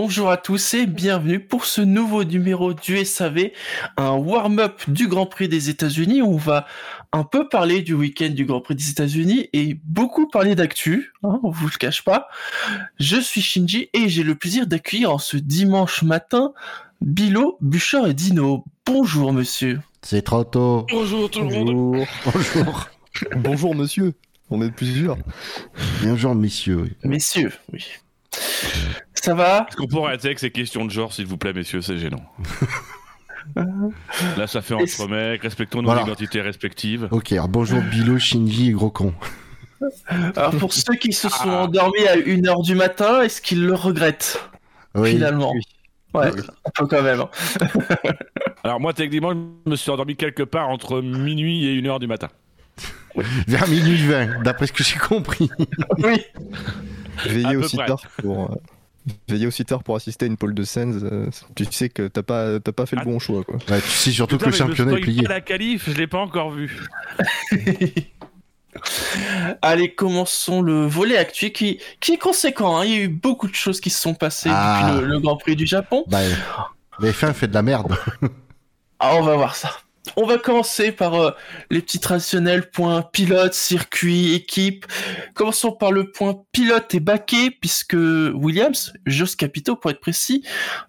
Bonjour à tous et bienvenue pour ce nouveau numéro du SAV, un warm-up du Grand Prix des États-Unis. On va un peu parler du week-end du Grand Prix des États-Unis et beaucoup parler d'actu, hein, on vous le cache pas. Je suis Shinji et j'ai le plaisir d'accueillir en ce dimanche matin Bilo, Bûcher et Dino. Bonjour monsieur. C'est trop tôt. Bonjour tout le monde. Bonjour. Bonjour. Bonjour monsieur. On est plusieurs. Bonjour messieurs. oui. Messieurs, oui. Ça va Est-ce qu'on pourrait arrêter avec ces questions de genre, s'il vous plaît, messieurs, c'est gênant. Là, ça fait entre mecs, respectons nos Voilà. identités respectives. Ok, alors bonjour Bilo, Shinji et gros con. Alors pour ceux qui se sont Ah. endormis à 1h du matin, est-ce qu'ils le regrettent? Oui. finalement oui. Ouais, Oui. un peu quand même. hein. Alors, moi, techniquement, je me suis endormi quelque part entre minuit et 1h du matin. Vers minuit 20, d'après ce que j'ai compris. Oui. Veillez aussi près. tard pour. Veillez aussi tard pour assister à une pole de scène. euh, tu sais que t'as pas, t'as pas fait le Ah. bon choix, quoi. Ouais, tu sais surtout Putain, que le championnat est plié. la qualif, je l'ai pas encore vu. Allez, commençons le volet actuel qui, qui est conséquent. hein. Il y a eu beaucoup de choses qui se sont passées Ah. depuis le, le Grand Prix du Japon. Bah, les F1 fait de la merde. Ah, on va voir ça. On va commencer par euh, les petits traditionnels points pilote, circuit, équipe. Commençons par le point pilote et baquet, puisque Williams, Jos Capito pour être précis,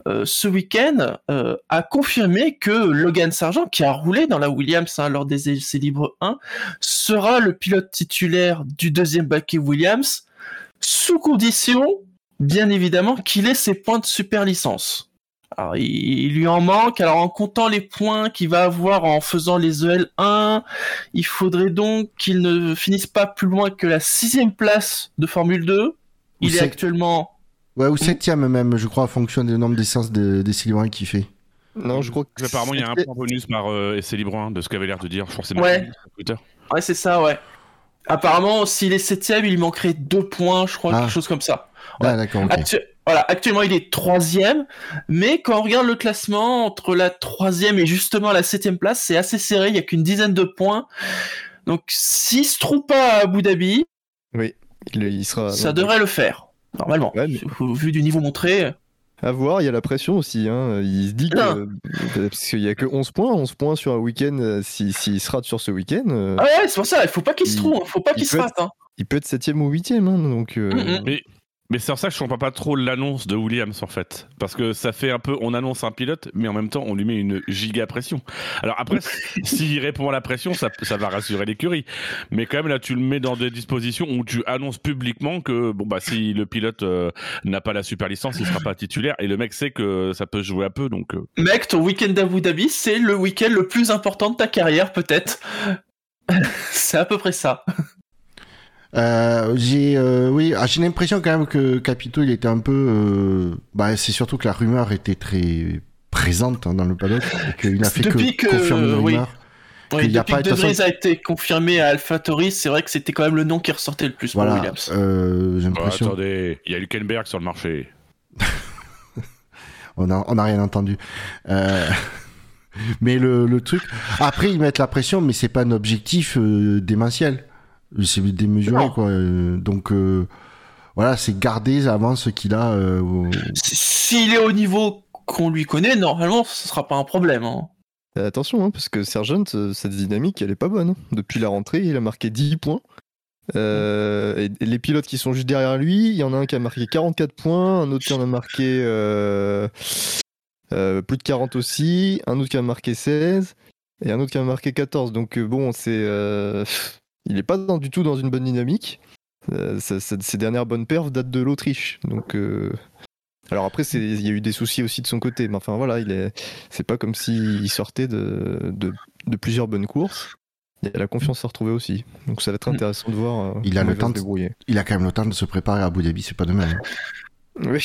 euh, ce week-end euh, a confirmé que Logan Sargent, qui a roulé dans la Williams hein, lors des essais libres 1, sera le pilote titulaire du deuxième baquet Williams, sous condition, bien évidemment, qu'il ait ses points de super licence. Alors, il, lui en manque. Alors, en comptant les points qu'il va avoir en faisant les EL1, il faudrait donc qu'il ne finisse pas plus loin que la sixième place de Formule 2. Il est c'est- actuellement... Ouais, ou septième même, je crois, en fonction des nombres d'essence de, des cylindres qu'il fait. Non, je crois que. Apparemment, il y a un point bonus par euh, essai libre 1 de ce qu'avait l'air de dire. C'est Ouais. Twitter. Ouais, c'est ça, ouais. Apparemment, s'il est septième, il lui manquerait deux points, je crois, Ah. quelque chose comme ça. Ah, d'accord. Actu- Voilà, actuellement il est troisième, mais quand on regarde le classement entre la troisième et justement la septième place, c'est assez serré, il y a qu'une dizaine de points. Donc s'il se trouve pas à Abu Dhabi, Oui, il, il sera. ça devrait le faire, normalement. Ouais, mais- Vu- Vu du niveau montré. À voir, il y a la pression aussi. Hein. Il se dit que. Non. Parce qu'il y a que 11 points. 11 points sur un week-end. euh, S'il si, se rate sur ce week-end, euh, Ah ouais, c'est pour ça, il faut pas qu'il se Il- trouve, hein, faut pas il qu'il se rate. Hein. il peut être 7ème ou 8ème. Hein, donc. euh, Mm, mm. Mais, mais c'est pour ça que je comprends pas trop l'annonce de Williams en fait. Parce que ça fait un peu, on annonce un pilote, mais en même temps on lui met une giga pression. Alors après, s'il répond à la pression, ça, ça va rassurer l'écurie. Mais quand même là, tu le mets dans des dispositions où tu annonces publiquement que bon bah si le pilote euh, n'a pas la super licence, il sera pas titulaire. Et le mec sait que ça peut se jouer un peu, donc. euh, Mec, ton week-end d'Abu Dhabi, c'est le week-end le plus important de ta carrière, peut-être. c'est à peu près ça. Euh, j'ai euh, oui, ah, j'ai l'impression quand même que Capito il était un peu euh, bah c'est surtout que la rumeur était très présente hein, dans le paddock et qu'il n'a fait Depuis que, que- confirmer la oui. rumeur. Oui, y a pas- que de façon- a été confirmé à AlphaTauri, c'est vrai que c'était quand même le nom qui ressortait le plus pour Voilà, Williams. euh, j'ai oh, l'impression attendez, il y a Hülkenberg sur le marché. on a on a rien entendu. Euh, mais le, le truc après ils mettent la pression mais c'est pas un objectif euh, démentiel. C'est démesuré Non. quoi. Euh, donc euh, voilà, c'est garder avant ce qu'il a euh, au- S'il est au niveau qu'on lui connaît, normalement, ce sera pas un problème. hein. Euh, Attention, hein, parce que Sergent, cette dynamique, elle est pas bonne. hein. Depuis la rentrée, il a marqué 10 points. Euh, et les pilotes qui sont juste derrière lui, il y en a un qui a marqué 44 points, un autre qui en a marqué euh, euh, plus de 40 aussi, un autre qui a marqué 16, et un autre qui a marqué 14. Donc bon, c'est, euh, il est pas dans- du tout dans une bonne dynamique. Euh, ça- ça- ses dernières bonnes perfs datent de l'Autriche. Donc, euh, alors après, il y a eu des soucis aussi de son côté, mais enfin voilà, il est, c'est pas comme s'il sortait de, de, de plusieurs bonnes courses. Il y a la confiance à retrouver aussi. Donc ça va être Mm. intéressant de voir. euh, Il a comment le va temps se de- débrouiller. il a quand même le temps de se préparer à Abu Dhabi, c'est pas demain. hein. Oui.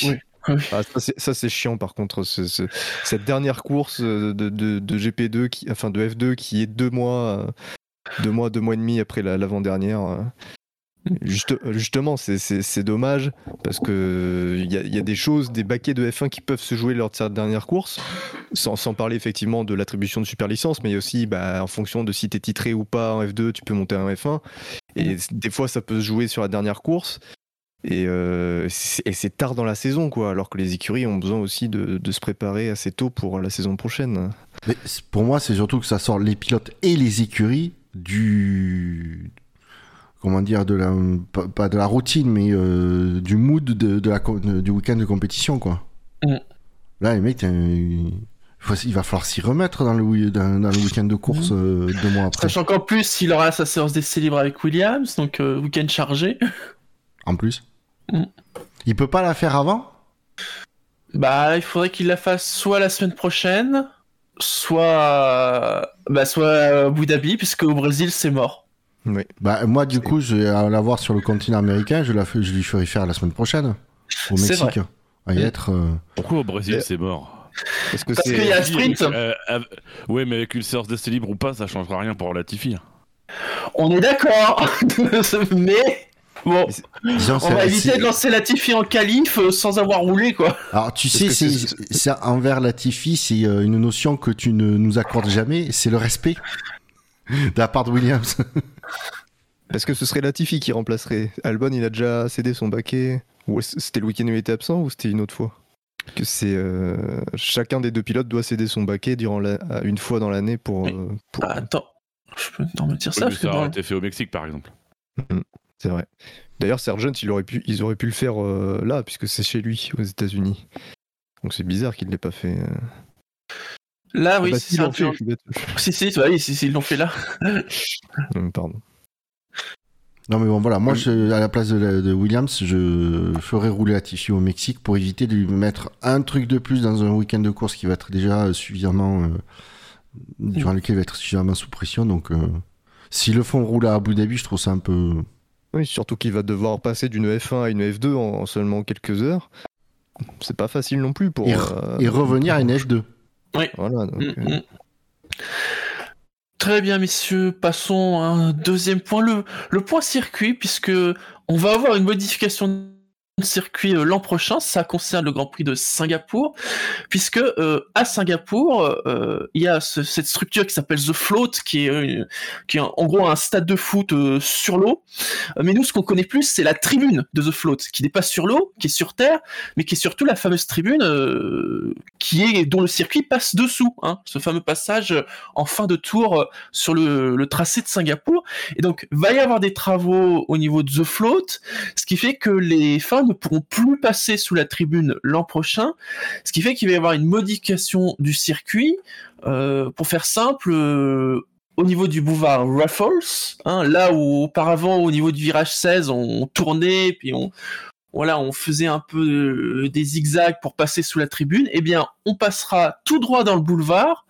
Oui. Ah, ça, c'est- chiant par contre. ce- ce- cette dernière course euh, de, de, de GP2, qui, enfin de F2, qui est deux mois, euh, deux mois, deux mois et demi après la- l'avant-dernière. euh. Juste- justement, c'est- dommage parce que il y a, il y a des choses, des baquets de F1 qui peuvent se jouer lors de cette dernière course, sans, sans parler effectivement de l'attribution de super licence, mais il y a aussi bah, en fonction de si tu es titré ou pas en F2, tu peux monter en F1. Et des fois, ça peut se jouer sur la dernière course. Et, euh, c'est et c'est tard dans la saison, quoi, alors que les écuries ont besoin aussi de, de se préparer assez tôt pour la saison prochaine. Mais pour moi, c'est surtout que ça sort les pilotes et les écuries du. Comment dire, de la, pas, de la routine, mais euh, du mood de, de la, co- de- du week-end de compétition, quoi. Mm. Là, les mecs, t'as- il, faut- il va falloir s'y remettre dans le, wi- dans, dans le week-end de course euh, deux mois après. Sachant qu'en plus, il aura sa séance d'essai libre avec Williams, donc euh, week-end chargé. En plus. Mm. Il peut pas la faire avant? Bah, il faudrait qu'il la fasse soit la semaine prochaine, soit, bah, soit à Abu Dhabi, puisque au Brésil, c'est mort. Oui. Bah, moi, du coup, je vais la voir sur le continent américain. Je, la je lui ferai faire la semaine prochaine. Au Mexique. À y être. euh, Pourquoi au Brésil Et- c'est mort? Parce que Parce c'est- qu'il y a un sprint. Euh, ouais, mais avec une séance d'essai libre ou pas, ça changera rien pour Latifi. On est d'accord, mais bon, disons, on va éviter de lancer Latifi en qualif euh, sans avoir roulé, quoi. Alors, tu sais, c'est, envers Latifi, c'est euh, une notion que tu ne nous accordes jamais, c'est le respect de la part de Williams. Parce que ce serait Latifi qui remplacerait. Albon, il a déjà cédé son baquet. C'était le week-end où il était absent ou c'était une autre fois? Que c'est euh, chacun des deux pilotes doit céder son baquet durant la- une fois dans l'année pour. Oui. euh, pour- Ah, attends, je peux non me dire ça, Ça, parce que ça dans- aurait été fait au Mexique, par exemple. C'est vrai. D'ailleurs, il aurait pu, ils auraient pu le faire euh, là puisque c'est chez lui aux États-Unis. Donc c'est bizarre qu'il ne l'ait pas fait. euh. là, oui, Ah bah, c'est si, ils l'ont fait. Si, si, bah oui, si, si, ils l'ont fait là. Pardon. non, mais bon, voilà, moi, je, à la place de, la- de Williams, je ferai rouler Latifi au Mexique pour éviter de lui mettre un truc de plus dans un week-end de course qui va être déjà suffisamment. euh, durant lequel il va être suffisamment sous pression. Donc, euh, s'ils le font rouler à Abu Dhabi, je trouve ça un peu. Oui, surtout qu'il va devoir passer d'une F1 à une F2 en, en seulement quelques heures. C'est pas facile non plus pour. Et, euh, et revenir à une F2. Voilà. donc, Mm, euh. Très bien, messieurs. Passons à un deuxième point, le, le point circuit, puisque on va avoir une modification de circuit euh, l'an prochain. Ça concerne le Grand Prix de Singapour, puisque euh, à Singapour, euh, il y a ce- cette structure qui s'appelle The Float, qui est, en gros un stade de foot sur l'eau. Mais nous, ce qu'on connaît plus, c'est la tribune de The Float, qui n'est pas sur l'eau, qui est sur terre, mais qui est surtout la fameuse tribune qui est dont le circuit passe dessous. Hein, ce fameux passage en fin de tour sur le, le tracé de Singapour. Et donc, va y avoir des travaux au niveau de The Float, ce qui fait que les fins ne pourront plus passer sous la tribune l'an prochain, ce qui fait qu'il va y avoir une modification du circuit. Euh, pour faire simple, euh, au niveau du boulevard Raffles, hein, là où auparavant, au niveau du virage 16, on tournait, puis on, voilà, on faisait un peu euh, des zigzags pour passer sous la tribune, eh bien, on passera tout droit dans le boulevard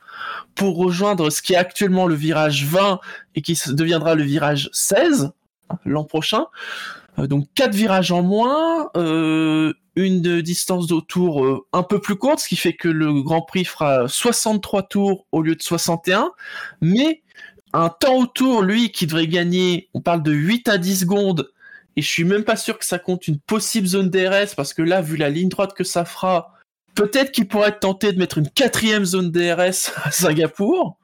pour rejoindre ce qui est actuellement le virage 20 et qui deviendra le virage 16 hein, l'an prochain. Euh, donc quatre virages en moins, euh, une de distance d'autour euh, un peu plus courte, ce qui fait que le Grand Prix fera 63 tours au lieu de 61, mais un temps autour, lui, qui devrait gagner, on parle de 8 à 10 secondes, et je suis même pas sûr que ça compte une possible zone DRS, parce que là, vu la ligne droite que ça fera, peut-être qu'il pourrait être tenté de mettre une quatrième zone DRS à Singapour,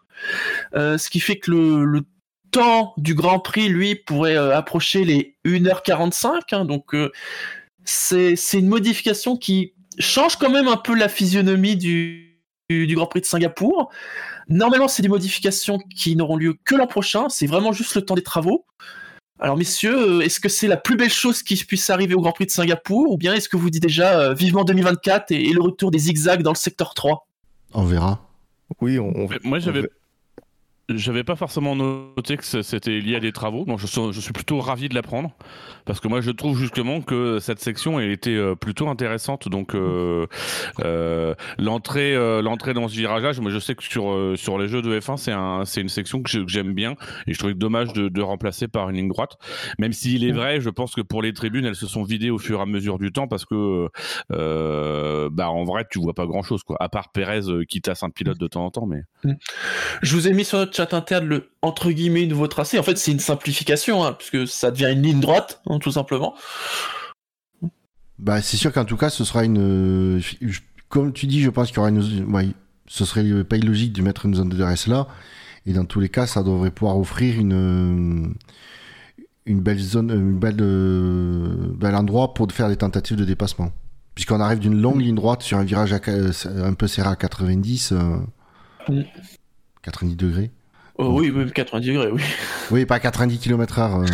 ce qui fait que le temps du Grand Prix, lui, pourrait euh, approcher les 1h45, hein, donc euh, c'est une modification qui change quand même un peu la physionomie du, du, du Grand Prix de Singapour. Normalement, c'est des modifications qui n'auront lieu que l'an prochain, c'est vraiment juste le temps des travaux. Alors messieurs, euh, est-ce que c'est la plus belle chose qui puisse arriver au Grand Prix de Singapour, ou bien est-ce que vous dites déjà euh, vivement 2024 et, et le retour des zigzags dans le secteur 3 On verra. Oui, on, on- Moi, j'avais va- J'avais pas forcément noté que c'était lié à des travaux, donc je suis, je suis plutôt ravi de l'apprendre parce que moi je trouve justement que cette section elle était euh, plutôt intéressante. Donc euh, euh, l'entrée, euh, l'entrée dans ce virage, moi je sais que sur sur les jeux de F1 c'est un, c'est une section que j'aime bien et je trouvais dommage de, de remplacer par une ligne droite. Même s'il est vrai, je pense que pour les tribunes elles se sont vidées au fur et à mesure du temps parce que bah en vrai tu vois pas grand chose quoi, à part Pérez qui tasse un pilote de temps en temps, mais Je vous ai mis sur notre chat interne le entre guillemets nouveau tracé. En fait, c'est une simplification, hein, puisque ça devient une ligne droite, hein, tout simplement. Bah, c'est sûr qu'en tout cas, ce sera une. euh, Comme tu dis, je pense qu'il y aura une. ouais, ce serait pas illogique de mettre une zone de DRS là. Et dans tous les cas, ça devrait pouvoir offrir une. une belle zone, une belle, euh, bel endroit pour faire des tentatives de dépassement. Puisqu'on arrive d'une longue ligne droite sur un virage à ca- un peu serré à 90, euh, Mm. 90 degrés. Oh, oui, même 90 degrés, oui. Oui, pas 90 km/h.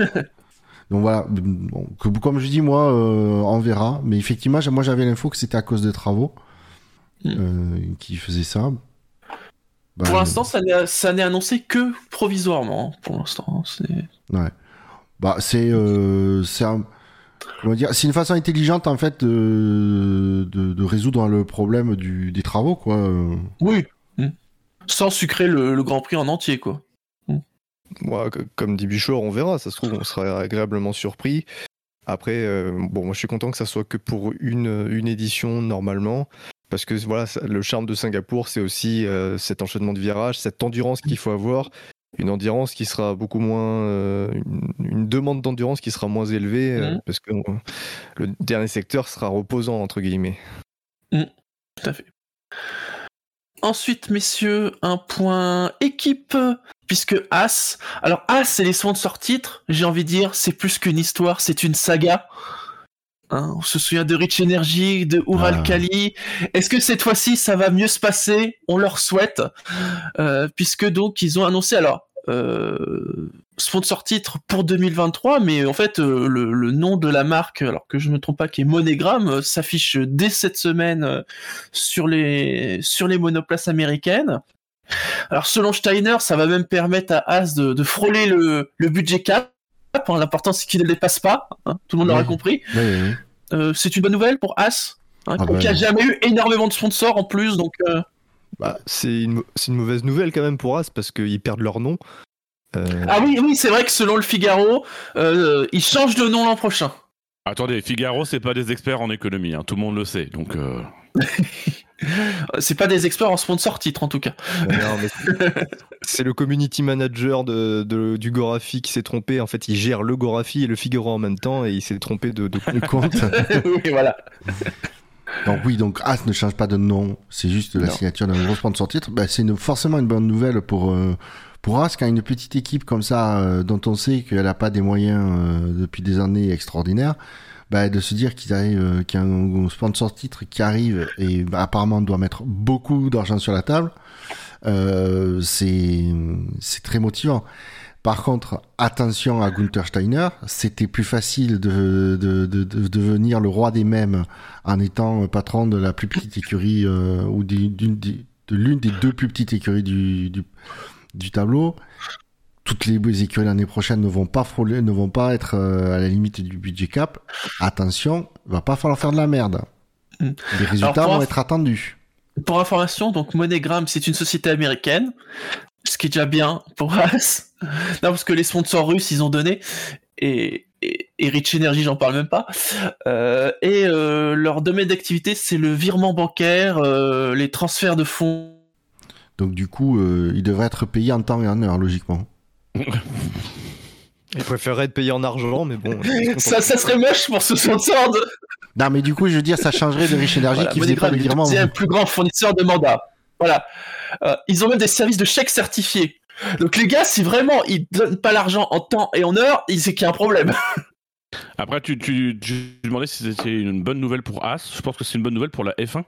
euh. Donc voilà, bon, que- comme je dis, moi, euh, on verra. Mais effectivement, moi j'avais l'info que c'était à cause des travaux Mm. euh, qui faisaient ça. Bah, Pour l'instant, ça n'est annoncé que provisoirement. hein, Pour l'instant, c'est. Ouais. Bah, c'est un- une façon intelligente en fait de, de, de résoudre le problème du, des travaux quoi. Oui. Sans sucrer le, le Grand Prix en entier, quoi. Moi, que- comme dit Bichor, on verra. Ça se trouve, on sera agréablement surpris. Après, euh, bon, moi, je suis content que ça soit que pour une, une édition normalement. Parce que voilà, le charme de Singapour, c'est aussi euh, cet enchaînement de virages, cette endurance qu'il faut avoir. Une endurance qui sera beaucoup moins. euh, une, une demande d'endurance qui sera moins élevée. Mhm. parce que le dernier secteur sera reposant, entre guillemets. Tout à fait. Ensuite, messieurs, un point équipe, puisque As. Alors, As et les sponsors titres, j'ai envie de dire, c'est plus qu'une histoire, c'est une saga. Hein, on se souvient de Rich Energy, de Ural Ah. Kali. Est-ce que cette fois-ci, ça va mieux se passer? On leur souhaite, euh, puisque donc ils ont annoncé alors. Euh, sponsor titre pour 2023, mais en fait euh, le, le nom de la marque, alors que je me trompe pas, qui est Monogram, euh, s'affiche dès cette semaine euh, sur les sur les monoplaces américaines. Alors selon Steiner, ça va même permettre à As de, de frôler le, le budget cap. Hein, L'important c'est qu'il ne le dépasse pas. hein, tout le monde l'aura compris. C'est une bonne nouvelle pour As, hein, Ah qui bah. a jamais eu énormément de sponsors en plus. Donc Bah, c'est une, c'est une mauvaise nouvelle quand même pour As parce qu'ils perdent leur nom. Euh, ah oui, oui, c'est vrai que selon le Figaro, euh, ils changent de nom l'an prochain. Attendez, Figaro, c'est pas des experts en économie, hein, tout le monde le sait. Donc, euh, C'est pas des experts en sponsor titre en tout cas. c'est- le community manager de, de- du Gorafi qui s'est trompé. En fait, il gère le Gorafi et le Figaro en même temps et il s'est trompé de, de Le compte. oui, voilà. donc oui, donc As ne change pas de nom, c'est juste la Non. signature d'un gros sponsor titre. Bah, c'est forcément une bonne nouvelle pour euh, pour As quand une petite équipe comme ça euh, dont on sait qu'elle a pas des moyens euh, depuis des années extraordinaires. Bah, de se dire arrivent, euh, qu'il y a un sponsor titre qui arrive et bah, apparemment doit mettre beaucoup d'argent sur la table, euh, c'est très motivant. Par contre, attention à Gunther Steiner, c'était plus facile de, de, de, de devenir le roi des mèmes en étant patron de la plus petite écurie euh, ou d'une de l'une des deux plus petites écuries du, du, du tableau. Toutes les écuries l'année prochaine ne vont pas frôler, ne vont pas être euh, à la limite du budget cap. Attention, il va pas falloir faire de la merde. Mm. Les résultats vont inf- être attendus. Pour information, donc Monogram, c'est une société américaine, ce qui est déjà bien pour As. Non, parce que les sponsors russes, ils ont donné. Et, et, et Rich Energy, j'en parle même pas. Euh, et euh, leur domaine d'activité, c'est le virement bancaire, euh, les transferts de fonds. Donc du coup, euh, il devrait être payé en temps et en heure, logiquement. Il préférerait être payé en argent, mais bon. Ça, ça serait moche pour ce sponsor de Non, mais du coup, je veux dire, ça changerait de Rich Energy Voilà, qui faisait pas le virement. deuxième plus grand fournisseur de mandats. Voilà. Euh, ils ont même des services de chèques certifiés. Donc les gars, si vraiment ils donnent pas l'argent en temps et en heure, il- c'est qu'il y a un problème. Après, tu, tu, tu demandais si c'était une bonne nouvelle pour As. Je pense que c'est une bonne nouvelle pour la F1.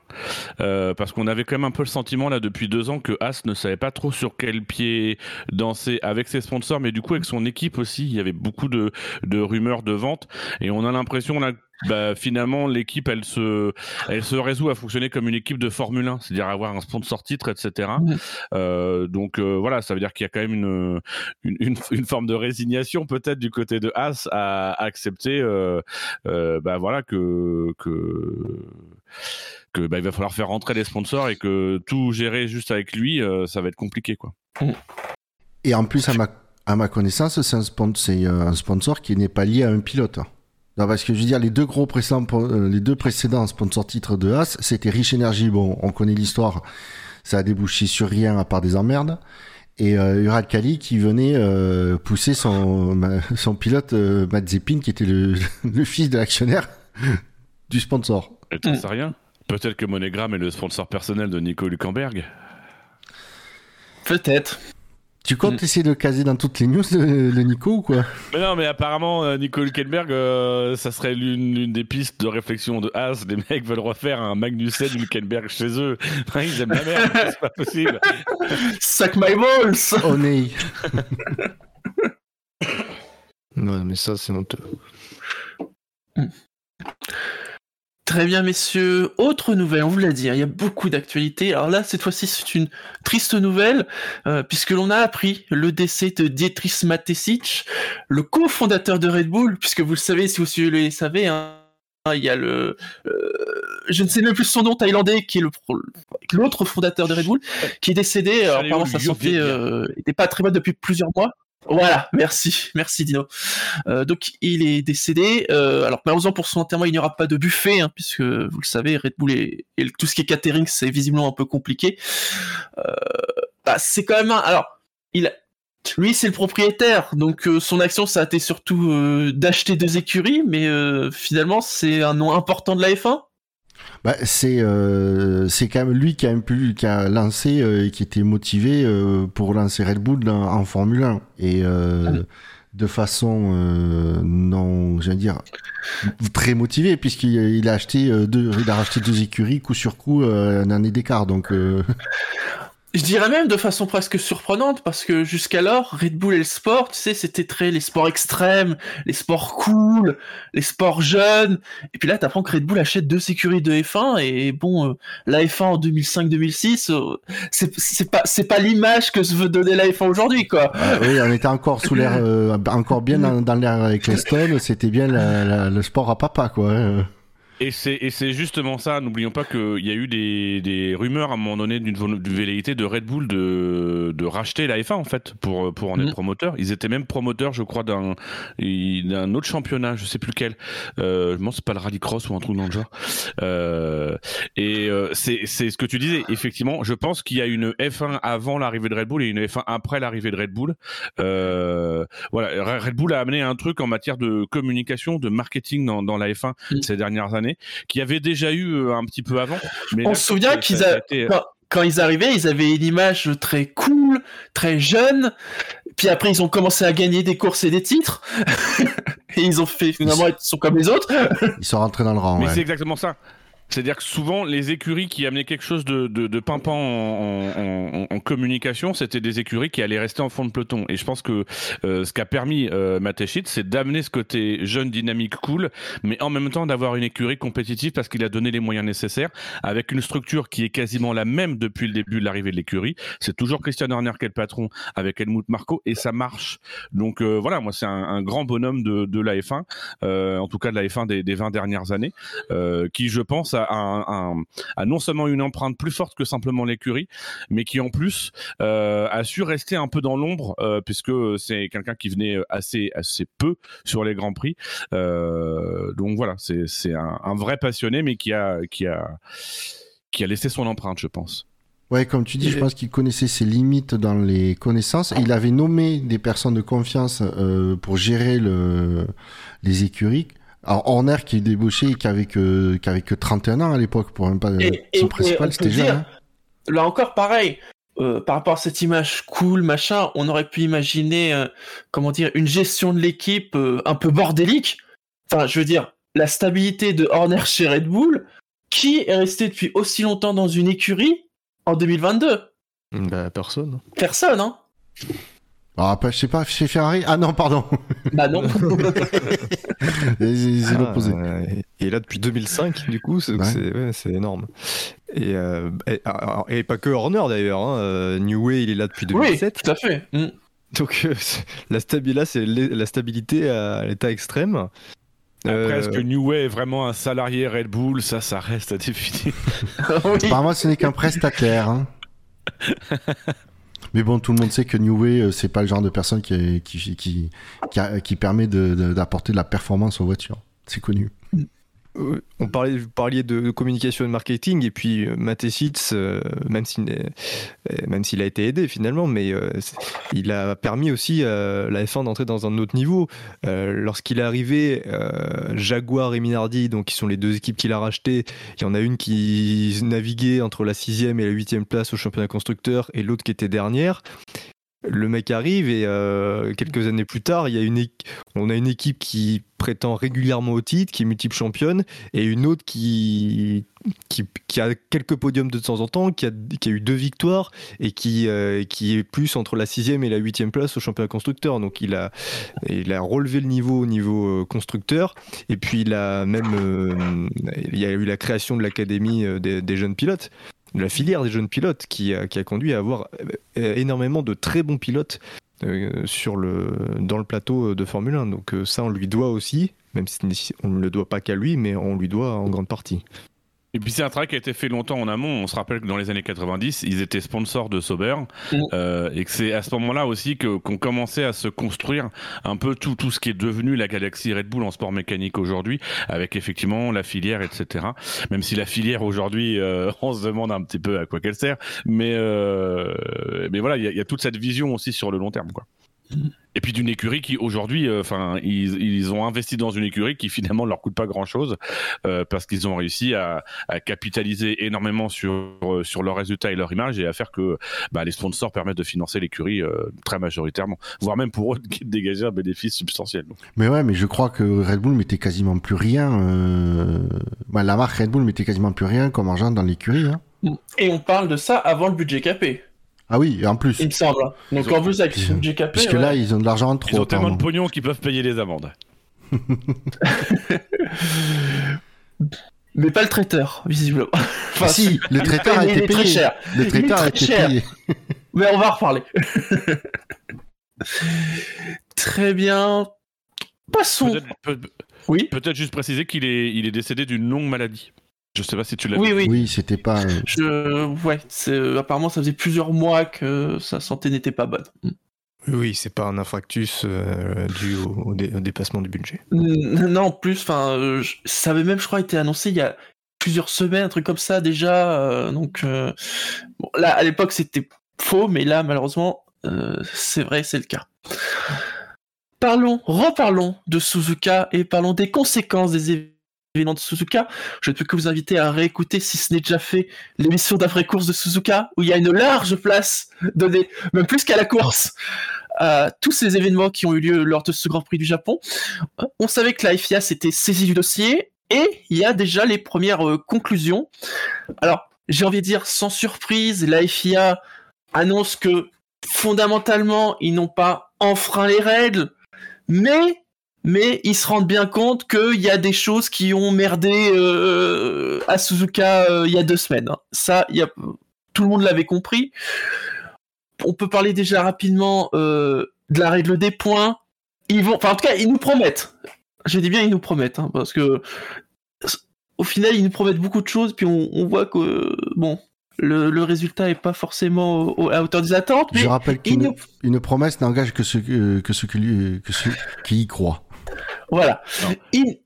Euh, parce qu'on avait quand même un peu le sentiment là depuis deux ans que As ne savait pas trop sur quel pied danser avec ses sponsors, mais du coup avec son équipe aussi. Il y avait beaucoup de, de rumeurs de vente. Et on a l'impression là. Bah, finalement, l'équipe, elle se, elle se résout à fonctionner comme une équipe de Formule 1, c'est-à-dire avoir un sponsor titre, etc. Euh, donc euh, voilà, ça veut dire qu'il y a quand même une, une, une, une forme de résignation peut-être du côté de As à, à accepter euh, euh, bah voilà que que que bah, il va falloir faire rentrer les sponsors et que tout gérer juste avec lui ça va être compliqué quoi. Et en plus, à ma, à ma connaissance, c'est un, spon- c'est, un sponsor qui n'est pas lié à un pilote. Non, parce que je veux dire, les deux gros précédents, euh, les deux précédents sponsors titres de As, c'était Rich Energy. Bon, on connaît l'histoire. Ça a débouché sur rien à part des emmerdes. Et euh, Ural Kali qui venait euh, pousser son, son pilote euh, qui était le, le fils de l'actionnaire du sponsor. Et t'en Mm. sais rien? Peut-être que Monogram est le sponsor personnel de Nico Luckenberg. Peut-être. Tu comptes Mm. essayer de le caser dans toutes les news, le, le Nico, ou quoi? Mais non, mais apparemment, euh, Nico Hülkenberg, euh, ça serait l'une des pistes de réflexion de As. Les mecs veulent refaire un Magnussen Hülkenberg chez eux. Ils aiment la merde, c'est pas possible. Suck my balls Oh, nee. Ouais, mais ça, c'est honteux. Très bien, messieurs. Autre nouvelle, on vous l'a dit, hein, il y a beaucoup d'actualités. Alors là, cette fois-ci, c'est une triste nouvelle, euh, puisque l'on a appris le décès de Dietrich Mateschitz, le cofondateur de Red Bull, puisque vous le savez, si vous suivez le savez, hein, il y a le... euh, je ne sais même plus son nom thaïlandais, qui est l'autre fondateur de Red Bull, qui est décédé. Alors, Salut, apparemment, sa santé Vietnam. euh, était pas très bonne depuis plusieurs mois. Voilà, merci, merci Dino. Euh, donc il est décédé. Euh, alors malheureusement pour son enterrement il n'y aura pas de buffet, hein, puisque vous le savez, Red Bull et, tout ce qui est catering c'est visiblement un peu compliqué. Euh, bah, c'est quand même un... Alors, il lui c'est le propriétaire, donc euh, son action ça a été surtout euh, d'acheter deux écuries, mais finalement c'est un nom important de la F1. Bah, c'est euh, c'est quand même lui qui a, un peu- qui a lancé euh, et qui était motivé euh, pour lancer Red Bull dans- en Formule 1 et Ah. de façon non j'allais dire très motivé puisqu'il il a acheté deux il a racheté deux écuries coup sur coup un année d'écart donc Je dirais même de façon presque surprenante parce que jusqu'alors, Red Bull et le sport, tu sais, c'était très les sports extrêmes, les sports cool, les sports jeunes. Et puis là, t'apprends que Red Bull achète deux sécurités de F1 et bon, euh, la F1 en 2005-2006, euh, c'est pas pas l'image que se veut donner la F1 aujourd'hui, quoi. ah, oui on était encore sous l'air euh, encore bien dans, l'air avec les c'était bien le sport à papa quoi hein. Et c'est justement ça. N'oublions pas qu'il y a eu des, des rumeurs à un moment donné d'une velléité de Red Bull de, de racheter la F1 en fait pour pour en être Mhm. promoteur. Ils étaient même promoteurs, je crois, d'un autre championnat, je sais plus lequel. Euh, je pense que c'est pas le rallycross ou un truc dans le genre. Euh, et euh, c'est ce que tu disais. Effectivement, je pense qu'il y a une F1 avant l'arrivée de Red Bull et une F1 après l'arrivée de Red Bull. Voilà, Red Bull a amené un truc en matière de communication, de marketing dans, dans la F1 Mm. ces dernières années, qui avait déjà eu euh, un petit peu avant. Mais On là, se souvient qu'ils ça a- été- quand, quand ils arrivaient, ils avaient une image très cool, très jeune. Puis après, ils ont commencé à gagner des courses et des titres. et ils ont fait finalement, ils sont comme les autres. ils sont rentrés dans le rang Mais ouais. c'est exactement ça. C'est-à-dire que souvent, les écuries qui amenaient quelque chose de, de, pimpant en, communication, c'était des écuries qui allaient rester en fond de peloton. Et je pense que euh, ce qu'a permis euh, c'est d'amener ce côté jeune, dynamique, cool, mais en même temps d'avoir une écurie compétitive parce qu'il a donné les moyens nécessaires, avec une structure qui est quasiment la même depuis le début de l'arrivée de l'écurie. C'est toujours Christian Horner qui est le patron avec Helmut Marko, et ça marche. Donc euh, voilà, moi c'est un, un grand bonhomme de, de la F1, euh, en tout cas de la F1 des, des 20 dernières années euh, qui, je pense, a, un- un- a non seulement une empreinte plus forte que simplement l'écurie, mais qui en plus euh, a su rester un peu dans l'ombre, euh, puisque c'est quelqu'un qui venait assez, assez peu sur les grands prix. Euh, donc voilà, c'est c'est un, un vrai passionné, mais qui a, qui a, qui a laissé son empreinte, je pense. Ouais, comme tu dis, je pense qu'il connaissait ses limites dans les connaissances. Il avait nommé des personnes de confiance euh, pour gérer le, les écuries. Alors Horner qui est débauché et qui avait que, qui avait que 31 ans à l'époque pour même pas Et- son et principal, c'était jeune. hein. Là encore, pareil. euh, par rapport à cette image cool, machin, on aurait pu imaginer, euh, comment dire, une gestion de l'équipe euh, un peu bordélique. Enfin, je veux dire, la stabilité de Horner chez Red Bull, qui est resté depuis aussi longtemps dans une écurie en 2022 Bah, personne. Personne, hein Alors après, je sais pas, chez Ferrari. Ah non, pardon. Bah non. c'est Ah, l'opposé. et là depuis 2005, du coup, c'est Ouais. énorme. Et, euh, et, alors, et pas que Horner d'ailleurs. Hein, euh, New Way, il est là depuis oui, 2007. tout à fait. Mm. Donc euh, la, stabi- là, la stabilité à l'état extrême. Après, Euh, est-ce que New Way est vraiment un salarié Red Bull? Ça, ça reste à définir. Oui. Apparemment, ce n'est qu'un prestataire. hein. Mais bon, tout le monde sait que New Way, euh, c'est pas le genre de personne qui, qui, qui, qui, permet de- de- d'apporter de, la performance aux voitures. C'est connu. On parlait, vous parliez de communication et de marketing, et puis euh, Matessitz, euh, même s'il euh, même a été aidé finalement, mais il a permis aussi à la F1 d'entrer dans un autre niveau. Lorsqu'il est arrivé, Jaguar et Minardi, donc qui sont les deux équipes qu'il a rachetées, il y en a une qui naviguait entre la sixième et la huitième place au championnat constructeur, et l'autre qui était dernière. Le mec arrive et euh, quelques années plus tard, on a une équipe qui prétend régulièrement au titre, qui est multiple championne, et une autre qui, a quelques podiums de temps en temps, qui a, eu deux victoires et qui, euh, qui est plus entre la sixième et la huitième place au championnat constructeur. Donc il a, relevé le niveau au niveau euh, constructeur. Et puis il a même, il y a eu la création de l'académie des jeunes pilotes la filière des jeunes pilotes qui a, qui a conduit à avoir euh, énormément de très bons pilotes euh, dans le plateau de Formule 1. Donc euh, ça, on lui doit aussi, même si on ne le doit pas qu'à lui, mais on lui doit en grande partie. Et puis c'est un travail qui a été fait longtemps en amont. On se rappelle que dans les années 90, ils étaient sponsors de Sauber Mm. euh, et que c'est à ce moment-là aussi que qu'on commençait à se construire un peu tout tout ce qui est devenu la galaxie Red Bull en sport mécanique aujourd'hui, avec effectivement la filière, etc. Même si la filière aujourd'hui, euh, on se demande un petit peu à quoi qu'elle sert, mais euh, mais voilà, il y, y a toute cette vision aussi sur le long terme, quoi. Et puis d'une écurie qui aujourd'hui, euh, enfin, ils, ils ont investi dans une écurie qui finalement ne leur coûte pas grand chose parce qu'ils ont réussi à, à capitaliser énormément sur euh, sur leurs résultats et leur image et à faire que bah, les sponsors permettent de financer l'écurie euh, très majoritairement, voire même pour eux de dégager un bénéfice substantiel. Donc, Mais ouais, mais je crois que Red Bull mettait quasiment plus rien. euh, bah, la marque Red Bull mettait quasiment plus rien comme argent dans l'écurie. hein. Et on parle de ça avant le budget capé, Ah oui, en plus. il me semble. hein. Donc Ils ont- en plus avec le budget capé, Puisque ouais. là, ils ont de l'argent en trop. ils ont tellement de pognon qu'ils peuvent payer les amendes. mais pas le traiteur, visiblement. Enfin, Ah si, le traiteur a il est été très payé. cher. Le traiteur a été cher. payé. Mais on va en reparler. Très bien. Passons. Peut-être peut, Oui. peut-être juste préciser qu'il est il est décédé d'une longue maladie. Je sais pas si tu l'as Oui, vu. oui. Oui, c'était pas. euh, Je... Ouais, euh, apparemment ça faisait plusieurs mois que sa santé n'était pas bonne. Oui, c'est pas un infarctus euh, dû au, au dé- au dépassement du budget. Non, en plus, enfin, euh, ça avait même, je crois, été annoncé il y a plusieurs semaines, un truc comme ça déjà. euh, donc, euh, bon, là, à l'époque, c'était faux, mais là, malheureusement, euh, c'est vrai, c'est le cas. Parlons, reparlons de Suzuka et parlons des conséquences des événements de Suzuka. Je ne peux que vous inviter à réécouter, si ce n'est déjà fait, l'émission d'après-course de Suzuka, où il y a une large place donnée, même plus qu'à la course, à tous ces événements qui ont eu lieu lors de ce Grand Prix du Japon. On savait que la FIA s'était saisie du dossier et il y a déjà les premières euh, conclusions. Alors, j'ai envie de dire sans surprise, la FIA annonce que fondamentalement, ils n'ont pas enfreint les règles, mais mais ils se rendent bien compte qu'il y a des choses qui ont merdé euh, à Suzuka euh, il y a deux semaines. hein. Ça, il y a... tout le monde l'avait compris. On peut parler déjà rapidement euh, de la règle des points. Ils vont, enfin en tout cas, ils nous promettent. Je dis bien ils nous promettent, hein, parce que au final, ils nous promettent beaucoup de choses, puis on, on voit que bon, le, le résultat est pas forcément au- à hauteur des attentes. Mais Je rappelle qu'une nous- promesse n'engage que ceux, que ceux qui, lui- que ceux qui y croient. Voilà.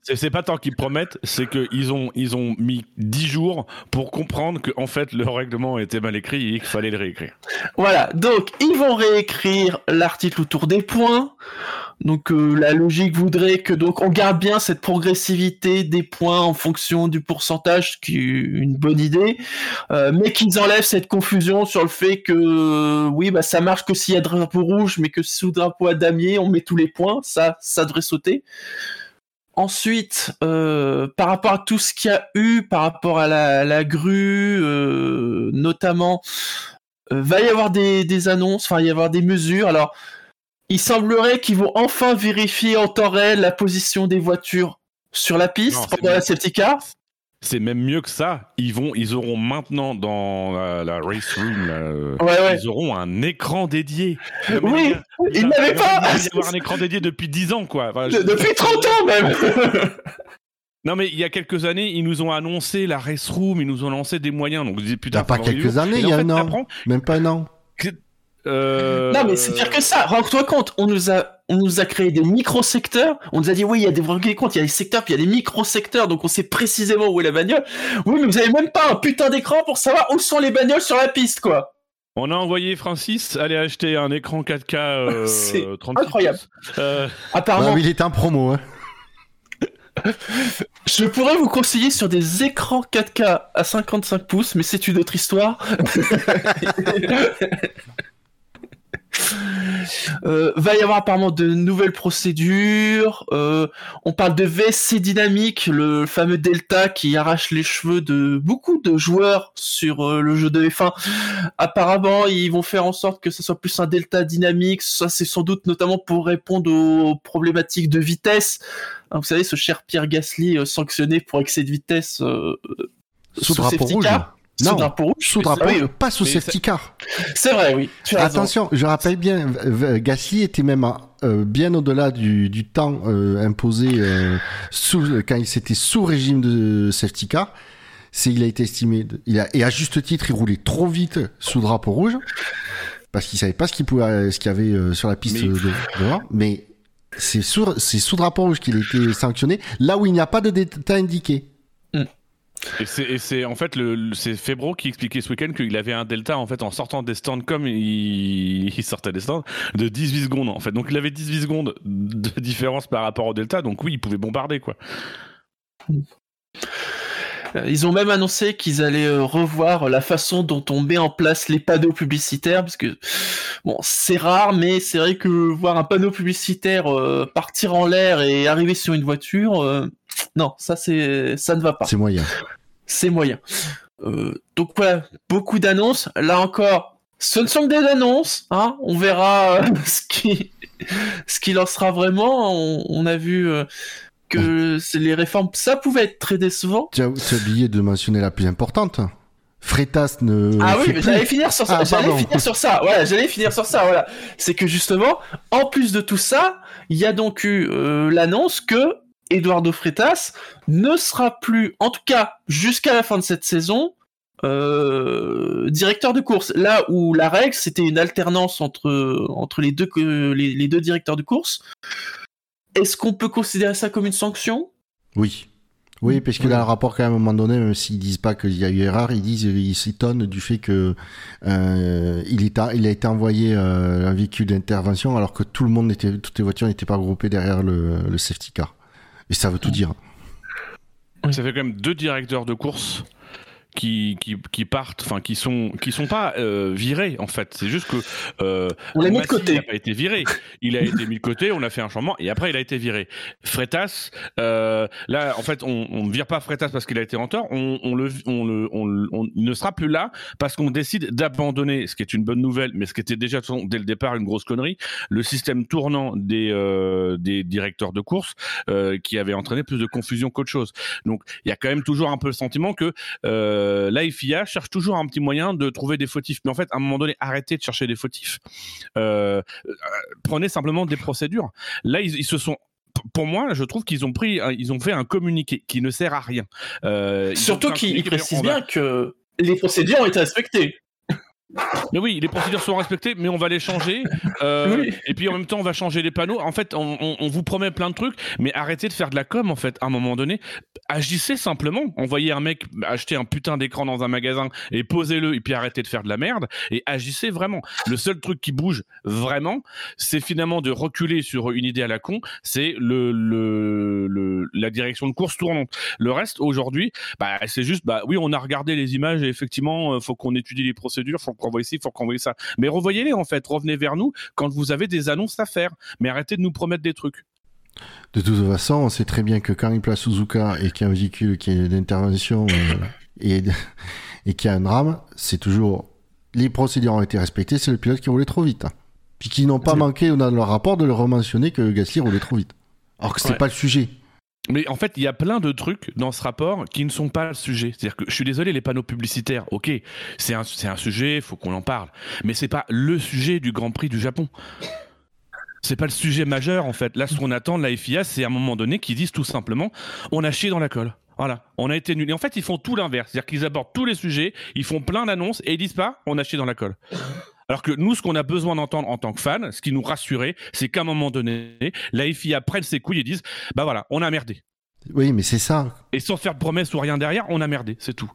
C'est pas tant qu'ils promettent, c'est qu'ils ont, ils ont mis 10 jours pour comprendre que en fait, le règlement était mal écrit et qu'il fallait le réécrire. Voilà, donc ils vont réécrire l'article autour des points. Donc euh, la logique voudrait que donc on garde bien cette progressivité des points en fonction du pourcentage, ce qui est une bonne idée, euh, mais qu'ils enlèvent cette confusion sur le fait que oui bah ça marche que s'il y a drapeau rouge, mais que sous drapeau à damier on met tous les points, ça ça devrait sauter. Ensuite, euh, par rapport à tout ce qu'il y a eu, par rapport à la, grue, notamment, va y avoir des, des annonces, enfin, il va y avoir des mesures. Alors, il semblerait qu'ils vont enfin vérifier en temps réel la position des voitures sur la piste Non, c'est pendant la safety car. C'est même mieux que ça. Ils vont, ils auront maintenant dans la, la race room, là, euh, Ouais, ouais. ils auront un écran dédié. Oui, ils n'avaient pas Il va y avoir un écran dédié depuis 10 ans, quoi. Enfin, je- Depuis 30 ans même Non, mais il y a quelques années, ils nous ont annoncé la race room, ils nous ont lancé des moyens. Donc, vous dites, putain, pas quelques années, il y en a un an. Même pas un an. Euh, Non, mais c'est pire que ça. Rends-toi compte, on nous a, on nous a créé des micro-secteurs. On nous a dit, oui, il y a des, compte, il y a des secteurs, puis il y a des micro-secteurs, donc on sait précisément où est la bagnole. Oui, mais vous avez même pas un putain d'écran pour savoir où sont les bagnoles sur la piste, quoi. On a envoyé Francis aller acheter un écran 4K euh, C'est 36 incroyable. Euh, Apparemment, il est en promo. Hein. je pourrais vous conseiller sur des écrans 4K à 55 pouces, mais c'est une autre histoire. Euh, va y avoir apparemment de nouvelles procédures. Euh, on parle de VSC Dynamique, le fameux Delta qui arrache les cheveux de beaucoup de joueurs sur euh, le jeu de F1. Apparemment, ils vont faire en sorte que ce soit plus un Delta dynamique. Ça, c'est sans doute notamment pour répondre aux problématiques de vitesse. Hein, vous savez, ce cher Pierre Gasly sanctionné pour excès de vitesse Sous drapeau rouge. car. Sous Non, drapeau rouge. Sous drapeau, Oui, oui. pas sous safety car. C'est vrai, oui. Attention, je rappelle bien, Gasly était même euh, bien au-delà du, du temps euh, imposé euh, sous, quand il s'était sous régime de safety car. C'est il a été estimé, de- il a, et à juste titre, il roulait trop vite sous drapeau rouge parce qu'il savait pas ce qu'il pouvait, ce qu'il y avait sur la piste Mais- de, devant. Mais c'est sous, c'est sous drapeau rouge qu'il a été sanctionné, là où il n'y a pas de détail indiqué. Et c'est, en fait le, Febro qui expliquait ce week-end qu'il avait un delta en fait en sortant des stands comme il, il sortait des stands de 18 secondes en fait. Donc il avait 18 secondes de différence par rapport au delta. Donc oui, il pouvait bombarder quoi. Euh, Ils ont même annoncé qu'ils allaient euh, revoir la façon dont on met en place les panneaux publicitaires, parce que bon, c'est rare, mais c'est vrai que voir un panneau publicitaire euh, partir en l'air et arriver sur une voiture, euh, non, ça c'est, ça ne va pas. C'est moyen. C'est moyen. Euh, donc voilà, beaucoup d'annonces. Là encore, ce ne sont que des annonces. Hein on verra ce qui, ce qui lancera vraiment. On, on a vu euh, que les réformes, ça pouvait être très décevant. Tu as, oublié de mentionner la plus importante. Freitas ne. Ah oui, mais j'allais finir sur ça. Ah, j'allais finir sur ça. Voilà, j'allais finir sur ça. Voilà, c'est que justement, en plus de tout ça, il y a donc eu euh, l'annonce que Eduardo Freitas ne sera plus, en tout cas jusqu'à la fin de cette saison, euh, directeur de course. Là où la règle, c'était une alternance entre entre les deux que- les, les deux directeurs de course. Est-ce qu'on peut considérer ça comme une sanction? Oui. Oui, parce que dans le rapport, quand même, à un moment donné, même s'ils disent pas qu'il y a eu erreur, ils disent, ils s'étonnent du fait que euh, il, est a, il a été envoyé euh, un véhicule d'intervention alors que tout le monde n'était, toutes les voitures n'étaient pas groupées derrière le, le safety car. Et ça veut tout dire. Ça fait quand même deux directeurs de course qui, qui, qui partent, enfin qui sont qui sont pas euh, virés en fait. C'est juste que euh, On l'a mis de côté. n'a pas été viré. Il a été mis de côté. On a fait un changement et après il a été viré. Freitas, euh, là en fait on, ne vire pas Freitas parce qu'il a été en tort. On, on le on le on, il ne sera plus là parce qu'on décide d'abandonner, ce qui est une bonne nouvelle, mais ce qui était déjà dès le départ une grosse connerie, le système tournant des euh, des directeurs de course euh, qui avait entraîné plus de confusion qu'autre chose. Donc il y a quand même toujours un peu le sentiment que euh, la FIA cherche toujours un petit moyen de trouver des fautifs. Mais en fait, à un moment donné, arrêtez de chercher des fautifs. Euh, euh, prenez simplement des procédures. Là, ils, ils se sont pour moi, je trouve qu'ils ont pris, ils ont fait un communiqué qui ne sert à rien. Euh, Surtout fait un qu'il communiqué, précise on va- bien que les procédures ont été respectées. Mais oui, les procédures sont respectées, mais on va les changer. Euh, Oui. Et puis en même temps, on va changer les panneaux. En fait, on, on- on vous promet plein de trucs, mais arrêtez de faire de la com. En fait, à un moment donné, agissez simplement. Envoyez un mec acheter un putain d'écran dans un magasin et posez-le, et puis arrêtez de faire de la merde et agissez vraiment. Le seul truc qui bouge vraiment, c'est finalement de reculer sur une idée à la con. C'est le, le, le- la direction de course tournante. Le reste aujourd'hui, bah, c'est juste, bah oui, on a regardé les images et effectivement, euh, faut qu'on étudie les procédures, faut qu'on voit ici, faut qu'on voit ça. Mais revoyez-les en fait, revenez vers nous quand vous avez des annonces à faire. Mais arrêtez de nous promettre des trucs. De toute façon, on sait très bien que quand il place Suzuka et qu'il y a un véhicule qui est d'intervention euh, et, et qu'il y a un drame, c'est toujours les procédures ont été respectées, c'est le pilote qui roulait trop vite. Puis qu'ils n'ont pas manqué dans leur rapport de le rementionner que Gasly roulait trop vite. Alors que c'est Ouais. pas le sujet. Mais en fait, il y a plein de trucs dans ce rapport qui ne sont pas le sujet. C'est-à-dire que je suis désolé, les panneaux publicitaires, ok, c'est un, c'est un sujet, faut qu'on en parle. Mais c'est pas le sujet du Grand Prix du Japon. C'est pas le sujet majeur en fait. Là, ce qu'on attend de la FIA, c'est à un moment donné qu'ils disent tout simplement, on a chié dans la colle. Voilà, on a été nuls. Et en fait, ils font tout l'inverse. C'est-à-dire qu'ils abordent tous les sujets, ils font plein d'annonces et ils disent pas, on a chié dans la colle. Alors que nous, ce qu'on a besoin d'entendre en tant que fans, ce qui nous rassurait, c'est qu'à un moment donné, la FIA prenne ses couilles et dise, bah voilà, on a merdé. Oui, mais c'est ça. Et sans faire de promesses ou rien derrière, on a merdé, c'est tout.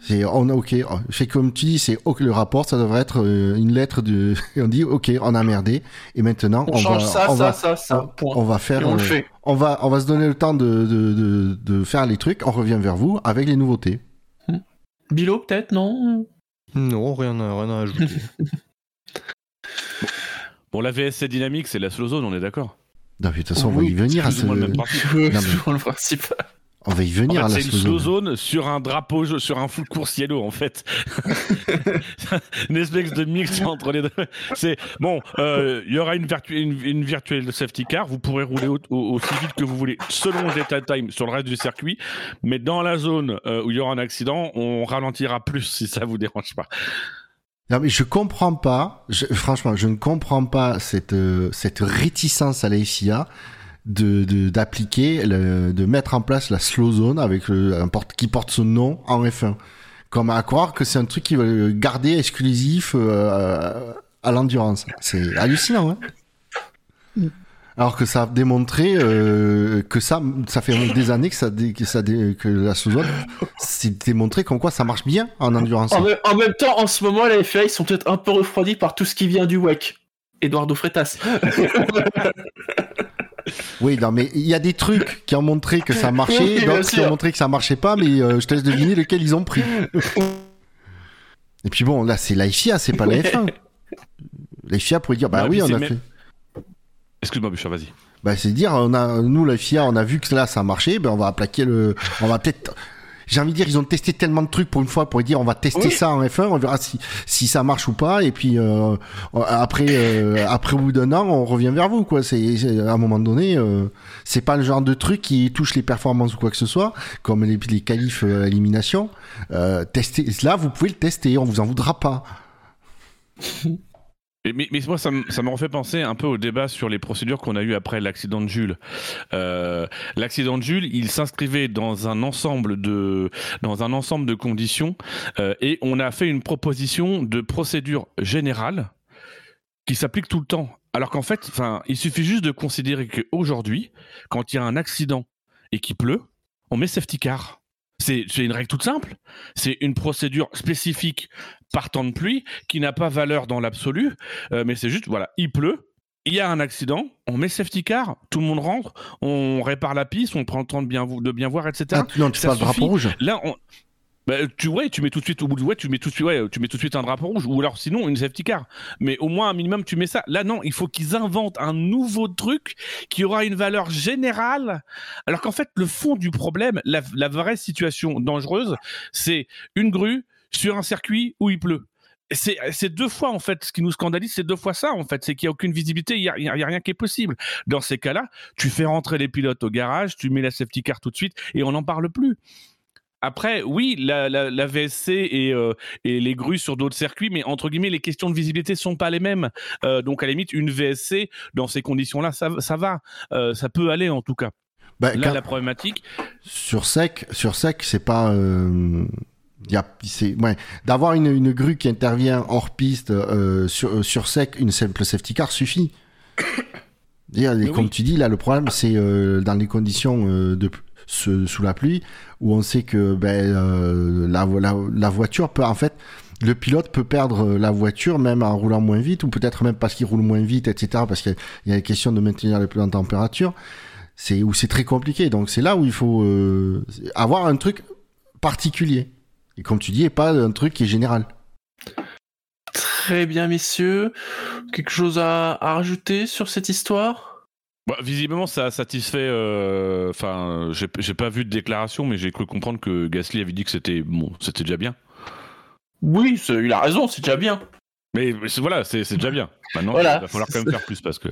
C'est on a ok. C'est comme tu dis, c'est ok, le rapport, ça devrait être euh, une lettre de. on dit ok, on a merdé et maintenant On, on, change va, ça, on ça, va, ça, ça, on, va faire, on le euh, fait. on va, on va se donner le temps de, de, de, de faire les trucs. On revient vers vous avec les nouveautés. Bilo, peut-être, non? Non, rien à, rien à ajouter. Bon, la VSC dynamique, c'est la slow zone, on est d'accord. Non, mais de toute façon, on va y venir à ce. le même principe. Mais- le principe. On va y venir En à la c'est une slow zone. sur un drapeau, sur un full course yellow en fait. une espèce de mix entre les deux. C'est bon, euh, il y aura une, virtu- une, une virtuelle safety car, vous pourrez rouler au- au- aussi vite que vous voulez selon le data time sur le reste du circuit, mais dans la zone euh, où il y aura un accident, on ralentira plus si ça vous dérange pas. Non, mais je comprends pas, je- franchement, je ne comprends pas cette, euh, cette réticence à la FIA de, d'appliquer, de mettre en place la slow zone avec le, un porte, qui porte son nom en F1. Comme à croire que c'est un truc qui va le garder exclusif euh, à l'endurance. C'est hallucinant, hein Alors que ça a démontré euh, que ça, ça fait des années que ça, que ça, que la slow zone, c'est démontré comme quoi ça marche bien en endurance. En, même- en même temps, en ce moment, la FIA, ils sont peut-être un peu refroidis par tout ce qui vient du WEC. Eduardo Freitas. Oui, non, mais il y a des trucs qui ont montré que ça marchait, Oui, d'autres qui ont montré que ça marchait pas, mais euh, je te laisse deviner lequel ils ont pris. Et puis bon, là, c'est la FIA, c'est pas la F1. La FIA pourrait dire, bah Ouais, oui, on a même- fait. Excuse-moi, Bouchard, vas-y. Bah, c'est dire, on a, nous, la FIA, on a vu que là, ça marchait, ben, on va plaquer le, on va peut-être, j'ai envie de dire, ils ont testé tellement de trucs pour une fois pour dire, on va tester Oui. ça en F1, on verra si, si ça marche ou pas, et puis, euh, après, euh, après au bout d'un an, on revient vers vous, quoi. C'est, c'est- à un moment donné, euh, c'est pas le genre de truc qui touche les performances ou quoi que ce soit, comme les, les qualifs euh, à élimination. Euh, tester, là, vous pouvez le tester, on vous en voudra pas. Mais, moi, ça me, refait penser un peu au débat sur les procédures qu'on a eu après l'accident de Jules. Euh, l'accident de Jules, il s'inscrivait dans un ensemble de dans un ensemble de conditions euh, et on a fait une proposition de procédure générale qui s'applique tout le temps. Alors qu'en fait, il suffit juste de considérer qu'aujourd'hui, quand il y a un accident et qu'il pleut, on met safety car. C'est une règle toute simple. C'est une procédure spécifique par temps de pluie qui n'a pas valeur dans l'absolu, euh, mais c'est juste, voilà, il pleut, il y a un accident, on met safety car, tout le monde rentre, on répare la piste, on prend le temps de bien, vo- de bien voir, etc. Ah, non, tu ça parles drapeau rouge. Là, on... bah, tu ouais, tu mets tout de suite au bout de ouais, tu mets tout de suite ouais, tu mets tout de suite un drapeau rouge ou alors sinon une safety car. Mais au moins un minimum tu mets ça. Là non, il faut qu'ils inventent un nouveau truc qui aura une valeur générale. Alors qu'en fait le fond du problème, la, la vraie situation dangereuse, c'est une grue sur un circuit où il pleut. C'est deux fois en fait ce qui nous scandalise, c'est deux fois ça en fait, c'est qu'il y a aucune visibilité, il y a, rien qui est possible. Dans ces cas-là, tu fais rentrer les pilotes au garage, tu mets la safety car tout de suite et on n'en parle plus. Après, oui, la, la, la VSC et, euh, et les grues sur d'autres circuits, mais entre guillemets, les questions de visibilité sont pas les mêmes. Euh, donc, à la limite, une VSC, dans ces conditions-là, ça, ça va. Euh, ça peut aller, en tout cas. Bah, Là, la problématique, sur sec, sur sec, c'est pas. Ouais, d'avoir une, une grue qui intervient hors piste euh, sur, euh, sur sec, une simple safety car suffit. Comme oui. tu dis, là, le problème, c'est euh, dans les conditions euh, de ce- sous la pluie, où on sait que ben, la, vo- la, la voiture peut, en fait, le pilote peut perdre la voiture même en roulant moins vite, ou peut-être même parce qu'il roule moins vite, etc., parce qu'il y a- la question de maintenir les pneus en température. C'est où c'est très compliqué. Donc c'est là où il faut avoir un truc particulier. Et comme tu dis, et pas un truc qui est général. Très bien, messieurs. Quelque chose à, à rajouter sur cette histoire? Bah, visiblement, ça a satisfait. euh, Enfin, j'ai j'ai pas vu de déclaration, mais j'ai cru comprendre que Gasly avait dit que c'était bon, c'était déjà bien. Oui, il a raison, c'est déjà bien. Mais voilà, c'est déjà bien. Maintenant, Voilà. il va falloir quand même faire plus parce que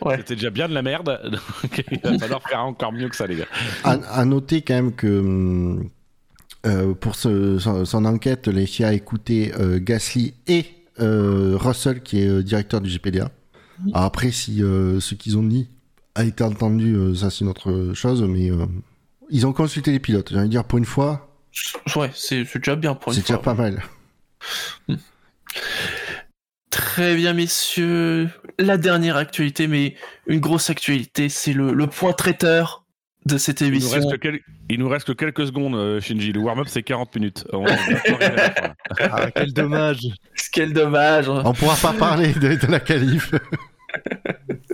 Ouais. c'était déjà bien de la merde. Donc, il va falloir faire encore mieux que ça, les gars. À, à noter quand même que hum, euh, pour ce- son, son enquête, les FIA a écouté euh, Gasly et euh, Russell, qui est euh, directeur du GPDA. Alors après, si euh, ce qu'ils ont dit a été entendu, euh, ça c'est une autre chose, mais euh, ils ont consulté les pilotes. J'ai envie de dire, pour une fois, Ouais, c'est déjà bien pour une c'est déjà fois. pas mal. Très bien, messieurs. La dernière actualité, mais une grosse actualité, c'est le, le point traiteur de cette Il nous, émission. reste que quel- il nous reste que quelques secondes, euh, Shinji. Le warm-up, c'est 40 minutes. On. Ah, quel dommage. Quel dommage. On pourra pas parler de, de la qualif.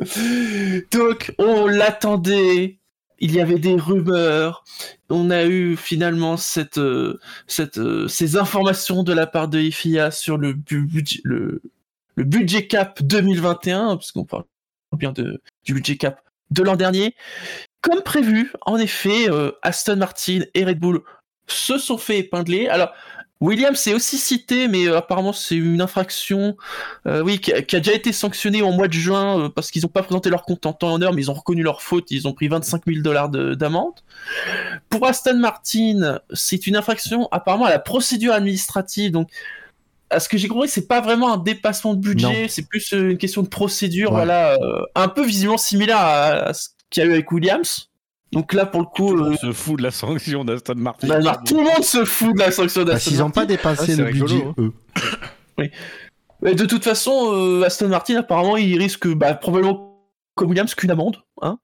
Donc, on l'attendait. Il y avait des rumeurs. On a eu finalement cette, euh, cette, euh, ces informations de la part de FIA sur le, bu- budget- le, le budget cap 2021, parce qu'on parle bien de, du budget cap de l'an dernier. Comme prévu, en effet, euh, Aston Martin et Red Bull se sont fait épingler. Alors, Williams est aussi cité, mais euh, apparemment c'est une infraction, euh, oui, qui a, qui a déjà été sanctionnée en mois de juin euh, parce qu'ils n'ont pas présenté leur compte en temps et en heure, mais ils ont reconnu leur faute, ils ont pris 25 000 dollars de- d'amende. Pour Aston Martin, c'est une infraction apparemment à la procédure administrative, donc à ce que j'ai compris, c'est pas vraiment un dépassement de budget, c'est plus une question de procédure, Ouais. voilà, un peu visiblement similaire à, à ce qu'il y a eu avec Williams. Donc là, pour le Tout coup, le euh, monde se fout de la sanction d'Aston Martin. bah, alors, tout le monde se fout de la sanction d'Aston qu'ils n'ont Martin. pas dépassé Ah, le rigolo, budget, hein. eux. Mais de toute façon, euh, Aston Martin, apparemment, il risque bah, probablement comme Williams qu'une amende. Hein.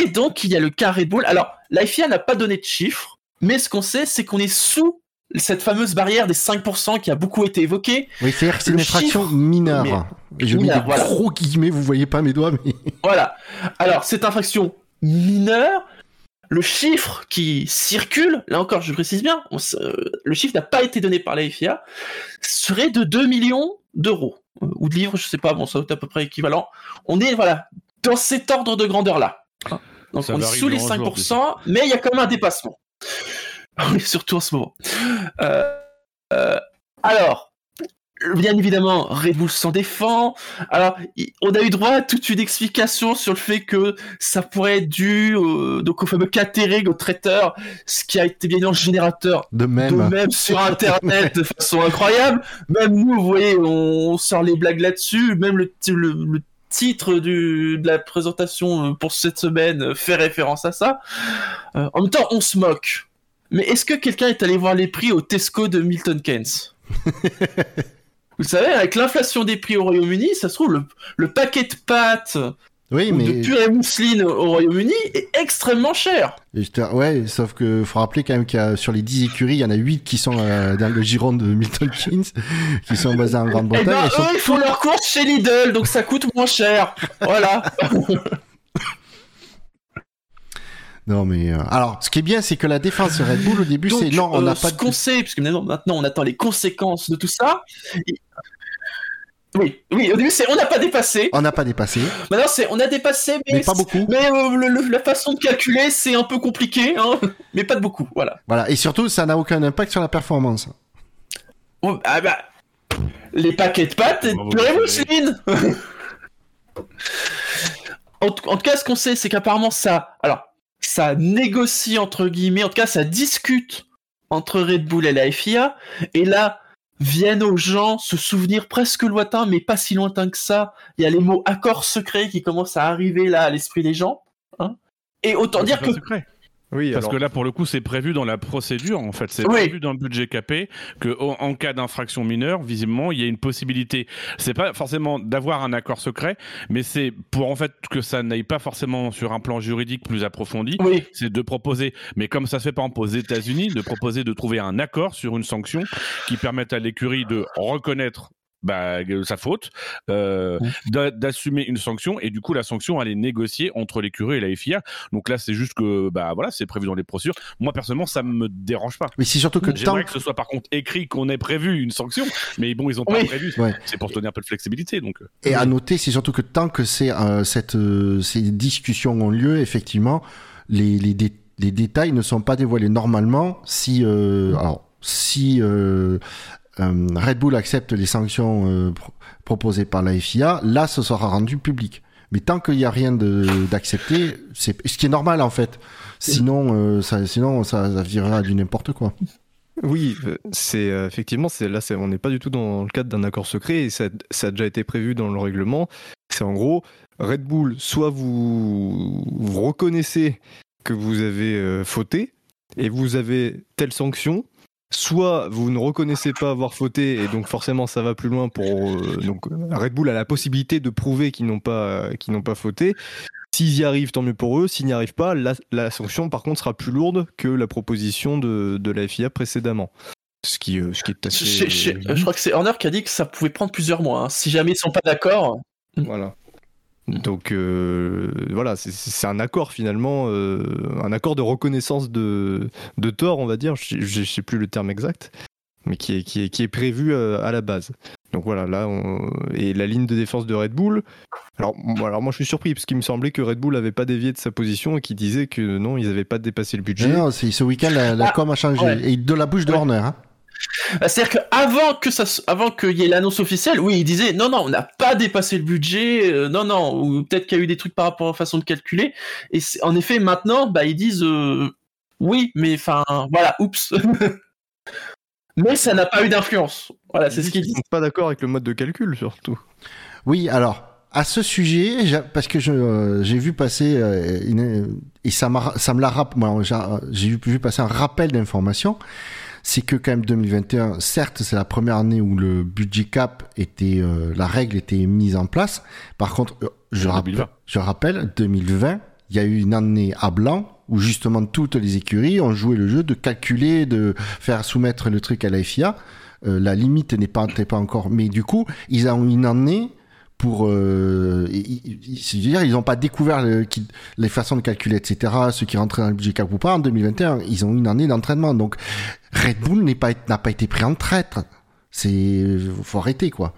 Et donc, il y a le cas Red Bull. Alors, la FIA n'a pas donné de chiffres, mais ce qu'on sait, c'est qu'on est sous cette fameuse barrière des 5% qui a beaucoup été évoquée. Oui, c'est-à-dire que c'est une infraction chiffre, mineure. mais- je mets des voilà. gros guillemets, vous voyez pas mes doigts, mais... Voilà. Alors, cette infraction mineure, le chiffre qui circule, là encore, je précise bien, on euh, le chiffre n'a pas été donné par la FIA, serait de 2 millions d'euros. Euh, Ou de livres, je sais pas, bon, ça doit être à peu près équivalent. On est, voilà, dans cet ordre de grandeur-là. Hein. Donc, Ça on est sous les jour en jour, 5%, mais il y a quand même un dépassement. Oui, surtout en ce moment. Euh, euh, alors, bien évidemment, Red Bull s'en défend. Alors, on a eu droit à toute une explication sur le fait que ça pourrait être dû au, donc au fameux catering, au traiteur, ce qui a été bien évidemment générateur De de même. sur Internet de façon incroyable. Même nous, vous voyez, on sort les blagues là-dessus. Même le, ti- le, le titre du, de la présentation euh, pour cette semaine fait référence à ça. Euh, en même temps, on se moque. Mais est-ce que quelqu'un est allé voir les prix au Tesco de Milton Keynes Vous savez, avec l'inflation des prix au Royaume-Uni, ça se trouve, le, le paquet de pâtes Oui, mais... de purée mousseline au Royaume-Uni est extrêmement cher. Et Ouais, sauf que faut rappeler quand même qu'il y a sur les 10 écuries, il y en a 8 qui sont euh, dans le giron de Milton Keynes, qui sont basés en Eh Grande-Bretagne. ben, Elles sont- eux, ils font leurs courses chez Lidl, donc ça coûte moins cher. Voilà. Non, mais euh, alors, ce qui est bien, c'est que la défense de Red Bull au début, c'est non, on euh, n'a pas ce de. qu'on sait, puisque maintenant, maintenant, on attend les conséquences de tout ça. Et- Oui, oui, au début, c'est on n'a pas dépassé. On n'a pas dépassé, Maintenant, c'est on a dépassé, mais, mais pas beaucoup. mais euh, le- le- la façon de calculer, c'est un peu compliqué, hein, mais pas de beaucoup, voilà. Voilà, et surtout, ça n'a aucun impact sur la performance. Oh, ah bah, les paquets de pâtes en, tout- en tout cas, ce qu'on sait, c'est qu'apparemment, ça... Alors, ça négocie, entre guillemets, en tout cas, ça discute entre Red Bull et la FIA, et là, viennent aux gens se souvenir presque lointain, mais pas si lointain que ça. Il y a les mots accord secret qui commencent à arriver là à l'esprit des gens. hein. Et autant dire que secret. Oui, Parce alors, que là, pour le coup, c'est prévu dans la procédure, en fait. C'est Oui. prévu dans le budget capé que, en cas d'infraction mineure, visiblement, il y a une possibilité. C'est pas forcément d'avoir un accord secret, mais c'est pour en fait que ça n'aille pas forcément sur un plan juridique plus approfondi. oui, C'est de proposer, mais comme ça se fait par exemple aux États-Unis, de proposer de trouver un accord sur une sanction qui permette à l'écurie de reconnaître bah, sa faute, euh, d'a- d'assumer une sanction et du coup la sanction elle est négociée entre l'écurie et la FIA. Donc là c'est juste que bah voilà c'est prévu dans les procédures. Moi personnellement ça me dérange pas. Mais c'est surtout que tant. J'aimerais que ce soit par contre écrit qu'on ait prévu une sanction, mais bon ils ont pas Oui. prévu. Ouais. C'est pour donner un peu de flexibilité donc. euh. Et à noter, c'est surtout que tant que c'est, euh, cette, euh, ces discussions ont lieu, effectivement, les, les, dé- les détails ne sont pas dévoilés. Normalement, si, euh, alors, si euh, Red Bull accepte les sanctions euh, pro- proposées par la FIA, là, ce sera rendu public. Mais tant qu'il n'y a rien d'accepté, c'est ce qui est normal en fait. Sinon, euh, ça, sinon ça, ça virera du n'importe quoi. oui, euh, c'est euh, effectivement, c'est là, on n'est pas du tout dans le cadre d'un accord secret et ça, ça a déjà été prévu dans le règlement. C'est en gros, Red Bull, soit vous, vous reconnaissez que vous avez euh, fauté et vous avez telle sanction, soit vous ne reconnaissez pas avoir fauté et donc forcément ça va plus loin pour euh, donc Red Bull a la possibilité de prouver qu'ils n'ont pas qu'ils n'ont pas fauté. S'ils y arrivent, tant mieux pour eux. S'ils n'y arrivent pas, la, la sanction par contre sera plus lourde que la proposition de, de la FIA précédemment. Ce qui, euh, ce qui est assez. je, je- je- je crois que c'est Horner qui a dit que ça pouvait prendre plusieurs mois. hein. Si jamais ils sont pas d'accord, Voilà. Donc euh, voilà, c'est- un accord finalement, euh, un accord de reconnaissance de, de tort, on va dire. Je, je sais plus le terme exact, mais qui est, qui est, qui est prévu euh, à la base. Donc voilà, là, on... et la ligne de défense de Red Bull. Alors, alors moi, je suis surpris parce qu'il me semblait que Red Bull n'avait pas dévié de sa position et qu'il disait que non, ils n'avaient pas dépassé le budget. Non, non, ce week-end, la, la Ah, com a changé. ouais. Et de la bouche de Ouais. Horner. Hein. Bah, C'est-à-dire qu'avant que ça, avant qu'il y ait l'annonce officielle, oui, ils disaient non, non, on n'a pas dépassé le budget, euh, non, non, ou peut-être qu'il y a eu des trucs par rapport à la façon de calculer. Et en effet, maintenant, bah, ils disent euh, oui, mais enfin, voilà, oups. mais ça n'a pas eu d'influence. Voilà, c'est ce qu'ils Ils disent. sont pas d'accord avec le mode de calcul, surtout. Oui, alors, à ce sujet, parce que euh, j'ai vu passer, euh, une- et ça, ça me l'a rappelé, moi, j'ai, vu passer un rappel d'information, c'est que quand même 2021, certes, c'est la première année où le budget cap était, euh, la règle était mise en place. Par contre, euh, je, 2020. je rappelle, 2020, il y a eu une année à blanc où justement toutes les écuries ont joué le jeu de calculer, de faire soumettre le truc à la FIA. Euh, la limite n'est pas, pas encore, mais du coup, ils ont une année pour euh, ils- ils- n'ont pas découvert le- qui- les façons de calculer etc ceux qui rentraient dans le budget cap ou pas en 2021 ils ont une année d'entraînement. Donc Red Bull n'est pas n'a pas été pris en traître. C'est faut arrêter quoi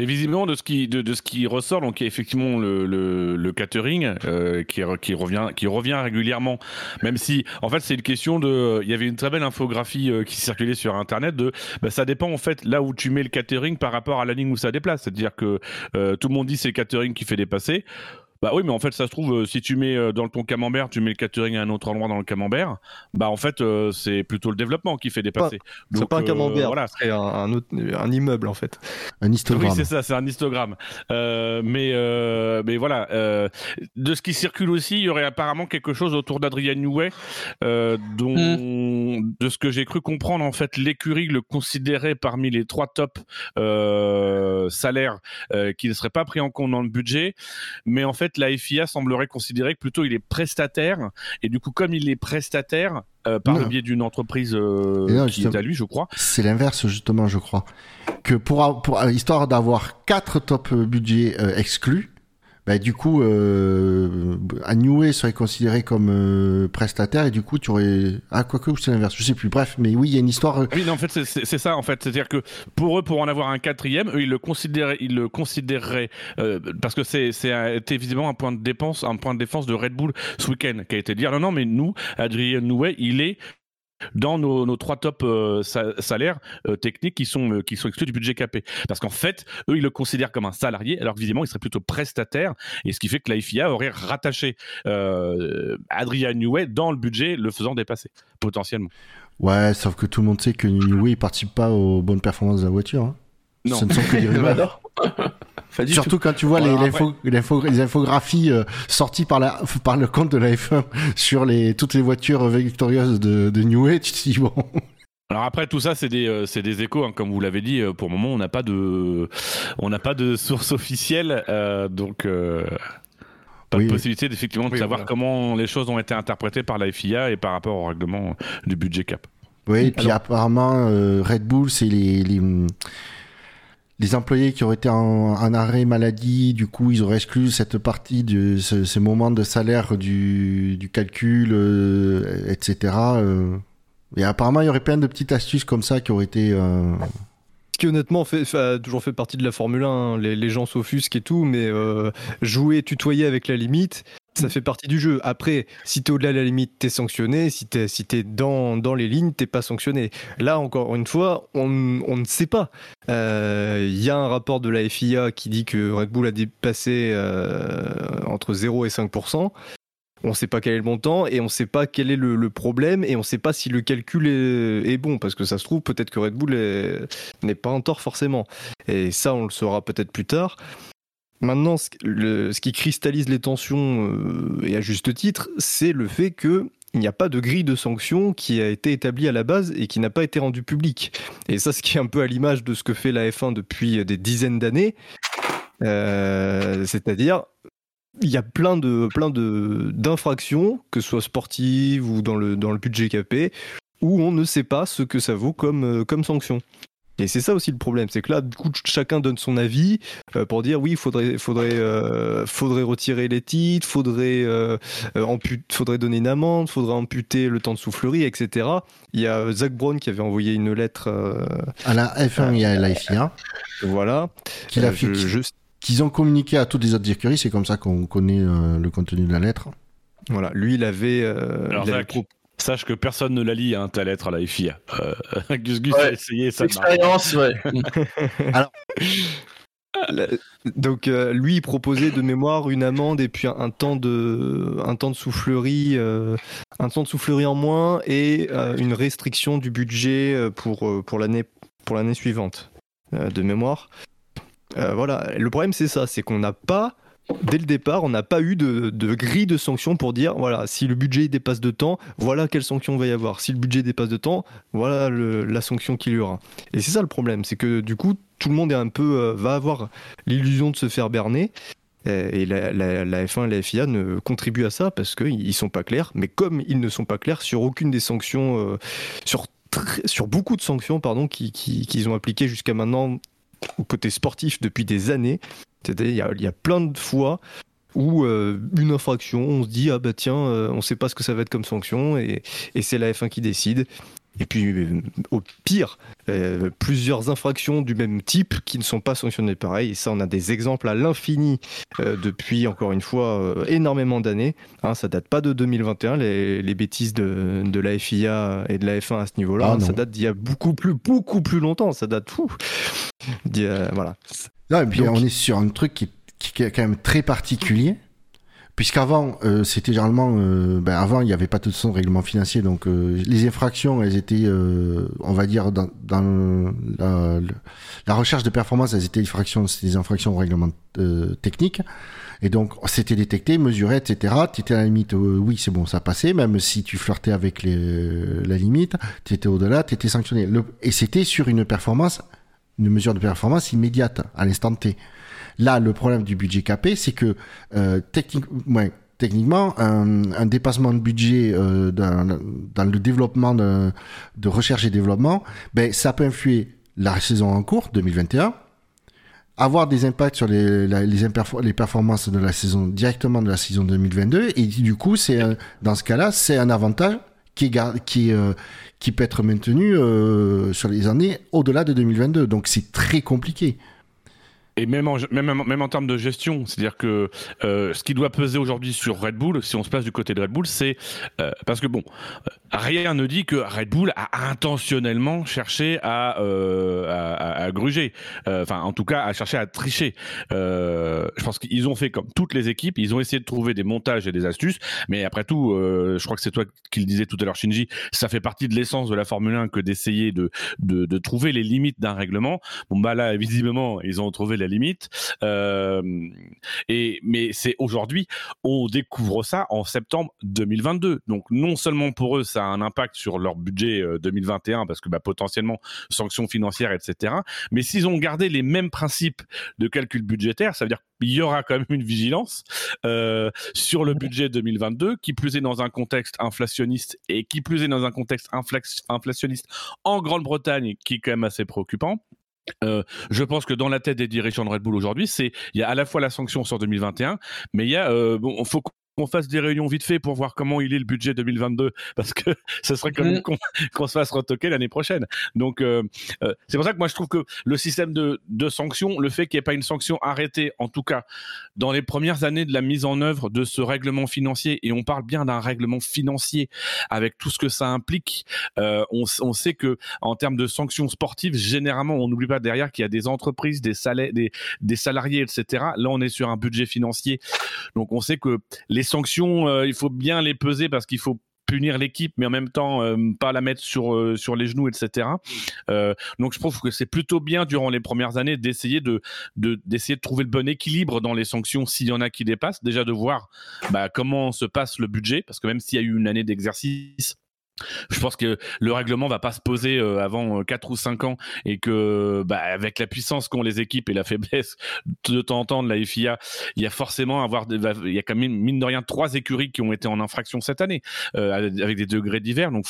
Mais visiblement, de ce qui, de, ce qui ressort, donc il y a effectivement le, catering euh, qui revient régulièrement, même si, en fait, c'est une question de. Il y avait une très belle infographie euh, qui circulait sur Internet de. Bah, ça dépend, en fait, là où tu mets le catering par rapport à la ligne où ça déplace. C'est-à-dire que euh, tout le monde dit c'est le catering qui fait dépasser. Bah oui, mais en fait, ça se trouve, euh, si tu mets euh, dans ton camembert, tu mets le catering à un autre endroit dans le camembert, bah en fait, euh, c'est plutôt le développement qui fait dépasser. C'est pas un euh, camembert, voilà. c'est un, un autre, un immeuble en fait. un Oui, histogramme c'est ça, c'est un histogramme. Euh, mais, euh, mais voilà, euh, de ce qui circule aussi, il y aurait apparemment quelque chose autour d'Adrian Newey, euh, dont, de ce que j'ai cru comprendre, en fait, l'écurie le considérait parmi les trois tops euh, salaires euh, qui ne seraient pas pris en compte dans le budget. Mais en fait, la FIA semblerait considérer que plutôt il est prestataire. Et du coup, comme il est prestataire, euh, par Non. le biais d'une entreprise euh, qui est à lui, je crois, c'est l'inverse justement je crois que pour, pour histoire d'avoir quatre top budgets euh, exclus bah, du coup euh, serait considéré comme euh, prestataire et du coup tu aurais ah quoique c'est l'inverse je sais plus bref mais oui il y a une histoire euh, Oui, non, en fait, c'est- ça, en fait. C'est-à-dire que pour eux, pour en avoir un quatrième, eux, ils le considéraient, ils le considéreraient euh, parce que c'est évidemment un point de dépense, un point de défense de Red Bull ce week-end, qui a été de dire non, non, mais nous, Adrien Nouet, il est dans nos, nos trois top euh, sa- salaires euh, techniques qui sont euh, qui sont exclus du budget capé parce qu'en fait eux ils le considèrent comme un salarié alors que visiblement il serait plutôt prestataire et ce qui fait que la FIA aurait rattaché euh, Adrien Newey dans le budget le faisant dépasser potentiellement ouais sauf que tout le monde sait que Newey il participe pas aux bonnes performances de la voiture hein. Non. ce ne sont que des Bah rumeurs Surtout quand tu vois les, l'info- les infographies euh, sorties par, la, par le compte de la F1 sur les, toutes les voitures victorieuses de, de Newey, tu te dis bon. Alors après tout ça c'est des euh, c'est des échos hein, comme vous l'avez dit euh, pour le moment on n'a pas de on n'a pas de source officielle euh, donc euh, pas Oui. de possibilité d'effectivement de Oui, savoir voilà. comment les choses ont été interprétées par la FIA et par rapport au règlement du budget cap. Oui, et puis Alors- apparemment, euh, Red Bull, c'est les, les, les employés qui auraient été en, arrêt maladie, du coup, ils auraient exclu cette partie de ce, ces moments de salaire du, calcul, euh, etc. euh. Et apparemment, il y aurait plein de petites astuces comme ça qui auraient été. euh, Ce qui honnêtement fait, a toujours fait partie de la Formule 1, hein. les, les gens s'offusquent et tout, mais euh, jouer, tutoyer avec la limite, ça fait partie du jeu. Après, si t'es au-delà de la limite, t'es sanctionné. Si t'es si t'es dans, dans les lignes, t'es pas sanctionné. Là, encore une fois, on, on ne sait pas. Euh, Il y a un rapport de la FIA qui dit que Red Bull a dépassé euh, entre 0 et 5%. On ne sait pas quel est le montant et on ne sait pas quel est le, problème et on ne sait pas si le calcul est, bon parce que ça se trouve peut-être que Red Bull est- n'est pas en tort forcément. Et ça, on le saura peut-être plus tard. Maintenant, ce, qui cristallise les tensions, euh, et à juste titre, c'est le fait qu'il n'y a pas de grille de sanctions qui a été établie à la base et qui n'a pas été rendue publique. Et ça, ce qui est un peu à l'image de ce que fait la F1 depuis des dizaines d'années, euh, c'est-à-dire il y a plein de plein de d'infractions, que ce soit sportives ou dans le dans le budget capé, où on ne sait pas ce que ça vaut comme euh, comme sanction. Et c'est ça aussi le problème, c'est que là, du coup, chacun donne son avis euh, pour dire oui, il faudrait, faudrait, euh, faudrait retirer les titres, faudrait, euh, faudrait donner une amende, faudrait amputer le temps de soufflerie, etc. Il y a Zach Brown qui avait envoyé une lettre à la F1 et à la FIA. Voilà. Qu'il a fait, qu'ils ont communiqué à toutes les autres écuries, c'est comme ça qu'on connaît le contenu de la lettre. Voilà, lui, il avait. Alors, Sache que personne ne la lit, hein, ta lettre à la FIA. Euh, Gus Gus a essayé ça. Expérience, ouais. Alors, donc euh, lui, il proposait de mémoire une amende et puis un, temps de un temps de soufflerie, euh, un temps de soufflerie en moins et une restriction du budget pour pour l'année pour l'année suivante de mémoire. voilà. Le problème, c'est ça, c'est qu'on n'a pas dès le départ, on n'a pas eu de, grille de sanctions pour dire voilà, si le budget dépasse de temps, voilà quelle sanction va y avoir. Si le budget dépasse de temps, voilà la sanction qu'il y aura. Et c'est ça le problème, c'est que du coup, tout le monde euh, va avoir l'illusion de se faire berner. Et la, F1 et la FIA ne contribuent à ça parce qu'ils ne sont pas clairs. Mais comme ils ne sont pas clairs sur aucune des sanctions, euh, sur, beaucoup de sanctions qu'ils ont appliquées jusqu'à maintenant au côté sportif depuis des années, il y, a, plein de fois où euh, une infraction, on se dit ah bah tiens, euh, on sait pas ce que ça va être comme sanction et, c'est la F1 qui décide. Et puis euh, au pire, plusieurs infractions du même type qui ne sont pas sanctionnées pareil. Et ça, on a des exemples à l'infini depuis encore une fois énormément d'années. Hein, ça date pas de 2021 les, bêtises de, la FIA et de la F1 à ce niveau-là. Ah ça date d'il y a beaucoup plus beaucoup plus longtemps. Ça date fou. voilà. Non, et puis on est sur un truc qui, qui, est quand même très particulier. Puisqu'avant, euh, c'était généralement, euh, ben avant, il n'y avait pas de son règlement financier, donc euh, les infractions, elles étaient, on va dire, dans, dans la, la, recherche de performance, elles étaient infractions, des infractions au règlement technique, et donc c'était détecté, mesuré, etc. Tu étais à la limite, oui, c'est bon, ça passait, même si tu flirtais avec les, la limite, tu étais au-delà, tu étais sanctionné. Le, et c'était sur une performance une mesure de performance immédiate à l'instant T. Là, le problème du budget capé, c'est que euh, techniquement, un, dépassement de budget euh, dans, le développement de, recherche et développement, ben, ça peut influer la saison en cours 2021, avoir des impacts sur les, les, performances de la saison directement de la saison 2022, et du coup, c'est dans ce cas-là, c'est un avantage qui est, euh, qui peut être maintenu euh, sur les années au-delà de 2022. Donc c'est très compliqué. Et même en, même, en termes de gestion, c'est-à-dire que euh, ce qui doit peser aujourd'hui sur Red Bull, si on se place du côté de Red Bull, c'est parce que bon, rien ne dit que Red Bull a intentionnellement cherché à, à, à, gruger, enfin en tout cas à chercher à tricher. je pense qu'ils ont fait comme toutes les équipes, ils ont essayé de trouver des montages et des astuces, mais après tout, je crois que c'est toi qui le disais tout à l'heure, Shinji, ça fait partie de l'essence de la Formule 1 que d'essayer de, de, de trouver les limites d'un règlement. Bon bah là, visiblement, ils ont trouvé la limite. Euh, et mais c'est aujourd'hui, on découvre ça en septembre 2022. Donc non seulement pour eux, ça un impact sur leur budget 2021 euh, parce que bah, potentiellement sanctions financières, etc. Mais s'ils ont gardé les mêmes principes de calcul budgétaire, ça veut dire qu'il y aura quand même une vigilance euh, sur le budget 2022, qui plus est dans un contexte inflationniste et qui plus est dans un contexte inflationniste en Grande-Bretagne, qui est quand même assez préoccupant. Euh, je pense que dans la tête des dirigeants de Red Bull aujourd'hui, c'est il y a à la fois la sanction sur 2021, mais il y a euh, bon, faut qu'on fasse des réunions vite fait pour voir comment il est le budget 2022 parce que ça serait quand même qu'on se fasse retoquer l'année prochaine. Donc euh, euh, c'est pour ça que moi je trouve que le système de, de sanctions, le fait qu'il n'y ait pas une sanction arrêtée, en tout cas dans les premières années de la mise en œuvre de ce règlement financier, et on parle bien d'un règlement financier avec tout ce que ça implique, euh, on, on, sait que en termes de sanctions sportives, généralement on n'oublie pas derrière qu'il y a des entreprises, des, des, des salariés, etc. Là on est sur un budget financier, donc on sait que les sanctions, euh, il faut bien les peser parce qu'il faut punir l'équipe, mais en même temps euh, pas la mettre sur euh, sur les genoux, etc. donc je trouve que c'est plutôt bien durant les premières années d'essayer de de, trouver le bon équilibre dans les sanctions s'il y en a qui dépassent. Déjà de voir bah, comment se passe le budget, parce que même s'il y a eu une année d'exercice, je pense que le règlement va pas se poser euh, avant 4 euh, ou 5 ans et que bah, avec la puissance qu'ont les équipes et la faiblesse de temps en temps de la FIA, il y a forcément avoir il y a quand même mine de rien trois écuries qui ont été en infraction cette année euh, avec des degrés divers donc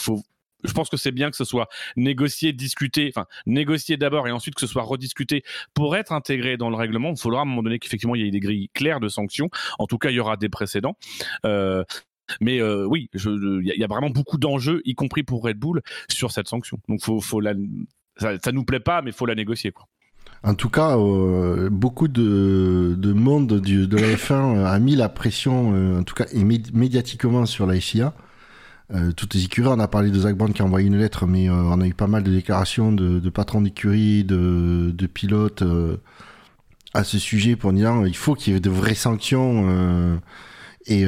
je pense que c'est bien que ce soit négocié, discuté, enfin négocié d'abord et ensuite que ce soit rediscuté pour être intégré dans le règlement. Il faudra à un moment donné qu'effectivement il y ait des grilles claires de sanctions. En tout cas, il y aura des précédents. Mais euh, oui, il y, a vraiment beaucoup d'enjeux, y compris pour Red Bull, sur cette sanction. Donc faut, faut la, ça, ça nous plaît pas, mais faut la négocier quoi. En tout cas, euh, beaucoup de, de monde de la F1 a mis la pression, euh, en tout cas médiatiquement sur la FIA. Euh, toutes les écuries, on a parlé de Zach Brown qui a envoyé une lettre, mais euh, on a eu pas mal de déclarations de, patrons d'écurie, de, de pilotes euh, à ce sujet pour dire il faut qu'il y ait de vraies sanctions. et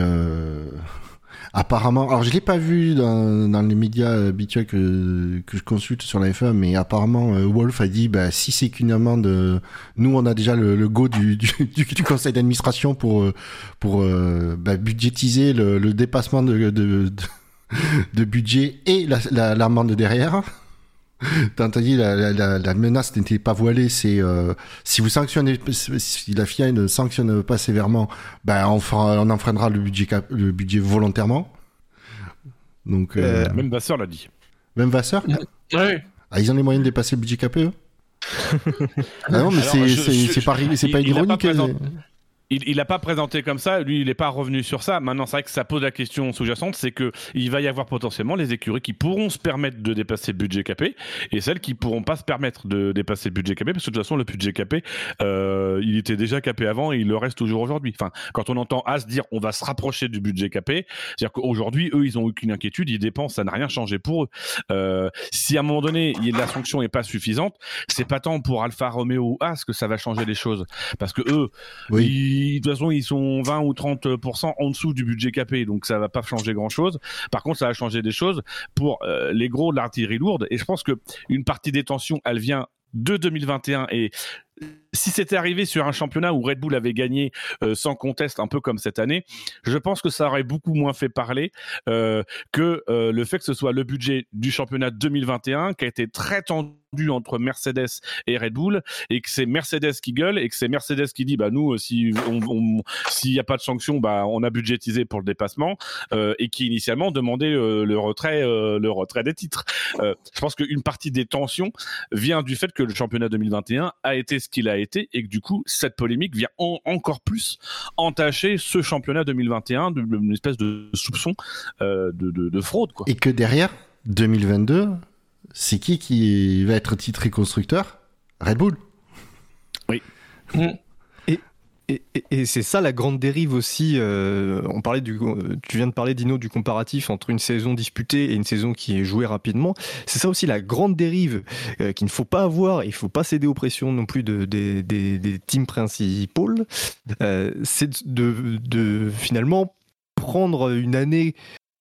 apparemment, alors je l'ai pas vu dans, les médias habituels que, je consulte sur la F1, mais apparemment Wolf a dit bah, si c'est qu'une amende, nous on a déjà le, le go du, conseil d'administration pour pour bah, budgétiser le, dépassement de, budget et l'amende la, derrière. T'as entendu, la, la, la, menace n'était pas voilée, c'est euh, si vous sanctionnez, si la FIA ne sanctionne pas sévèrement, ben on, fera, on enfreindra le budget, le budget volontairement. Donc, euh, même Vasseur l'a dit. Même Vasseur Ouais. Ah, ils ont les moyens de dépasser le budget capé, eux? Ah Non, mais c'est pas, pas ironique. Il n'a pas présenté comme ça, lui il n'est pas revenu sur ça. Maintenant c'est vrai que ça pose la question sous-jacente, c'est que il va y avoir potentiellement les écuries qui pourront se permettre de dépasser le budget capé et celles qui pourront pas se permettre de dépasser le budget capé parce que de toute façon le budget capé euh, il était déjà capé avant et il le reste toujours aujourd'hui. Enfin quand on entend As dire on va se rapprocher du budget capé, c'est-à-dire qu'aujourd'hui eux ils ont aucune inquiétude, ils dépensent, ça n'a rien changé pour eux. Euh, si à un moment donné la sanction est pas suffisante, c'est pas tant pour Alfa Romeo ou As que ça va changer les choses parce que eux oui de toute façon, ils sont 20 ou 30% en dessous du budget capé, donc ça va pas changer grand chose. Par contre, ça va changer des choses pour euh, les gros de l'artillerie lourde. Et je pense que une partie des tensions, elle vient de 2021 et si c'était arrivé sur un championnat où Red Bull avait gagné euh, sans conteste, un peu comme cette année, je pense que ça aurait beaucoup moins fait parler euh, que euh, le fait que ce soit le budget du championnat 2021 qui a été très tendu entre Mercedes et Red Bull et que c'est Mercedes qui gueule et que c'est Mercedes qui dit bah nous si s'il n'y a pas de sanction bah on a budgétisé pour le dépassement et qui initialement demandait le retrait le retrait des titres. je pense qu'une partie des tensions vient du fait que le championnat 2021 a été ce qu'il a été et que du coup cette polémique vient encore plus entacher ce championnat 2021 d'une espèce de soupçon euh, de, fraude quoi. Et que derrière 2022, c'est qui qui va être titré constructeur Red Bull. Oui. Mmh. Et, c'est ça la grande dérive aussi. Euh, on parlait du, tu viens de parler Dino du comparatif entre une saison disputée et une saison qui est jouée rapidement. C'est ça aussi la grande dérive euh, qu'il ne faut pas avoir. Il ne faut pas céder aux pressions non plus de, des teams principaux. Euh, c'est de, de finalement prendre une année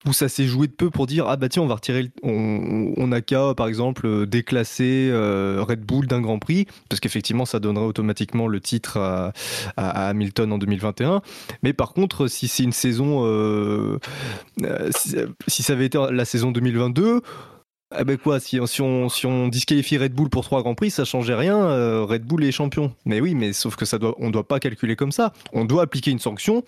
où ça s'est joué de peu pour dire ah bah tiens on va retirer on, on a qu'à par exemple euh, déclasser euh, Red Bull d'un Grand Prix parce qu'effectivement ça donnerait automatiquement le titre à, Hamilton en 2021 mais par contre si c'est une saison euh, si, ça avait été la saison 2022 ah ben quoi, si, on, si disqualifie Red Bull pour trois grands prix, ça changeait rien. Red Bull est champion. Mais oui, mais sauf que ça doit, on doit pas calculer comme ça. On doit appliquer une sanction.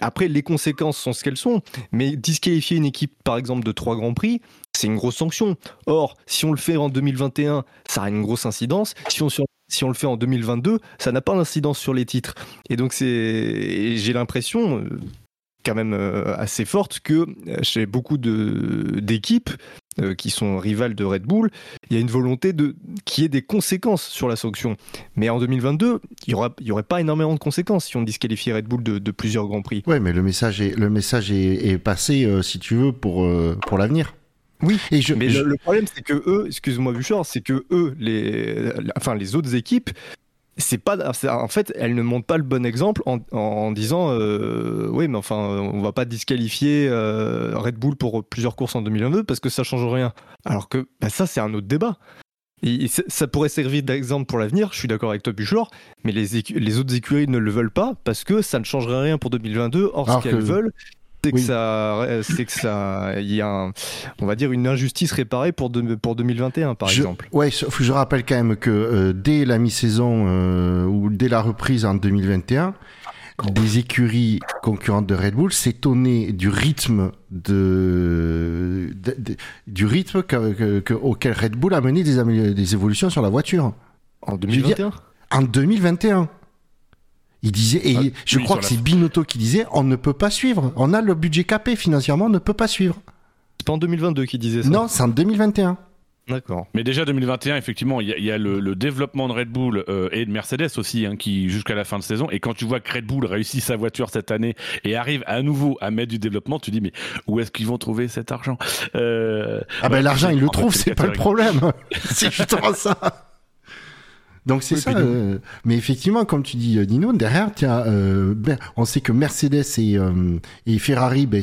Après, les conséquences sont ce qu'elles sont. Mais disqualifier une équipe, par exemple, de trois grands prix, c'est une grosse sanction. Or, si on le fait en 2021, ça a une grosse incidence. Si on, le fait en 2022, ça n'a pas d'incidence sur les titres. Et donc, c'est, j'ai l'impression, euh, quand même euh, assez forte que chez beaucoup d'équipes, euh, qui sont rivales de Red Bull, il y a une volonté de qu'il y ait des conséquences sur la sanction. Mais en 2022, il n'y y aurait pas énormément de conséquences si on disqualifie Red Bull de, plusieurs grands prix. Ouais, mais le message est le message est, passé, euh, si tu veux, pour euh, pour l'avenir. Oui, et je, mais Le, problème c'est que eux, excuse-moi Bouchard, c'est que eux, les, enfin les autres équipes c'est pas en fait elle ne montre pas le bon exemple en, en disant euh, oui mais enfin on va pas disqualifier euh, Red Bull pour plusieurs courses en 2022 parce que ça change rien. Alors que bah, ça c'est un autre débat. Et, ça pourrait servir d'exemple pour l'avenir je suis d'accord avec toi Buchor mais les, les autres écuries ne le veulent pas parce que ça ne changerait rien pour 2022 or ce qu'elles veulent c'est que ça, c'est que ça, il y a, on va dire une injustice réparée pour pour 2021 par exemple. Ouais, je rappelle quand même que euh, dès la mi-saison euh, ou dès la reprise en 2021, des écuries concurrentes de Red Bull s'étonner du rythme de, de- de- du rythme que- que- que- auquel Red Bull a mené des, des évolutions sur la voiture En veux dire- 2021 en 2021. Il disait, et Ah, je oui, crois que la- c'est Binotto qui disait, on ne peut pas suivre. On a le budget capé financièrement, on ne peut pas suivre. C'est pas en 2022 qu'il disait ça Non, c'est en 2021. D'accord. Mais déjà 2021, effectivement, il y a, il y a le, le développement de Red Bull euh, et de Mercedes aussi, hein, qui jusqu'à la fin de saison. Et quand tu vois que Red Bull réussit sa voiture cette année et arrive à nouveau à mettre du développement, tu dis mais où est-ce qu'ils vont trouver cet argent? Euh, Ah ben ouais, l'argent, c'est- il le en fait, trouve, c'est pas le problème. c'est justement ça. Donc c'est Oui, ça. euh, mais effectivement, comme tu dis, euh, Nino, derrière, tiens, euh, ben, on sait que Mercedes et, euh, et Ferrari, ben,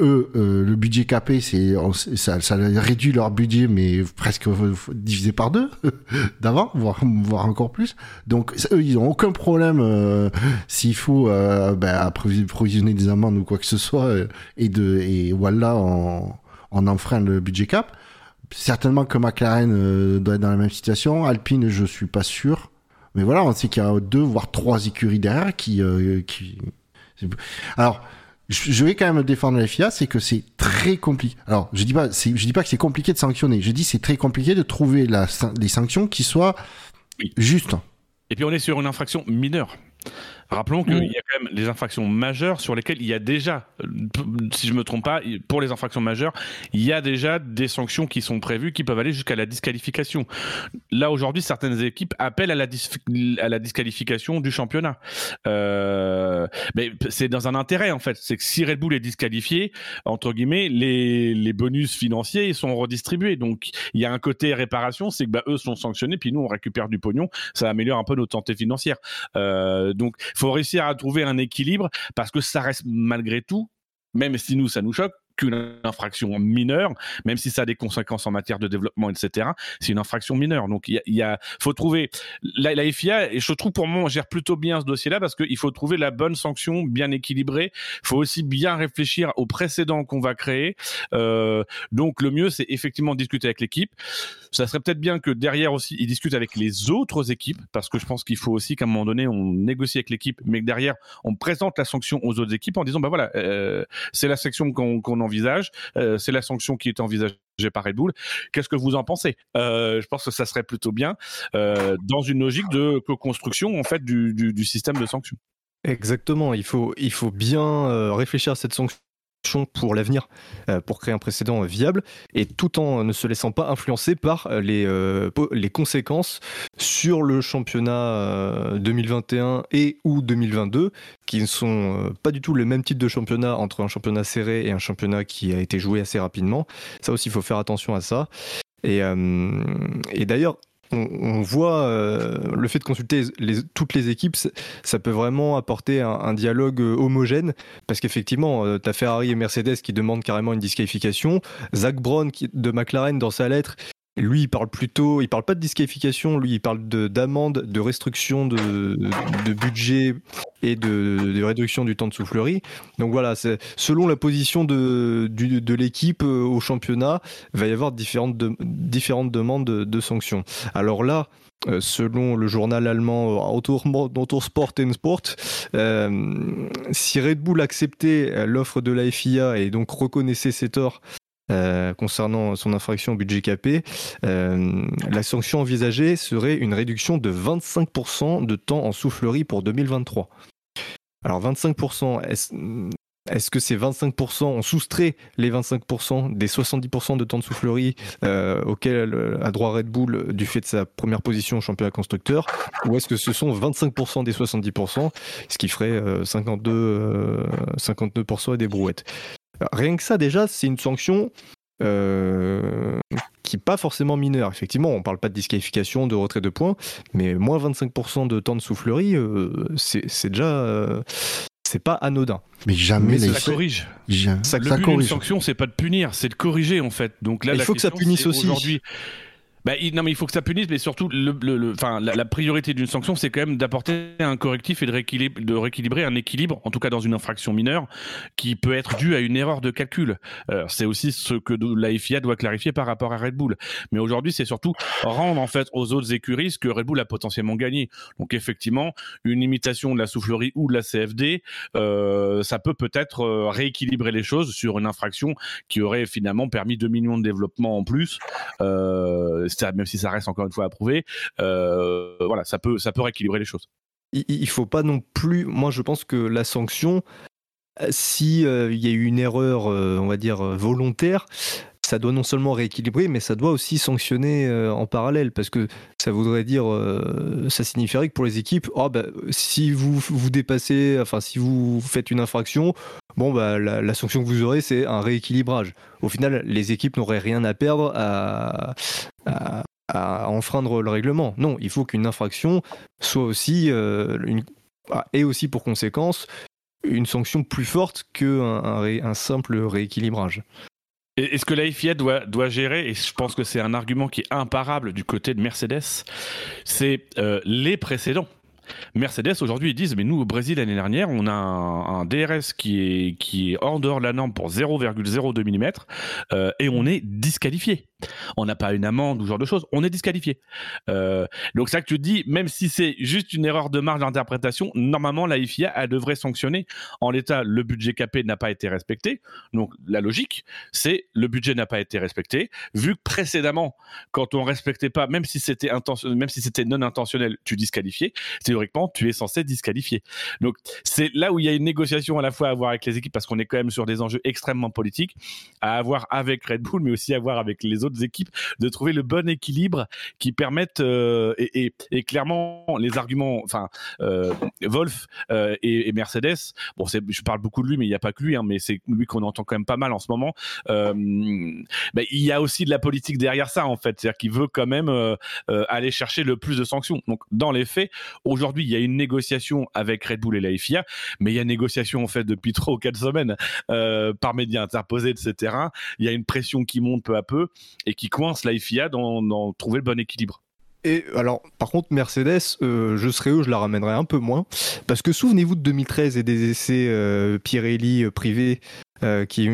eux, euh, le budget capé, c'est ça, ça réduit leur budget, mais presque divisé par deux d'avant, voire, voire encore plus. Donc eux, ils ont aucun problème euh, s'il faut euh, ben, provisionner des amendes ou quoi que ce soit, et de et voilà, on, on enfreint le budget cap. Certainement que McLaren euh, doit être dans la même situation. Alpine, je suis pas sûr. Mais voilà, on sait qu'il y a deux, voire trois écuries derrière qui... euh, qui... Alors, je vais quand même défendre la FIA, c'est que c'est très compliqué. Alors, je dis pas, je dis pas que c'est compliqué de sanctionner. Je dis c'est très compliqué de trouver la, les sanctions qui soient Oui. justes. Et puis on est sur une infraction mineure. Rappelons qu'il Mm. y a quand même les infractions majeures sur lesquelles il y a déjà, euh, si je me trompe pas, pour les infractions majeures, il y a déjà des sanctions qui sont prévues qui peuvent aller jusqu'à la disqualification. Là aujourd'hui, certaines équipes appellent à la, dis- à la disqualification du championnat. Euh, mais c'est dans un intérêt en fait, c'est que si Red Bull est disqualifié, entre guillemets, les, les bonus financiers ils sont redistribués. Donc il y a un côté réparation, c'est que bah, eux sont sanctionnés, puis nous on récupère du pognon, ça améliore un peu notre santé financière. Euh, donc, faut réussir à trouver un équilibre parce que ça reste malgré tout, même si nous ça nous choque, qu'une infraction mineure, même si ça a des conséquences en matière de développement, etc. C'est une infraction mineure. Donc, il y a, faut trouver la, FIA et je trouve pour moi on gère plutôt bien ce dossier-là parce qu'il faut trouver la bonne sanction bien équilibrée. Il faut aussi bien réfléchir aux précédents qu'on va créer. Euh, donc, le mieux c'est effectivement discuter avec l'équipe. Ça serait peut-être bien que derrière aussi, ils discutent avec les autres équipes, parce que je pense qu'il faut aussi qu'à un moment donné, on négocie avec l'équipe, mais que derrière, on présente la sanction aux autres équipes en disant, bah voilà, euh, c'est la section qu'on qu'on envisage, euh, c'est la sanction qui est envisagée par Red Bull. Qu'est-ce que vous en pensez? Euh, Je pense que ça serait plutôt bien euh, dans une logique de co-construction en fait du, système de sanctions. Exactement, il faut, bien réfléchir à cette sanction pour l'avenir, euh, pour créer un précédent viable, et tout en ne se laissant pas influencer par euh, les, euh, les conséquences sur le championnat euh, 2021 et ou 2022, qui ne sont pas du tout le même type de championnat entre un championnat serré et un championnat qui a été joué assez rapidement. Ça aussi, il faut faire attention à ça. Et d'ailleurs, on, voit euh, le fait de consulter toutes les équipes, ça- peut vraiment apporter un, dialogue euh, homogène, parce qu'effectivement, tu as Ferrari et Mercedes qui demandent carrément une disqualification. Zach Brown de McLaren, dans sa lettre, lui, il parle plutôt, il parle pas de disqualification, lui, il parle de- d'amende, de, restriction de, de budget et de, de réduction du temps de soufflerie. Donc voilà, selon la position de, de l'équipe euh, au championnat, il va y avoir différentes, de- demandes de, de sanctions. Alors là, euh, selon le journal allemand euh, Autosport Autosport and Sport, si Red Bull acceptait l'offre de la FIA et donc reconnaissait ses torts euh, concernant son infraction au budget capé, euh, la sanction envisagée serait une réduction de 25% de temps en soufflerie pour 2023. Alors 25%, est-ce que ces 25%, on soustrait les 25% des 70% de temps de soufflerie euh, auquel euh, a droit Red Bull du fait de sa première position au championnat constructeur Ou est-ce que ce sont 25% des 70%, ce qui ferait euh, 52, euh, 52% et des brouettes? Rien que ça, déjà, c'est une sanction euh, qui n'est pas forcément mineure. Effectivement, on ne parle pas de disqualification, de retrait de points, mais moins 25% de temps de soufflerie, euh, c'est c'est déjà. euh, c'est pas anodin. Mais jamais Mais les... Ça corrige. Ça- le ça but d'une corrige. sanction, c'est pas de punir, c'est de corriger en fait. Donc là, Il la faut que ça punisse aussi. Aujourd'hui, Bah, il, non, mais il faut que ça punisse, mais surtout, la, priorité d'une sanction, c'est quand même d'apporter un correctif et de, rééquilibrer, un équilibre, en tout cas dans une infraction mineure, qui peut être due à une erreur de calcul. Euh, c'est aussi ce que la FIA doit clarifier par rapport à Red Bull. Mais aujourd'hui, c'est surtout rendre aux autres écuries ce que Red Bull a potentiellement gagné. Donc effectivement, une imitation de la soufflerie ou de la CFD, euh, ça peut peut-être euh, rééquilibrer les choses sur une infraction qui aurait finalement permis 2 millions de développement en plus. Euh, même si ça reste encore une fois à prouver, euh, voilà, ça peut, ça peut rééquilibrer les choses. Il, il faut pas non plus. Moi, je pense que la sanction, euh, si il y a eu une erreur, on va dire volontaire, ça doit non seulement rééquilibrer, mais ça doit aussi sanctionner en parallèle, parce que ça voudrait dire, ça signifierait que pour les équipes, oh, bah, si vous vous dépassez, enfin si vous faites une infraction, bon bah la, sanction que vous aurez, c'est un rééquilibrage. Au final, les équipes n'auraient rien à perdre à, enfreindre le règlement. Non, il faut qu'une infraction soit aussi euh, une, ait aussi pour conséquence une sanction plus forte qu'un un, un simple rééquilibrage. Et ce que la FIA doit, doit gérer, et je pense que c'est un argument qui est imparable du côté de Mercedes, c'est euh, les précédents. Mercedes aujourd'hui ils disent mais nous au Brésil l'année dernière on a un, DRS qui est qui est hors dehors de la norme pour 0,02 mm euh, et on est disqualifié. On n'a pas une amende ou ce genre de choses, on est disqualifié. Euh, donc ça que tu dis, même si c'est juste une erreur de marge d'interprétation, normalement la FIA elle devrait sanctionner. En l'état, le budget capé n'a pas été respecté. Donc la logique, c'est le budget n'a pas été respecté. Vu que précédemment, quand on respectait pas, même si c'était même si c'était non intentionnel, tu disqualifiais. Tu es censé disqualifier. Donc c'est là où il y a une négociation à la fois à avoir avec les équipes parce qu'on est quand même sur des enjeux extrêmement politiques, à avoir avec Red Bull, mais aussi à avoir avec les autres équipes de trouver le bon équilibre qui permette euh, et, clairement les arguments, enfin euh, Wolf euh, et, Mercedes. Bon, je parle beaucoup de lui, mais il n'y a pas que lui, hein, mais c'est lui qu'on entend quand même pas mal en ce moment. Ben, il y a aussi de la politique derrière ça en fait, c'est-à-dire qu'il veut quand même aller chercher le plus de sanctions. Donc dans les faits, aujourd'hui il y a une négociation avec Red Bull et la FIA, mais il y a négociation en fait depuis trois ou quatre semaines par médias interposés, etc. Il y a une pression qui monte peu à peu et qui coince la FIA dans trouver le bon équilibre. Et alors, par contre, Mercedes, euh, je serais eux, je la ramènerais un peu moins. Parce que souvenez-vous de 2013 et des essais euh, Pirelli euh, privés qui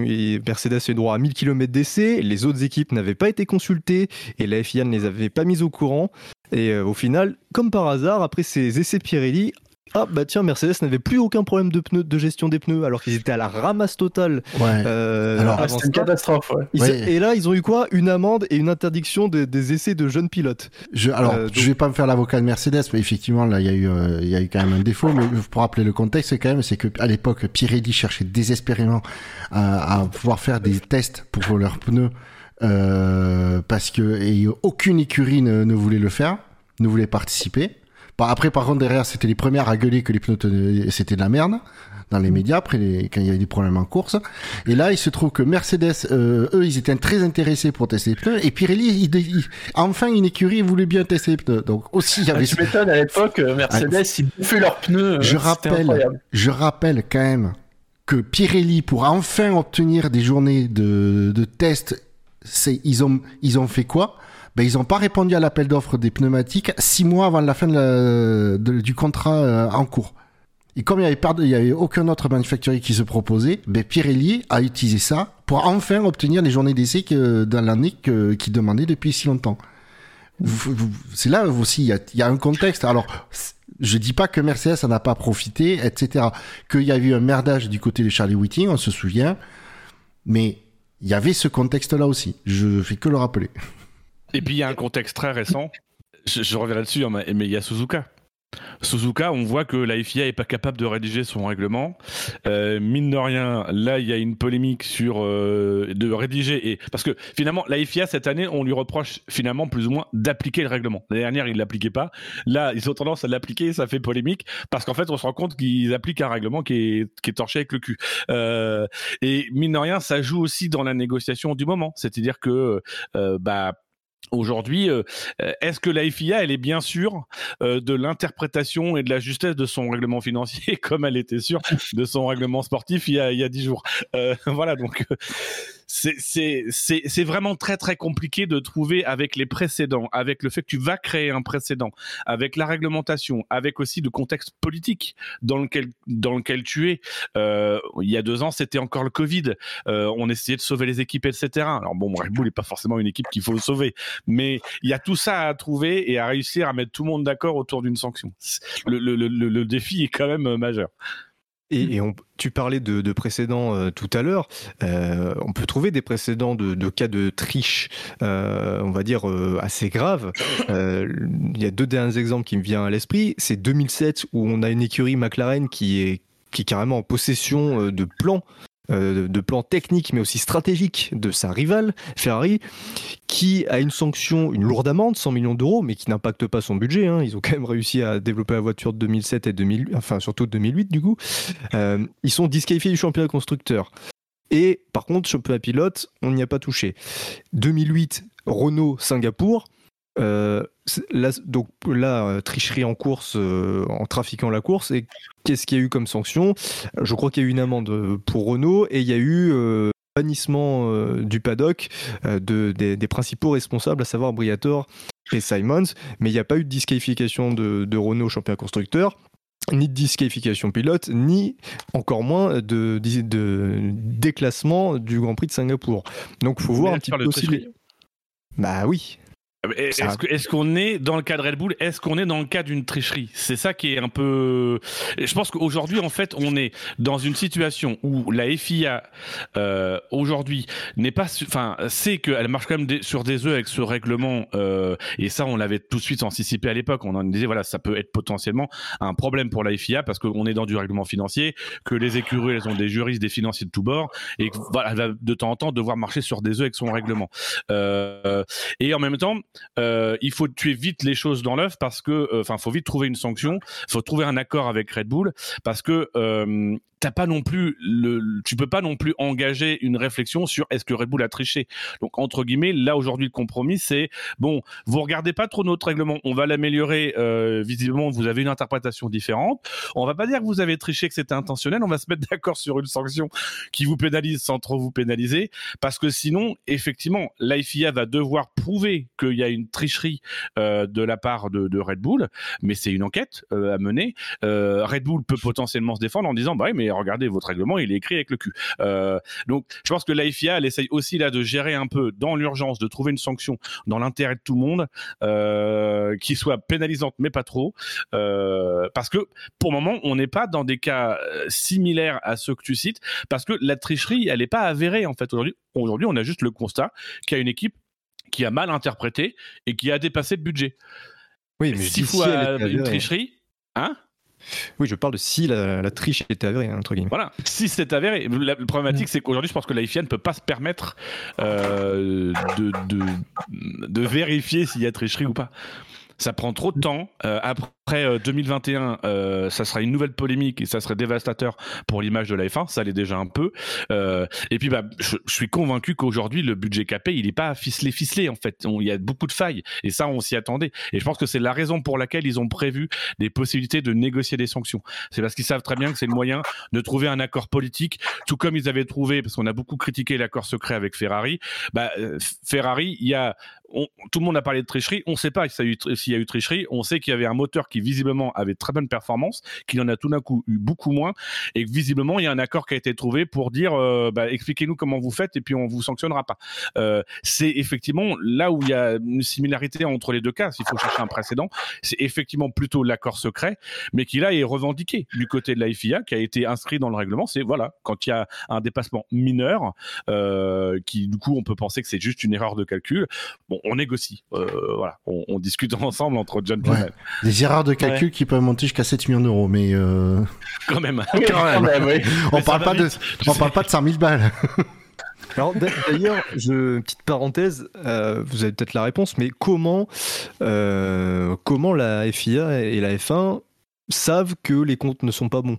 Mercedes a eu droit à 1000 km d'essais. Les autres équipes n'avaient pas été consultées et la FIA ne les avait pas mises au courant. Et au final, comme par hasard, après ces essais Pirelli, ah bah tiens, Mercedes n'avait plus aucun problème de pneus, de gestion des pneus, alors qu'ils étaient à la ramasse totale. Ouais. Euh, alors c'était une catastrophe. Ouais. Ils, ouais. Et là, ils ont eu quoi? Une amende et une interdiction de, des essais de jeunes pilotes. Je, alors, euh, donc... je vais pas me faire l'avocat de Mercedes, mais effectivement, là, il y a eu, euh, il y a eu quand même un défaut. Mais pour rappeler le contexte, c'est quand même, c'est que à l'époque, Pirelli cherchait désespérément à, à, pouvoir faire des tests pour leurs pneus. Euh, parce que et aucune écurie ne, ne voulait le faire, ne voulait participer. Après, par contre, derrière, c'était les premières à gueuler que les pneus, c'était de la merde dans les médias, après les, quand il y avait des problèmes en course. Et là, il se trouve que Mercedes, euh, eux, ils étaient très intéressés pour tester les pneus. Et Pirelli, il, il, enfin, une écurie voulait bien tester les pneus. Donc aussi, il y avait... Ah, tu m'étonnes, à l'époque, Mercedes, ah, ils bouffaient leurs pneus. Je rappelle, je rappelle quand même que Pirelli, pour enfin obtenir des journées de, de test, c'est, ils ont, ils ont fait quoi? Ben, ils n'ont pas répondu à l'appel d'offres des pneumatiques six mois avant la fin du contrat euh, en cours. Et comme il n'y avait, y avait aucun autre manufacturier qui se proposait, ben Pirelli a utilisé ça pour enfin obtenir les journées d'essai dans l'année qu'il demandait depuis si longtemps. C'est là aussi, il y a, un contexte. Alors, je dis pas que Mercedes en a pas profité, etc. Qu'il y a eu un merdage du côté de Charlie Whiting, on se souvient. Mais il y avait ce contexte-là aussi. Je fais que le rappeler. Et puis il y a un contexte très récent, je, je reviens là-dessus, hein, mais il y a Suzuka. Suzuka, on voit que la FIA est pas capable de rédiger son règlement. Euh, mine de rien, là, il y a une polémique sur euh, de rédiger et parce que finalement, la FIA cette année, on lui reproche finalement plus ou moins d'appliquer le règlement. L'année dernière, ils l'appliquaient pas. Là, ils ont tendance à l'appliquer, ça fait polémique parce qu'en fait, on se rend compte qu'ils appliquent un règlement qui est, qui torché avec le cul. Euh, et mine de rien, ça joue aussi dans la négociation du moment. C'est-à-dire que bah Aujourd'hui, euh, est-ce que la FIA, elle est bien sûre euh, de l'interprétation et de la justesse de son règlement financier, comme elle était sûre de son règlement sportif il y a, 10 jours? Euh, Voilà, donc c'est vraiment très très compliqué de trouver avec les précédents, avec le fait que tu vas créer un précédent, avec la réglementation, avec aussi le contexte politique dans lequel dans lequel tu es. Euh, il y a deux ans, c'était encore le Covid. Euh, on essayait de sauver les équipes, etc. Alors bon, Red Bull n'est pas forcément une équipe qu'il faut sauver, mais il y a tout ça à trouver et à réussir à mettre tout le monde d'accord autour d'une sanction. Le, le, le, le défi est quand même euh, majeur. Et, on, tu parlais de, précédents euh, tout à l'heure. Euh, on peut trouver des précédents de, cas de triche, euh, on va dire assez graves. Il y a deux derniers exemples qui me viennent à l'esprit. C'est 2007 où on a une écurie McLaren qui est qui est carrément en possession de plans euh, de plan technique mais aussi stratégique de sa rivale, Ferrari, qui a une sanction, une lourde amende, 100 millions d'euros, mais qui n'impacte pas son budget. Hein. Ils ont quand même réussi à développer la voiture de 2007 et 2008, enfin surtout 2008 du coup. Euh, ils sont disqualifiés du championnat constructeur. Et par contre, championnat pilote, on n'y a pas touché. 2008, Renault, Singapour. Euh, donc là, euh, tricherie en course, euh, en trafiquant la course. Et qu'est-ce qu'il y a eu comme sanction? Je crois qu'il y a eu une amende pour Renault et il y a eu bannissement du paddock de, des, principaux responsables, à savoir Briator et Simons. Mais il n'y a pas eu de disqualification de, Renault champion constructeur ni de disqualification pilote, ni encore moins de, de, déclassement du Grand Prix de Singapour. Donc il faut voir un petit peu aussi. Bah oui, est-ce qu'on est dans le cas de Red Bull? Est-ce qu'on est dans le cas d'une tricherie? C'est ça qui est un peu. Je pense qu'aujourd'hui, en fait, on est dans une situation où la FIA euh, aujourd'hui n'est pas, enfin, sait qu'elle marche quand même sur des œufs avec ce règlement. Euh, et ça, on l'avait tout de suite anticipé à l'époque. On en disait voilà, ça peut être potentiellement un problème pour la FIA parce qu'on est dans du règlement financier, que les écuries elles ont des juristes, des financiers de tous bords, et que, voilà, elle va de temps en temps devoir marcher sur des œufs avec son règlement. Euh, et en même temps euh, il faut tuer vite les choses dans l'œuf parce que, euh, enfin, faut vite trouver une sanction, faut trouver un accord avec Red Bull parce que euh, t'as pas non plus le, tu peux pas non plus engager une réflexion sur est-ce que Red Bull a triché. Donc entre guillemets, là aujourd'hui le compromis c'est bon, vous regardez pas trop notre règlement, on va l'améliorer. Euh, visiblement, vous avez une interprétation différente. On va pas dire que vous avez triché, que c'était intentionnel. On va se mettre d'accord sur une sanction qui vous pénalise sans trop vous pénaliser, parce que sinon, effectivement, l'IFIA va devoir prouver qu'il y a une tricherie euh, de la part de, Red Bull, mais c'est une enquête euh, à mener. Euh, Red Bull peut potentiellement se défendre en disant bah oui, mais regardez votre règlement, il est écrit avec le cul. Euh, donc, je pense que l'AFIA, elle essaye aussi là de gérer un peu dans l'urgence, de trouver une sanction dans l'intérêt de tout le monde, euh, qui soit pénalisante mais pas trop, euh, parce que pour le moment, on n'est pas dans des cas similaires à ceux que tu cites, parce que la tricherie, elle n'est pas avérée en fait aujourd'hui. Aujourd'hui, on a juste le constat qu'il y a une équipe qui a mal interprété et qui a dépassé le budget. Oui, mais s'il faut une tricherie, hein? Oui, je parle de si la, triche est avérée, entre guillemets. Voilà, si c'est avéré. La problématique, c'est qu'aujourd'hui, je pense que la FIA ne peut pas se permettre euh, de, de, de, vérifier s'il y a tricherie ou pas. Ça prend trop de temps. Euh, après après 2021, euh, euh, ça sera une nouvelle polémique et ça serait dévastateur pour l'image de la F1. Ça l'est déjà un peu. Euh, et puis, bah, je, suis convaincu qu'aujourd'hui, le budget capé, il n'est pas ficelé, ficelé en fait. Il y a beaucoup de failles et ça, on s'y attendait. Et je pense que c'est la raison pour laquelle ils ont prévu des possibilités de négocier des sanctions. C'est parce qu'ils savent très bien que c'est le moyen de trouver un accord politique, tout comme ils avaient trouvé, parce qu'on a beaucoup critiqué l'accord secret avec Ferrari. Bah, Ferrari, il y a tout le monde a parlé de tricherie. On ne sait pas s'il y, a eu tricherie. On sait qu'il y avait un moteur qui visiblement avait très bonne performance, qu'il en a tout d'un coup eu beaucoup moins, et que visiblement il y a un accord qui a été trouvé pour dire euh, bah, expliquez-nous comment vous faites et puis on vous sanctionnera pas. Euh, c'est effectivement là où il y a une similarité entre les deux cas. S'il faut chercher un précédent, c'est effectivement plutôt l'accord secret, mais qui là est revendiqué du côté de la FIA, qui a été inscrit dans le règlement. C'est voilà quand il y a un dépassement mineur, euh, qui du coup on peut penser que c'est juste une erreur de calcul. On négocie, voilà, on, discute ensemble entre John. Ouais. Des erreurs de calcul qui peuvent monter jusqu'à 7 millions d'euros, mais euh... quand même. quand même. on parle pas de, on parle pas de 100 000 balles. Alors d'ailleurs, je, petite parenthèse, euh, vous avez peut-être la réponse, mais comment, euh, comment la FIA et la F1 savent que les comptes ne sont pas bons?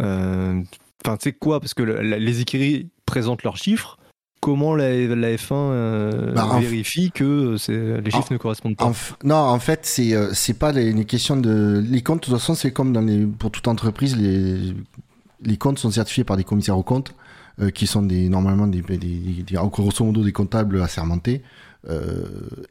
Euh, Enfin, tu sais quoi? Parce que les écrits présentent leurs chiffres, comment la, F1 euh, bah, vérifie que les chiffres ne correspondent pas Non, en fait, c'est euh, c'est pas les, questions de les comptes. De toute façon, c'est comme dans les pour toute entreprise, les les comptes sont certifiés par des commissaires aux comptes. euh, qui sont des normalement des, des, des, des grosso modo des comptables assermentés. Euh,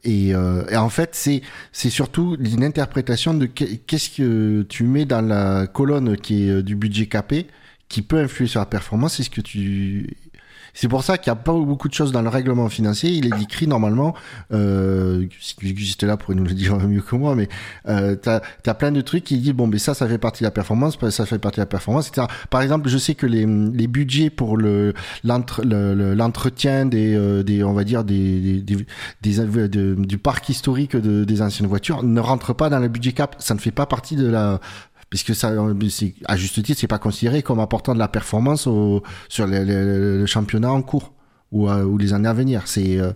et, euh, et, en fait, c'est c'est surtout une interprétation de qu'est-ce que tu mets dans la colonne qui est du budget capé qui peut influer sur la performance. C'est ce que tu c'est pour ça qu'il n'y a pas beaucoup de choses dans le règlement financier. Il est écrit normalement, euh, juste là pour nous le dire mieux que moi, mais euh, tu as, plein de trucs qui disent, bon, mais ça, ça fait partie de la performance, ça fait partie de la performance, etc. Par exemple, je sais que les, les budgets pour le l'entretien des, euh, des, on va dire, des, des, des, du parc historique de, des anciennes voitures ne rentrent pas dans le budget cap. Ça ne fait pas partie de la puisque ça, à juste titre, c'est pas considéré comme apportant de la performance au, sur le, championnat en cours ou, euh, ou, les années à venir. C'est euh,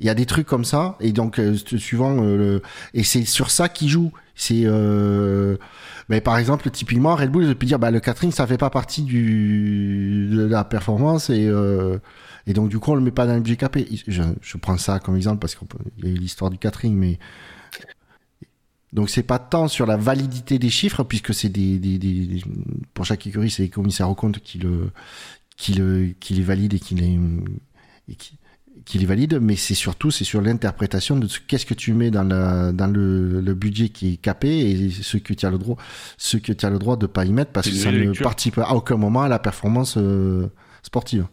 il y a des trucs comme ça et donc euh, suivant et c'est sur ça qu'ils jouent. C'est mais par exemple typiquement Red Bull peut dire bah le catering ça fait pas partie du de la performance et et donc du coup on le met pas dans le budget Je, je prends ça comme exemple parce qu'il y a eu l'histoire du catering mais donc c'est pas tant sur la validité des chiffres puisque c'est des, des, des, pour chaque écurie c'est les commissaires aux comptes qui le qui le qui les valident et qui les et qui, qui les valide, mais c'est surtout c'est sur l'interprétation de qu'est-ce que tu mets dans, la, dans le, le, budget qui est capé et ce que tu as le droit, ce que tu as le droit de pas y mettre parce que ça ne participe à aucun moment à la performance euh, sportive.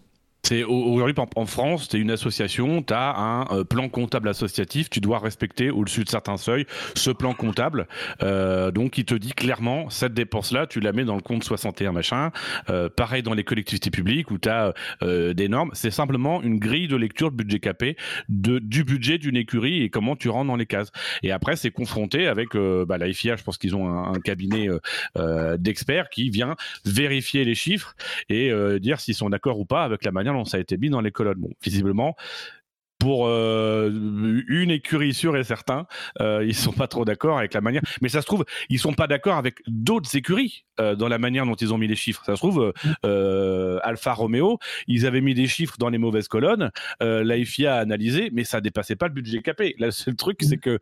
C'est aujourd'hui en France, tu es une association, tu as un euh, plan comptable associatif, tu dois respecter au-dessus de certains seuils ce plan comptable. Euh, donc il te dit clairement cette dépense là, tu la mets dans le compte 61 machin. Euh, pareil dans les collectivités publiques où tu as euh, des normes, c'est simplement une grille de lecture de budget capé de du budget d'une écurie et comment tu rentres dans les cases. Et après c'est confronté avec bah, la je pense qu'ils ont un, un cabinet d'experts qui vient vérifier les chiffres et dire s'ils sont d'accord ou pas avec la manière ça a été mis dans les colonnes. Bon, visiblement, pour euh, une écurie sûre et certain, euh, ils sont pas trop d'accord avec la manière. Mais ça se trouve, ils sont pas d'accord avec d'autres écuries euh, dans la manière dont ils ont mis les chiffres. Ça se trouve, euh, Alfa Romeo, ils avaient mis des chiffres dans les mauvaises colonnes. la FIA a analysé, mais ça dépassait pas le budget capé. Le truc, c'est que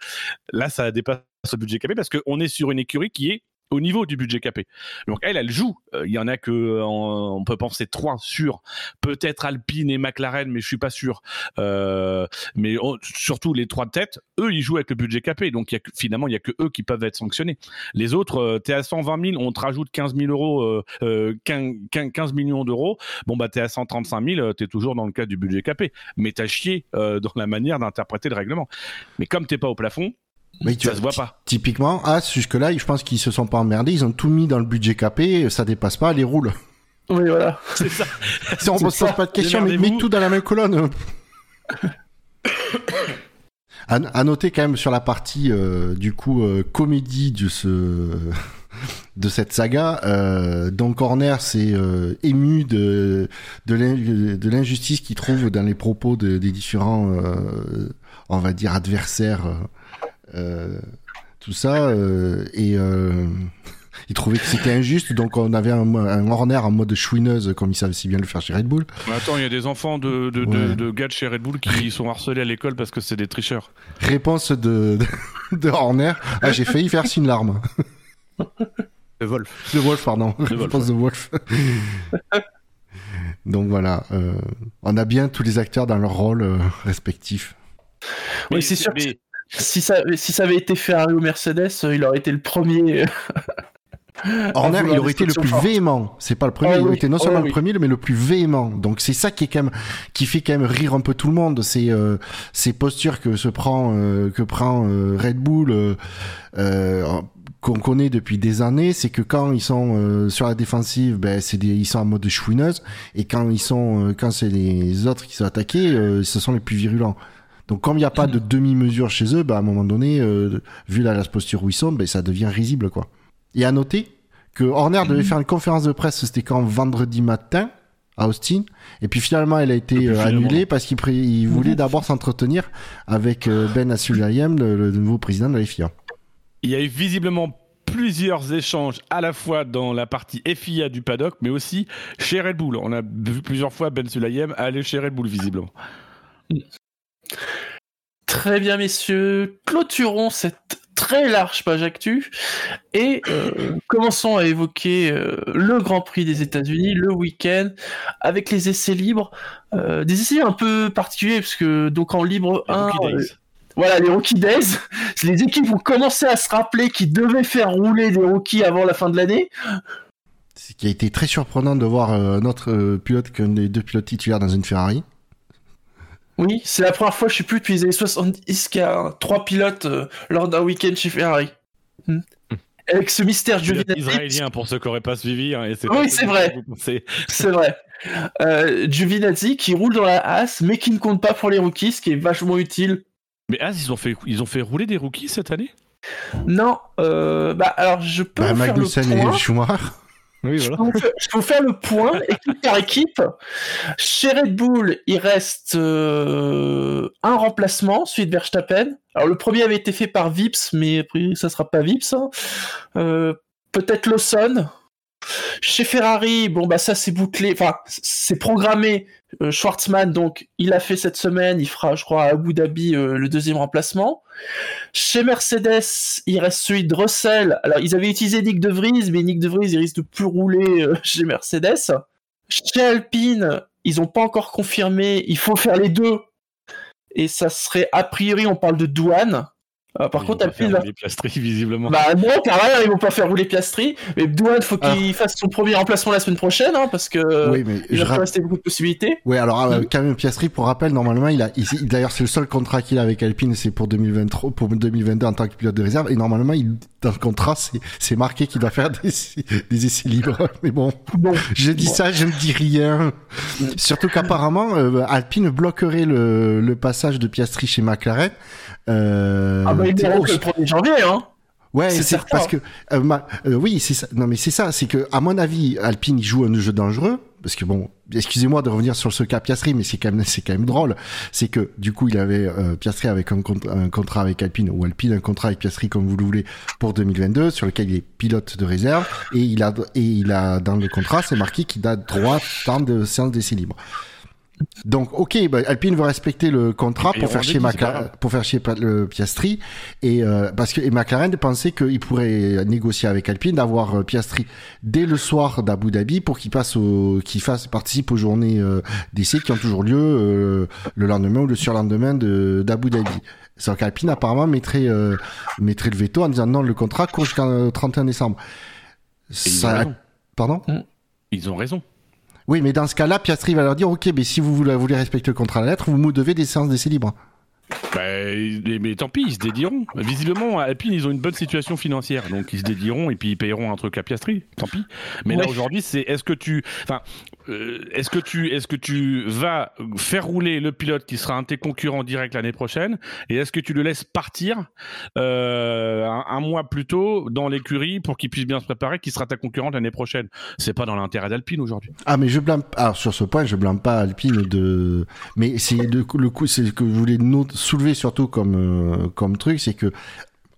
là, ça dépasse le budget capé parce qu'on est sur une écurie qui est au niveau du budget capé. Donc elle, elle joue. Euh, il y en a que on peut penser trois sur peut-être Alpine et McLaren, mais je suis pas sûr. Euh, mais surtout les trois de tête, eux, ils jouent avec le budget capé. Donc finalement, il y a que eux qui peuvent être sanctionnés. Les autres, euh, t'es à 120 000, on te rajoute 15 000 euros, 15, millions d'euros. Bon bah t'es à 135 000, t'es toujours dans le cas du budget capé. Mais t'as chié dans la manière d'interpréter le règlement. Mais comme t'es pas au plafond, mais tu ça se voit pas. Typiquement, ah, jusque-là, je pense qu'ils se sont pas emmerdés, ils ont tout mis dans le budget capé, ça dépasse pas, les roule. Oui, voilà, c'est ça. si on ne pose pas de questions, mais mets tout dans la même colonne. à, noter quand même sur la partie, euh, du coup, euh, comédie de ce... de cette saga, euh, donc Horner s'est euh, ému de de l'injustice qu'il trouve dans les propos de, des différents, euh, on va dire, adversaires euh, tout ça, euh, et euh, il trouvait que c'était injuste, donc on avait un, un Horner en mode chouineuse, comme il savait si bien le faire chez Red Bull. Mais attends, il y a des enfants de, de, de, gars de chez Red Bull qui sont harcelés à l'école parce que c'est des tricheurs. Réponse de, de, Horner Ah, j'ai failli faire une larme. De Wolf. De Wolf, pardon. Réponse de Wolf. donc voilà, euh, on a bien tous les acteurs dans leur rôle euh, respectif. Oui, c'est sûr. Mais si ça, si ça avait été Ferrari ou Mercedes, euh, il aurait été le premier. Horner, il aurait été le plus véhément. C'est pas le premier, ah il aurait été non seulement oh le premier, mais le plus véhément. Donc c'est ça qui est quand même, qui fait quand même rire un peu tout le monde. C'est euh, ces postures que se prend, euh, que prend euh, Red Bull, qu'on connaît depuis des années. C'est que quand ils sont sur la défensive, ben c'est ils sont en mode chouineuse, et quand ils sont, quand c'est les autres qui sont attaqués, ce sont les plus virulents. Donc comme il n'y a pas de demi-mesure chez eux, bah, à un moment donné, euh, vu la, la, posture où ils sont, bah, ça devient risible. quoi. Et à noter que Horner devait faire une conférence de presse, c'était quand vendredi matin à Austin, et puis finalement elle a été euh, annulée parce qu'il voulait d'abord s'entretenir avec euh, Ben Asulayem, le, le, nouveau président de la FIA. Il y a eu visiblement plusieurs échanges à la fois dans la partie FIA du paddock, mais aussi chez Red Bull. On a vu plusieurs fois Ben Sulayem aller chez Red Bull, visiblement. Très bien, messieurs. Clôturons cette très large page actu et euh, commençons à évoquer euh, le Grand Prix des États-Unis, le week-end, avec les essais libres, euh, des essais un peu particuliers parce que donc en libre 1, voilà les Rookie Days, les équipes vont commencer à se rappeler qu'ils devaient faire rouler des rookies avant la fin de l'année. Ce qui a été très surprenant de voir notre pilote qu'un des deux pilotes titulaires dans une Ferrari. Oui, c'est la première fois, je sais plus, depuis les années 70 qu'il y a trois pilotes euh, lors d'un week-end chez Ferrari. Hmm. Hmm. Avec ce mystère Giovinazzi. Israélien, pour ceux qui n'auraient pas suivi. Hein, oui, c'est vrai. C'est vrai. Euh, Giovinazzi qui roule dans la As, mais qui ne compte pas pour les rookies, ce qui est vachement utile. Mais As, ils ont fait, ils ont fait rouler des rookies cette année? Non. Euh, bah, alors, je peux. Bah, Magnussen et Schumacher. Je, peux faire, le point équipe par équipe. Chez Red Bull, il reste euh, un remplacement, de Verstappen. Alors le premier avait été fait par Vips, mais après ça sera pas Vips. Hein. Euh, peut-être Lawson. Chez Ferrari, bon bah ça c'est bouclé, enfin c'est programmé. Euh, Schwartzman donc il a fait cette semaine, il fera je crois à Abu Dhabi euh, le deuxième remplacement. Chez Mercedes, il reste celui de Russell. Alors ils avaient utilisé Nick De Vries, mais Nick De Vries il risque de plus rouler euh, chez Mercedes. Chez Alpine, ils n'ont pas encore confirmé, il faut faire les deux. Et ça serait a priori on parle de Douane euh, par contre, Alpine va. Piastri, visiblement. Bah non, pareil, ils vont pas faire rouler Piastri. Mais Douane, faut qu'il ah. fasse son premier remplacement la semaine prochaine, hein, parce que oui, mais il va rester beaucoup de possibilités. Oui, alors euh, quand même Piastri, pour rappel, normalement, il a, d'ailleurs, c'est le seul contrat qu'il a avec Alpine, c'est pour 2023, pour 2022 en tant que pilote de réserve. Et normalement, il, dans le contrat, c'est marqué qu'il doit faire des, des, essais libres. Mais bon, bon je dis ça, je ne dis rien. Surtout qu'apparemment, euh, Alpine bloquerait le, le passage de Piastri chez McLaren. Euh, ah bah il est le 1er janvier, hein Ouais, c'est parce que euh, euh, oui, c'est ça. Non mais c'est ça, c'est que à mon avis, Alpine il joue un jeu dangereux parce que bon, excusez-moi de revenir sur ce cas Piastri, mais c'est quand même c'est quand même drôle. C'est que du coup, il avait euh, Piastri avec un, un, contrat avec Alpine ou Alpine un contrat avec Piastri comme vous le voulez pour 2022, sur lequel il est pilote de réserve et il a et il a dans le contrat, c'est marqué qu'il a droit tant de séances d'essai libre. Donc, ok, bah, Alpine veut respecter le contrat pour faire, chier pour faire chier le Piastri et euh, parce que et McLaren pensait qu'il pourrait négocier avec Alpine d'avoir euh, Piastri dès le soir d'Abu Dhabi pour qu'il passe au, qu'il fasse participe aux journées euh, d'essai qui ont toujours lieu le lendemain ou le surlendemain d'Abu Dhabi. C'est qu'Alpine apparemment mettrait mettrait le veto en disant non le contrat court jusqu'au 31 décembre. Ça, pardon? Ils ont raison. Oui, mais dans ce cas-là, Piastri va leur dire, ok, mais si vous voulez respecter le contrat à la lettre, vous me devez des séances d'essai libres. Bah, mais tant pis, ils se dédieront. Visiblement, à Alpine, ils ont une bonne situation financière, donc ils se dédieront et puis ils payeront un truc à Piastri. Tant pis. Mais là aujourd'hui, c'est est-ce que tu, enfin, euh, est-ce que tu, est-ce que tu vas faire rouler le pilote qui sera un de tes concurrents direct l'année prochaine, et est-ce que tu le laisses partir euh, un, mois plus tôt dans l'écurie pour qu'il puisse bien se préparer, qui sera ta concurrente l'année prochaine? C'est pas dans l'intérêt d'Alpine aujourd'hui. Ah, mais je blâme. Sur ce point, je blâme pas Alpine de. Mais c'est le, coup, c'est que je voulais soulever surtout comme, euh, comme truc, c'est que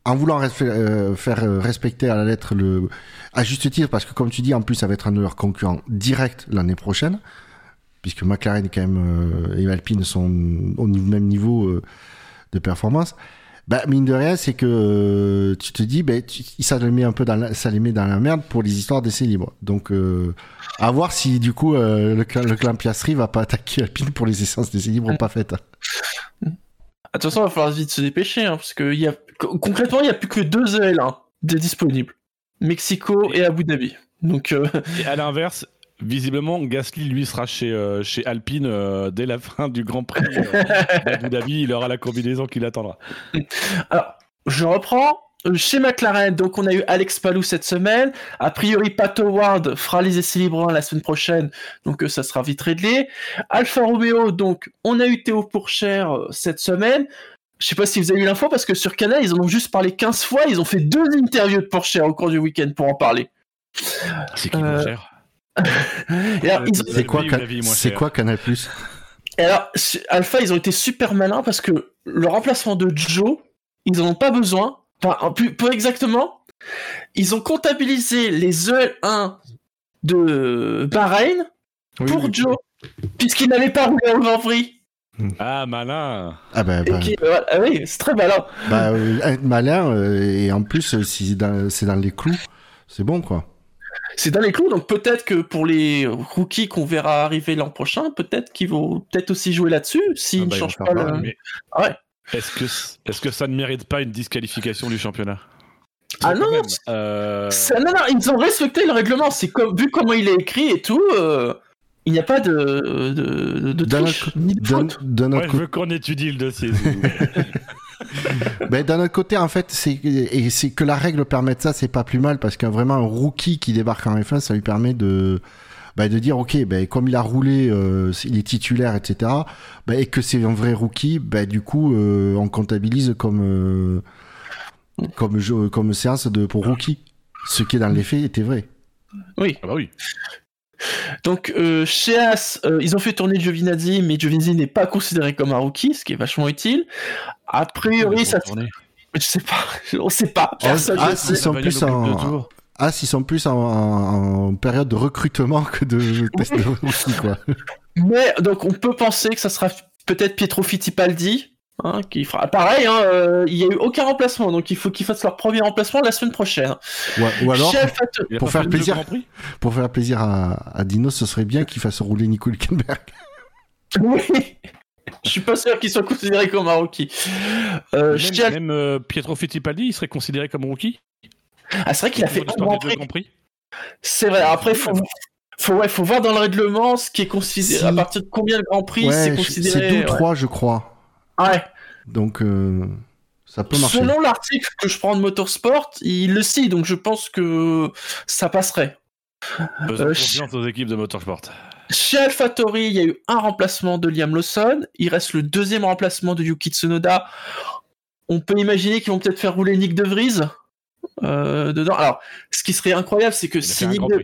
en voulant euh, faire euh, respecter à la lettre le à juste titre parce que comme tu dis en plus ça va être un de leurs concurrents direct l'année prochaine puisque McLaren quand même et Alpine sont au même niveau de performance bah, mine de rien, c'est que tu te dis, bah, ça, les met un peu dans la, ça les met dans la merde pour les histoires d'essais libres. Donc, à voir si du coup le, le clan Piastri va pas attaquer Alpine pour les essences d'essais libres pas faites. Attention, il va falloir vite se dépêcher, hein, parce que y a... concrètement, il n'y a plus que deux EL1 disponibles. Mexico et, Abu Dhabi. Donc, euh, Et à l'inverse, visiblement, Gasly, lui, sera chez, euh, chez Alpine euh, dès la fin du Grand Prix d'Abu Dhabi. Il aura la combinaison qui l'attendra. Alors, je reprends. Chez McLaren, donc on a eu Alex Palou cette semaine. A priori, Pat Howard fera les essais libres la semaine prochaine, donc ça sera vite réglé. Alfa Romeo, donc on a eu Théo Pourchère cette semaine. Je sais pas si vous avez eu l'info parce que sur Canal, ils en ont juste parlé 15 fois. Ils ont fait deux interviews de Pourchère au cours du week-end pour en parler. C'est qui euh... C'est quoi, c'est quoi Canal Plus? Alors, Alpha, ils ont été super malins parce que le remplacement de Joe, ils en ont pas besoin Enfin, plus, exactement, ils ont comptabilisé les EL1 de Bahreïn pour Joe, puisqu'il n'avait pas roulé au Grand Prix. Ah, malin Ah bah, bah, qui- ah oui, c'est très malin. bah, euh, être malin, euh, et en plus, euh, si c'est dans les clous, c'est bon, quoi. C'est dans les clous, donc peut-être que pour les rookies qu'on verra arriver l'an prochain, peut-être qu'ils vont peut-être aussi jouer là-dessus s'ils Ah ne bah, ils changent pas faire le. mais- Ah ouais. Est-ce que, est-ce que ça ne mérite pas une disqualification du championnat? Ah non, euh, C'est- Non, non, ils ont respecté le règlement. C'est comme vu comment il est écrit et tout. euh, il n'y a pas de de, de D'un triche, autre- ni de D'un faute. d'un Ouais, autre je côté- veux qu'on étudie le dossier. Ben, d'un autre côté, en fait, c'est et c'est que la règle permette ça, c'est pas plus mal parce qu'un vraiment un rookie qui débarque en F1, ça lui permet de ben, de dire ok, ben comme il a roulé, euh, il est titulaire, etc. Ben, et que c'est un vrai rookie, ben du coup, euh, on comptabilise comme euh, comme jeu, comme séance de pour rookie, ce qui est dans les faits était vrai. Oui. ah bah oui. Donc euh, chez As, euh, ils ont fait tourner Giovinazzi, mais Giovinazzi n'est pas considéré comme un rookie, ce qui est vachement utile. A priori, ça, je sais pas, on sait pas. Personne ne si, sait. sont plus en- Ah, s'ils sont plus en, en- en période de recrutement que de test de rookie, quoi. Mais donc on peut penser que ça sera peut-être Pietro Fittipaldi. Hein, qui fera pareil, hein, euh, il n'y a eu aucun remplacement, donc il faut qu'ils fassent leur premier remplacement la semaine prochaine. Ou, ou alors, Pour faire plaisir. Pour faire plaisir à, à Dino, ce serait bien qu'il fasse rouler Nico Hülkenberg. Oui. Je suis pas sûr qu'il soit considéré comme un rookie. Euh, Même, même, euh, Pietro Fittipaldi, il serait considéré comme rookie? Ah, c'est vrai qu'il a fait un Grand Prix. Grands Prix C'est vrai. Après, faut, faut, ouais, faut voir dans le règlement ce qui est considéré. Si. À partir de combien de Grand Prix ouais, c'est considéré. c'est deux ou ouais. trois, je crois. Ouais. Donc, euh, ça peut marcher. Selon l'article que je prends de Motorsport, il le cite, donc je pense que ça passerait. Euh, confiance aux équipes de motorsport. Chez AlphaTauri, il y a eu un remplacement de Liam Lawson. Il reste le deuxième remplacement de Yuki Tsunoda. On peut imaginer qu'ils vont peut-être faire rouler Nick De Vries euh, dedans. Alors, ce qui serait incroyable, c'est que si Nick, de...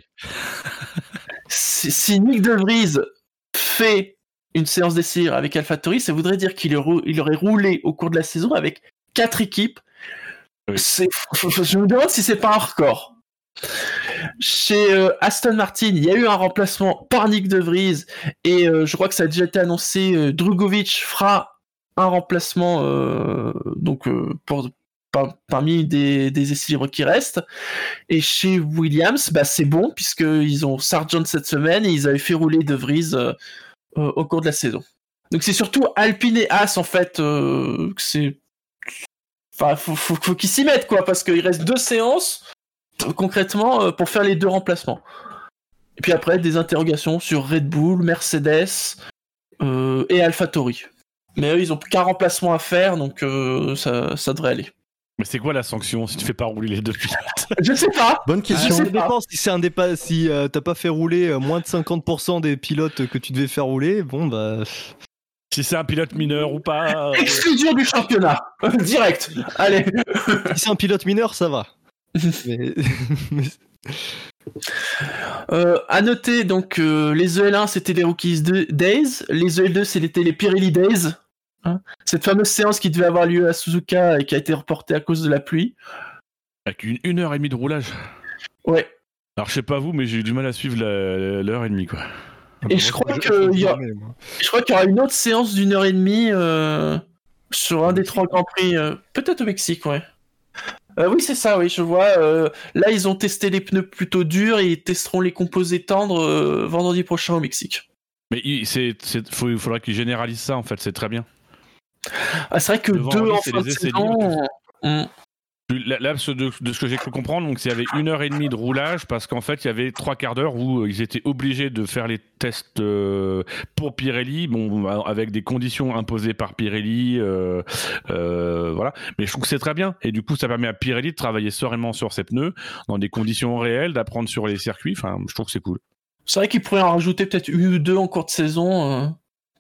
Si Nick De Vries fait une séance d'essai avec AlphaTauri, ça voudrait dire qu'il aurait, il aurait roulé au cours de la saison avec quatre équipes. Oui. Je me demande si c'est pas un record. Chez euh, Aston Martin, il y a eu un remplacement par Nick De Vries et euh, je crois que ça a déjà été annoncé. euh, Drugovic fera un remplacement euh, donc pour, par- parmi des, des essais libres qui restent. Et chez Williams, bah, c'est bon puisqu'ils ont Sargent cette semaine et ils avaient fait rouler De Vries euh, au cours de la saison. Donc c'est surtout Alpine et As en fait euh, que c'est Enfin, faut, faut, qu'ils s'y mettent, quoi, parce qu'il reste deux séances, concrètement, euh, pour faire les deux remplacements. Et puis après, des interrogations sur Red Bull, Mercedes euh, et AlphaTauri. Mais eux, ils ont qu'un remplacement à faire, donc ça devrait aller. Mais c'est quoi la sanction si tu fais pas rouler les deux pilotes? Je sais pas Bonne question. Ça dépend si c'est un dépa si euh, t'as pas fait rouler euh, moins de 50% des pilotes que tu devais faire rouler, bon bah Si c'est un pilote mineur ou pas euh, Exclusion du championnat Direct Allez si c'est un pilote mineur ça va. Mais- mais- Euh, à noter donc euh, les EL1 c'était les Rookies de- Days, les EL2 c'était les Pirelli Days. Hein? Cette fameuse séance qui devait avoir lieu à Suzuka et qui a été reportée à cause de la pluie. Avec une, une heure et demie de roulage. Ouais. Alors je sais pas vous, mais j'ai eu du mal à suivre l'heure et demie quoi. Et je crois que il y a- Je crois qu'il y aura une autre séance d'une heure et demie euh, sur un des trois Grands Prix, euh, peut-être au Mexique, ouais. Euh, oui, c'est ça, oui, je vois. euh, là, ils ont testé les pneus plutôt durs et ils testeront les composés tendres euh, vendredi prochain au Mexique. Mais il, faut- il faudra qu'ils généralisent ça en fait, c'est très bien. Ah, c'est vrai que deux en fin de saison. de, de ce que j'ai cru comprendre, donc il y avait une heure et demie de roulage parce qu'en fait il y avait trois quarts d'heure où ils étaient obligés de faire les tests euh, pour Pirelli, bon avec des conditions imposées par Pirelli, euh, euh, voilà. Mais je trouve que c'est très bien et du coup ça permet à Pirelli de travailler sereinement sur ses pneus dans des conditions réelles, d'apprendre sur les circuits. Enfin, je trouve que c'est cool. C'est vrai qu'ils pourraient en rajouter peut-être une ou deux en cours de saison,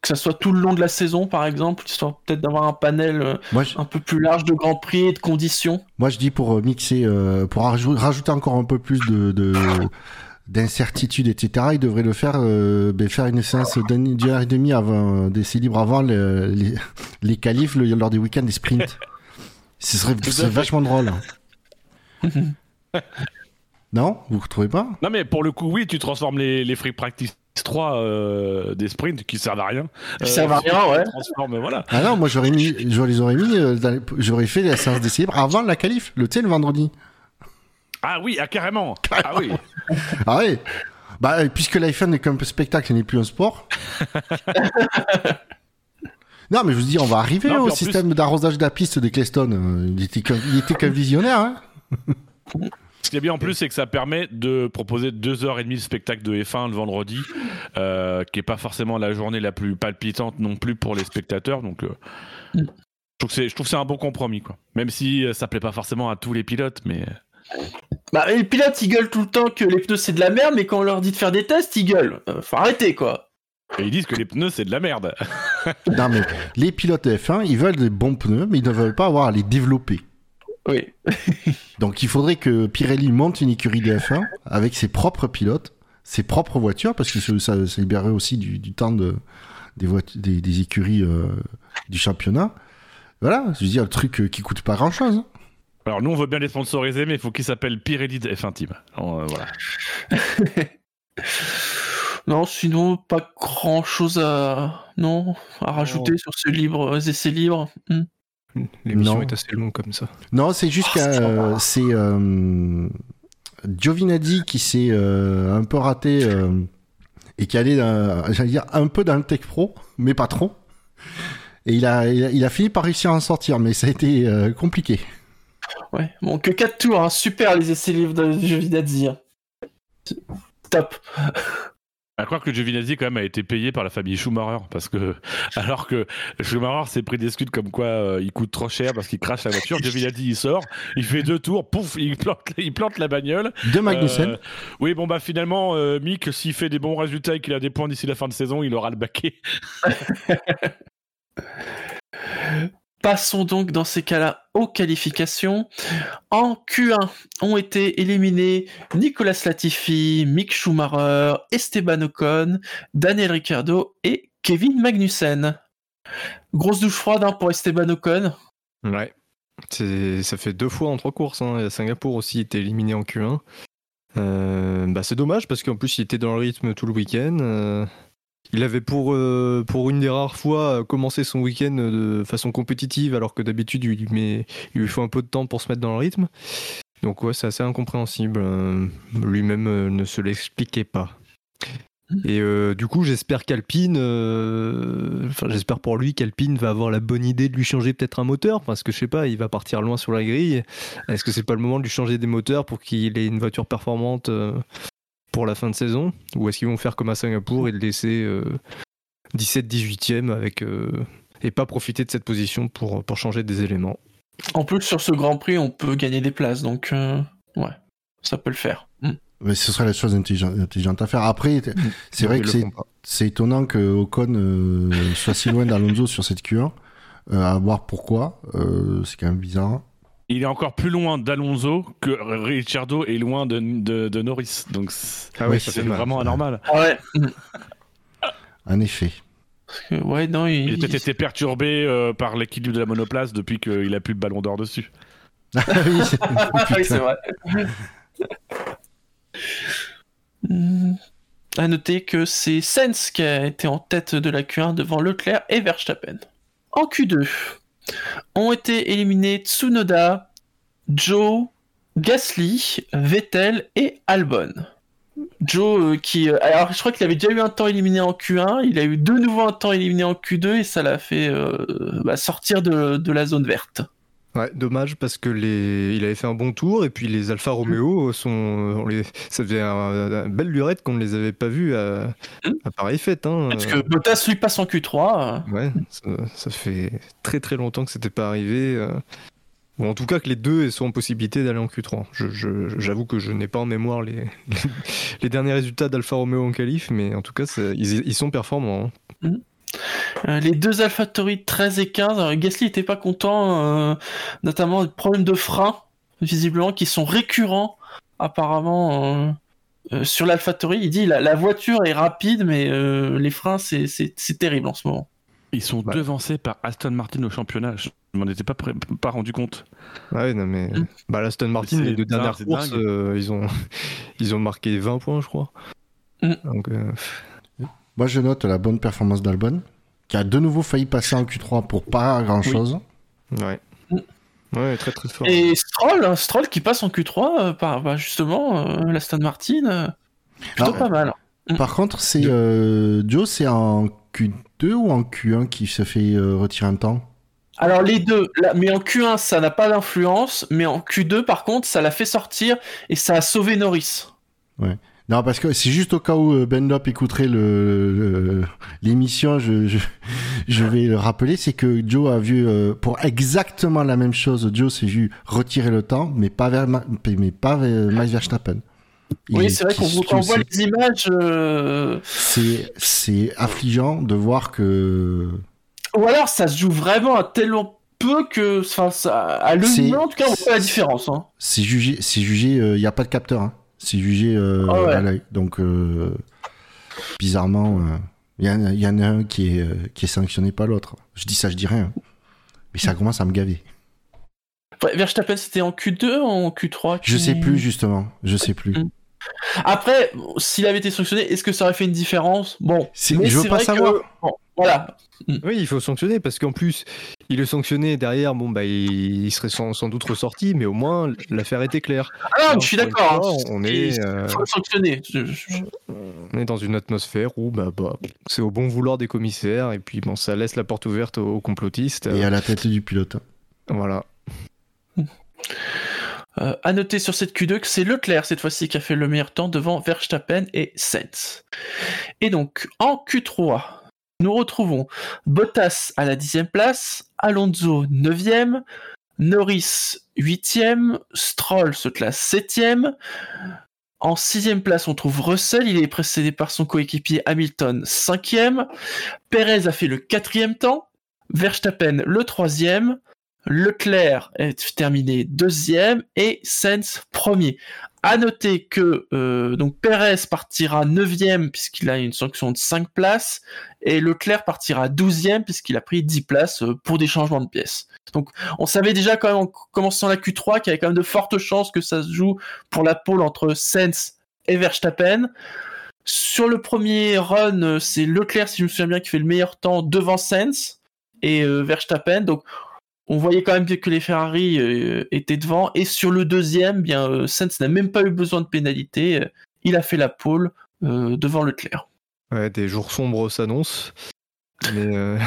que ça soit tout le long de la saison, par exemple, histoire peut-être d'avoir un panel euh, Moi, je, un peu plus large de Grands Prix et de conditions. moi, je dis pour euh, mixer, euh, pour rajou- rajouter encore un peu plus de, de d'incertitude, etc. Il devrait le faire, euh, ben, faire une séance d'une heure et demie avant, d'essai libre avant le- les, les qualifs le- lors des week-ends des sprints. Ce serait, vachement drôle. non? Vous trouvez pas? Non mais pour le coup oui, tu transformes les, les free practice 3 euh, des sprints qui servent à rien. Qui servent à rien, ouais. Transforme, voilà. Ah non, moi j'aurais mis, je les aurais mis, euh, dans les- j'aurais fait la séance d'essai avant la qualif, le sais, le vendredi. Ah oui, ah, carrément. Ah oui. Ah ouais. Bah, euh, puisque l'iPhone n'est qu'un peu spectacle et n'est plus un sport. non, mais je vous dis, on va arriver Non, au plus- système d'arrosage de la piste d'Eccleston. Euh, Il était qu'un, il était qu'un visionnaire, hein. Ce qui est bien en plus, c'est que ça permet de proposer deux heures et demie de spectacle de F1 le vendredi, euh, qui est pas forcément la journée la plus palpitante non plus pour les spectateurs. Donc, euh, je trouve que c'est, je trouve que c'est un bon compromis, quoi. Même si euh, ça plaît pas forcément à tous les pilotes, mais Bah, les pilotes, ils gueulent tout le temps que les pneus c'est de la merde, mais quand on leur dit de faire des tests, ils gueulent. Euh, faut arrêter, quoi. et ils disent que les pneus c'est de la merde. Non, mais les pilotes de F1, ils veulent des bons pneus, mais ils ne veulent pas avoir à les développer. Oui. Donc il faudrait que Pirelli monte une écurie de F1 avec ses propres pilotes, ses propres voitures, parce que ça, libérerait aussi du, du temps de, des, voitures, des, des écuries euh, du championnat. Voilà, je veux dire, le truc euh, qui coûte pas grand chose. Alors nous on veut bien les sponsoriser, mais il faut qu'ils s'appellent Pirelli de F1 Team. Alors, euh, voilà. Non, sinon, pas grand chose à, non, à rajouter sur ce libre, essais libres. Hmm. L'émission est assez longue comme ça. Non, c'est juste Oh, que c'est euh, c'est euh, Giovinazzi qui s'est euh, un peu raté euh, et qui allait, j'allais dire, un peu dans le tech pro, mais pas trop. Et il a, il a, il a fini par réussir à en sortir, mais ça a été euh, compliqué. Ouais. Bon, que 4 tours, hein. super les essais libres de Giovinazzi. hein. Top. À croire que Giovinazzi quand même a été payé par la famille Schumacher parce que alors que Schumacher s'est pris des scuds comme quoi euh, il coûte trop cher parce qu'il crache la voiture, Giovinazzi il sort, il fait deux tours, pouf, il plante, il plante la bagnole. De Magnussen. Euh, oui bon bah finalement euh, Mick s'il fait des bons résultats et qu'il a des points d'ici la fin de saison, il aura le baquet. Passons donc dans ces cas-là aux qualifications. En Q1 ont été éliminés Nicolas Latifi, Mick Schumacher, Esteban Ocon, Daniel Ricciardo et Kevin Magnussen. Grosse douche froide hein, pour Esteban Ocon. Ouais. Ça fait deux fois en trois courses. Hein. Singapour aussi était éliminé en Q1. Euh, bah c'est dommage parce qu'en plus il était dans le rythme tout le week-end. Euh, il avait pour, euh, pour une des rares fois euh, commencé son week-end de façon compétitive alors que d'habitude il, il lui faut un peu de temps pour se mettre dans le rythme. Donc ouais c'est assez incompréhensible. Euh, Lui-même ne se l'expliquait pas. Et du coup, j'espère qu'Alpine, enfin j'espère pour lui qu'Alpine va avoir la bonne idée de lui changer peut-être un moteur, parce que je sais pas, il va partir loin sur la grille. Est-ce que c'est pas le moment de lui changer des moteurs pour qu'il ait une voiture performante pour la fin de saison, ou est-ce qu'ils vont faire comme à Singapour et le laisser euh, 17-18e avec euh, et pas profiter de cette position pour pour changer des éléments? En plus, sur ce Grand Prix, on peut gagner des places, donc euh, ouais, ça peut le faire. Hmm. Mais ce serait la chose intelligente, intelligente à faire. Après, t- c'est vrai que c'est étonnant que Ocon euh, soit si loin d'Alonso sur cette Q1. Euh, à voir pourquoi. Euh, c'est quand même bizarre. Il est encore plus loin d'Alonso que Ricciardo est loin de, de, de Norris. Donc c'est Ah ouais, c'est vraiment anormal. Ouais. Hmm. En effet. Parce que, ouais, non, il, Il a peut-être été perturbé euh, par l'équilibre de la monoplace depuis qu'il a plus de ballon d'or dessus. Ah oui, c'est- Ah oui, vrai. Hmm. À noter que c'est Sens qui a été en tête de la Q1 devant Leclerc et Verstappen. En Q2, ont été éliminés Tsunoda, Joe, Gasly, Vettel et Albon. Joe euh, qui... euh, alors je crois qu'il avait déjà eu un temps éliminé en Q1, il a eu de nouveau un temps éliminé en Q2 et ça l'a fait euh, bah, sortir de, de la zone verte. Ouais, dommage parce que les... il avait fait un bon tour et puis les Alfa Romeo sont, on les... ça faisait un, un belle lurette qu'on ne les avait pas vus à, à pareille fête. Hein. Parce que Bottas lui passe en Q3. euh, Ouais, ça, ça fait très très longtemps que c'était pas arrivé. euh. Ou en tout cas que les deux soient en possibilité d'aller en Q3. Je- je- J'avoue que je n'ai pas en mémoire les, les, derniers résultats d'Alfa Romeo en qualif, mais en tout cas ça- ils, ils sont performants. hein. Euh, les deux AlphaTauri 13 et 15, alors, Gasly était pas content, euh, notamment des problèmes de frein, visiblement, qui sont récurrents apparemment euh, euh, sur l'AlphaTauri. Il dit la, la voiture est rapide, mais euh, les freins c'est- c'est c'est terrible en ce moment. Ils sont Ouais. devancés par Aston Martin au championnat. Je m'en étais pas, pré- pas rendu compte. Ah ouais, non mais Mm. bah, l'Aston Martin, C'est les deux dingue, dernières courses, euh, ils, ont, ils ont marqué 20 points, je crois. Mm. Donc, euh, Moi, je note la bonne performance d'Albon, qui a de nouveau failli passer en Q3 pour pas grand chose. Ouais. Mm. Ouais, très très fort. Et Stroll, hein, Stroll qui passe en Q3 euh, par bah, justement euh, l'Aston Martin, euh, plutôt Ah, pas mal. Mm. Par contre, c'est euh, Joe, c'est en Q2 ou en Q1 qui se fait euh, retirer un temps? Alors les deux, là, mais en Q1 ça n'a pas d'influence, mais en Q2 par contre ça l'a fait sortir et ça a sauvé Norris. Non, parce que c'est juste au cas où euh, Ben Lop écouterait le- le- l'émission, je, je, je vais le rappeler, c'est que Joe a vu, euh, pour exactement la même chose, Joe s'est vu retirer le temps, mais pas vers, Ma- mais pas vers Max Verstappen. Il oui est- c'est vrai qu'on voit c'est- les images, euh, C'est, affligeant de voir que ou alors ça se joue vraiment à tellement peu que, enfin ça, à l'œil en tout cas on voit pas la différence. Hein. c'est jugé, c'est jugé, il n'y a pas de capteur, hein. C'est jugé euh, Ah ouais. à l'œil. Donc, euh, bizarrement, il y, en a- y en a un qui est, euh, qui est sanctionné pas l'autre. Je dis ça, je dis rien. Mais ça commence à me gaver. Ouais, Verstappen c'était en Q2 ou en Q3 Je qui- sais plus, justement. Je sais plus. Mm. Après, s'il avait été sanctionné, est-ce que ça aurait fait une différence? Bon, mais je veux pas que- savoir. Voilà. Oui, il faut sanctionner parce qu'en plus, il le sanctionnait derrière, bon bah il, il serait sans, sans doute ressorti, mais au moins l'affaire était claire. Ah non, Alors, je suis d'accord. hein. on Il est, euh, faut sanctionner. On est dans une atmosphère où bah, bah, c'est au bon vouloir des commissaires et puis bon ça laisse la porte ouverte aux, aux complotistes. Et à la tête du pilote. Voilà. Euh, à noter sur cette Q2 que c'est Leclerc cette fois-ci qui a fait le meilleur temps devant Verstappen et Sainz. Et donc en Q3, nous retrouvons Bottas à la dixième place, Alonso 9e, Norris 8e, Stroll se classe 7e. En sixième place, on trouve Russell, il est précédé par son coéquipier Hamilton 5e. Perez a fait le quatrième temps, Verstappen le troisième, Leclerc est terminé deuxième et Sainz premier. À noter que euh, donc Perez partira neuvième puisqu'il a une sanction de 5 places et Leclerc partira douzième puisqu'il a pris 10 places euh, pour des changements de pièces. Donc on savait déjà quand même en commençant la Q3 qu'il y avait quand même de fortes chances que ça se joue pour la pole entre Sainz et Verstappen. Sur le premier run, euh, c'est Leclerc, si je me souviens bien, qui fait le meilleur temps devant Sainz et Verstappen. Donc on voyait quand même que les Ferrari euh, étaient devant. Et sur le deuxième, bien euh, Sainz n'a même pas eu besoin de pénalité. Euh, Il a fait la pole euh, devant Leclerc. Ouais, des jours sombres s'annoncent. Mais euh,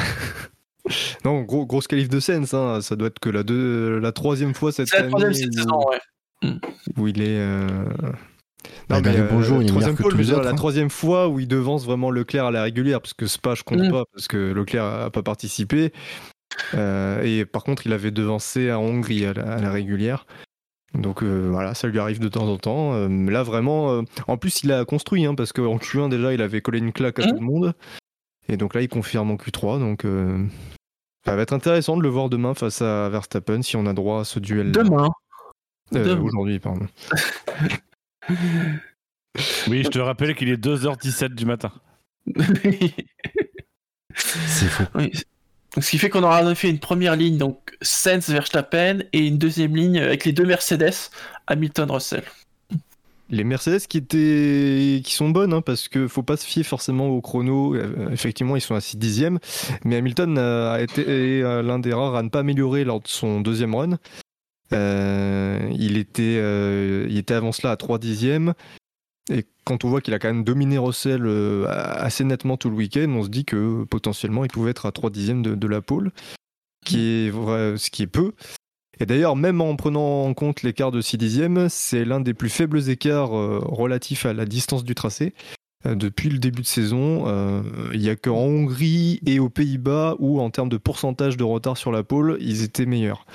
non, gros, grosse qualif de Sens, hein. ça doit être que la, deux, la troisième fois cette la année troisième où, saison, ouais. où il est. euh, Ah, dans les bons jours, il est troisième que tous les autres, la hein. troisième fois où il devance vraiment Leclerc à la régulière, parce que Spa je compte Mm. pas, parce que Leclerc a pas participé. Euh, et par contre, il avait devancé à Hongrie à la, à la régulière. Donc euh, voilà, ça lui arrive de temps en temps. Euh, là vraiment, euh, en plus il a construit, hein, parce qu'en Q1 déjà il avait collé une claque à Mm. tout le monde. Et donc là il confirme en Q3. Donc euh, ça va être intéressant de le voir demain face à Verstappen si on a droit à ce duel. Demain. Euh, demain. Aujourd'hui, pardon. Oui, je te rappelle qu'il est 2h17 du matin. C'est faux. Oui. Donc, ce qui fait qu'on aura effet une première ligne, donc Sainz Verstappen, et une deuxième ligne avec les deux Mercedes, Hamilton Russell. Les Mercedes qui étaient qui sont bonnes hein, parce que faut pas se fier forcément au chrono. Euh, effectivement, ils sont à 6 dixièmes, mais Hamilton a été euh, l'un des rares à ne pas améliorer lors de son deuxième run. Euh, il était il était avant cela à 3 dixièmes. Quand on voit qu'il a quand même dominé Russell euh, assez nettement tout le week-end, on se dit que potentiellement il pouvait être à 3 dixièmes de, de la pole, qui est vrai, ce qui est peu. Et d'ailleurs, même en prenant en compte l'écart de 6 dixièmes, c'est l'un des plus faibles écarts euh, relatifs à la distance du tracé. Euh, depuis le début de saison, il n'y a qu'en Hongrie et aux Pays-Bas où, en termes de pourcentage de retard sur la pole, ils étaient meilleurs.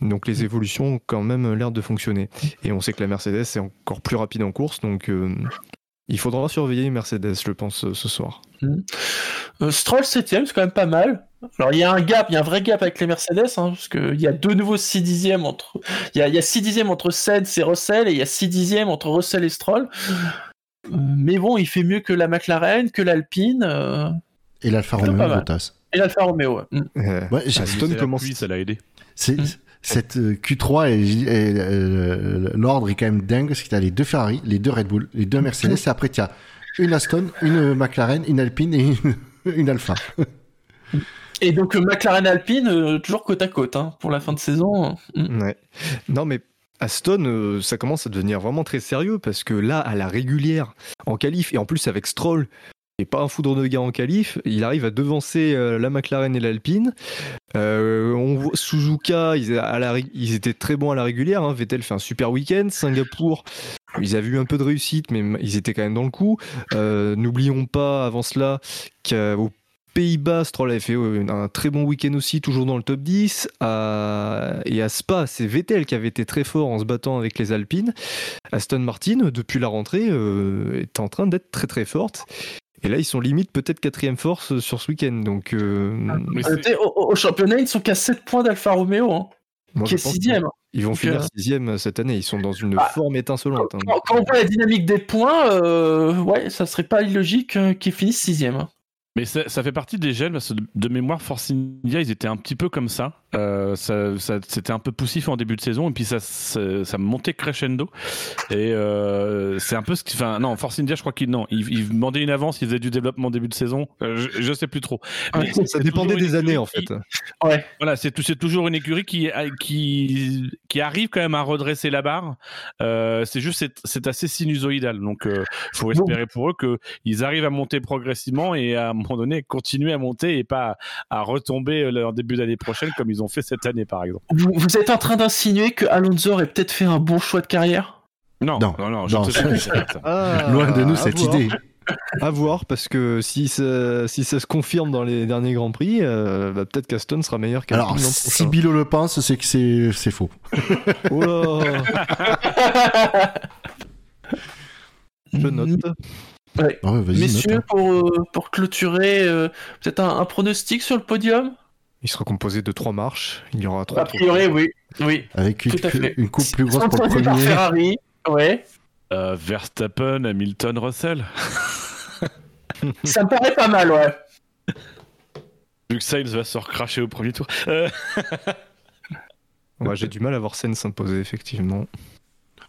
Donc les évolutions ont quand même l'air de fonctionner. Et on sait que la Mercedes est encore plus rapide en course, donc euh, il faudra surveiller Mercedes, je pense, ce soir. Euh, Stroll 7 c'est quand même pas mal. Alors il y a un gap, il y a un vrai gap avec les Mercedes, hein, parce qu'il y a de nouveau 6 dixièmes entre. Il y a, il y a 6 dixièmes entre Sainz et Russell, et il y a 6 dixièmes entre Russell et Stroll. Euh, mais bon, il fait mieux que la McLaren, que l'Alpine, euh, Et l'Alfa Romeo. Bottas. et l'Alfa Romeo. ouais. Mm. Euh, Ouais, Aston C'est la commence. ça l'a aidé. c'est- Mm. Cette euh, Q3, et, euh, l'ordre est quand même dingue parce que t'as les deux Ferrari, les deux Red Bull, les deux Mercedes, et après t'as une Aston, une McLaren, une Alpine et une, une Alpha. Et donc euh, McLaren Alpine, toujours côte à côte hein, pour la fin de saison. Mm. Ouais. Non, mais Aston, euh, ça commence à devenir vraiment très sérieux parce que là, à la régulière, en qualif, et en plus avec Stroll, et pas un foudre de gars en qualif, il arrive à devancer euh, la McLaren et l'Alpine. Euh, Suzuka, ils, étaient très bons à la régulière. hein. Vettel fait un super week-end. Singapour, ils avaient eu un peu de réussite, mais ils étaient quand même dans le coup. Euh, N'oublions pas, avant cela, qu'aux Pays-Bas, Stroll avait fait un très bon week-end aussi, toujours dans le top 10. À- Et à Spa, c'est Vettel qui avait été très fort en se battant avec les Alpines. Aston Martin, depuis la rentrée, est en train d'être très très forte. Et là, ils sont limite peut-être quatrième force sur ce week-end. Donc, euh, Mais Euh, c'est- t'sais, au, au championnat, ils sont qu'à 7 points d'Alfa Romeo, hein, moi, qui est sixième. qu'ils vont Donc, finir euh, sixième cette année. Ils sont dans une Ah. forme étincelante. hein. Quand, quand on voit la dynamique des points, euh, ouais, ça serait pas illogique euh, qu'ils finissent sixième. Mais ça, ça fait partie des gels, parce que de- mémoire, Force India, ils étaient un petit peu comme ça. Euh, ça, ça- C'était un peu poussif en début de saison, et puis ça, ça, ça montait crescendo. Et euh, c'est un peu ce qui. Enfin, non, Force India, je crois qu'ils non, ils, ils demandaient une avance, ils faisaient du développement en début de saison. Euh, je, je sais plus trop. Mais Ça dépendait des années en fait. qui- Ouais. Voilà, c'est tou- c'est toujours une écurie qui, qui, qui arrive quand même à redresser la barre. Euh, c'est juste, c'est- c'est assez sinusoïdal. Donc, il faut espérer pour eux qu'ils arrivent à monter progressivement et à moment donné continuer à monter et pas à, retomber euh, en début d'année prochaine comme ils ont fait cette année, par exemple. Vous, vous êtes en train d'insinuer que Alonso aurait peut-être fait un bon choix de carrière? Non, Non, non, non, je non. Ah, Loin de nous cette voir. idée. À voir, parce que si ça, si ça se confirme dans les derniers Grands Prix, euh, bah, peut-être qu'Aston sera meilleur qu'Alpine Alors, si. Bilo le pense, c'est que c'est c'est faux. Oh là, je note. Ouais, vas-y, Messieurs, note, hein. pour, euh, pour clôturer, euh, peut-être un, un pronostic sur le podium? Il sera composé de trois marches. Il y aura trois A priori, oui. Oui. Avec une, coupe plus grosse pour le Sponsorisé par premier. Ferrari. Ouais. Euh, Verstappen, Hamilton, Russell. Ça me paraît pas mal, ouais. Vu que Sainz va se recracher au premier tour. Euh, Ouais, J'ai du mal à voir Senna s'imposer, effectivement.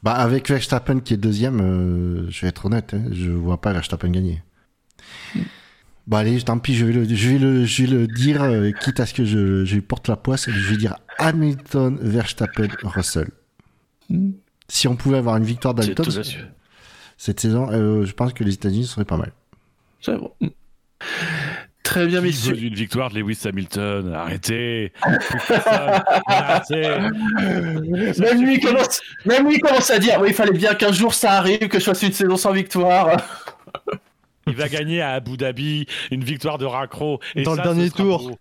Bah, avec Verstappen qui est deuxième, euh, je vais être honnête, hein, je vois pas Verstappen gagner. Bah allez, tant pis, je vais le, je vais le, je vais le dire, euh, quitte à ce que je, je lui porte la poisse, je vais dire Hamilton, Verstappen, Russell. Mm. Si on pouvait avoir une victoire d'Hamilton cette saison, euh, je pense que les États-Unis seraient pas mal. C'est bon. Très bien, Qui messieurs. veut une victoire de Lewis Hamilton? Arrêtez Même lui, commence, même lui commence à dire oui, il fallait bien qu'un jour ça arrive, que je fasse une saison sans victoire. Il va gagner à Abu Dhabi une victoire de Racro. Et Dans le dernier tour.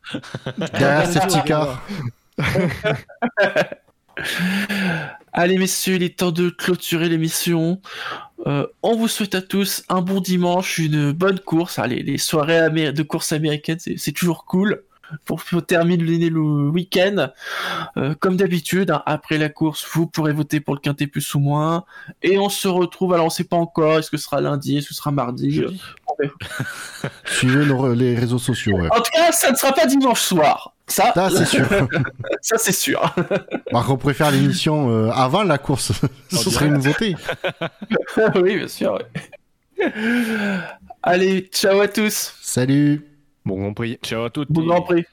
Derrière safety car. Allez, messieurs, il est temps de clôturer l'émission. Euh, on vous souhaite à tous un bon dimanche, une bonne course. Allez, les soirées de course américaine, c'est toujours cool. Pour, terminer le week-end, Euh, comme d'habitude, hein, après la course, vous pourrez voter pour le quintet plus ou moins. Et on se retrouve, alors on sait pas encore, est-ce que ce sera lundi, est-ce que ce sera mardi. Jeudi. Suivez les réseaux sociaux. ouais. En tout cas, ça ne sera pas dimanche soir. Ça, Ça, c'est sûr. ça c'est sûr. Par contre, on préfère l'émission euh, avant la course. Ce serait une nouveauté. oui, bien sûr. Allez, ciao à tous. Salut Bon Grand Prix. Ciao à toutes. Bon Grand Prix.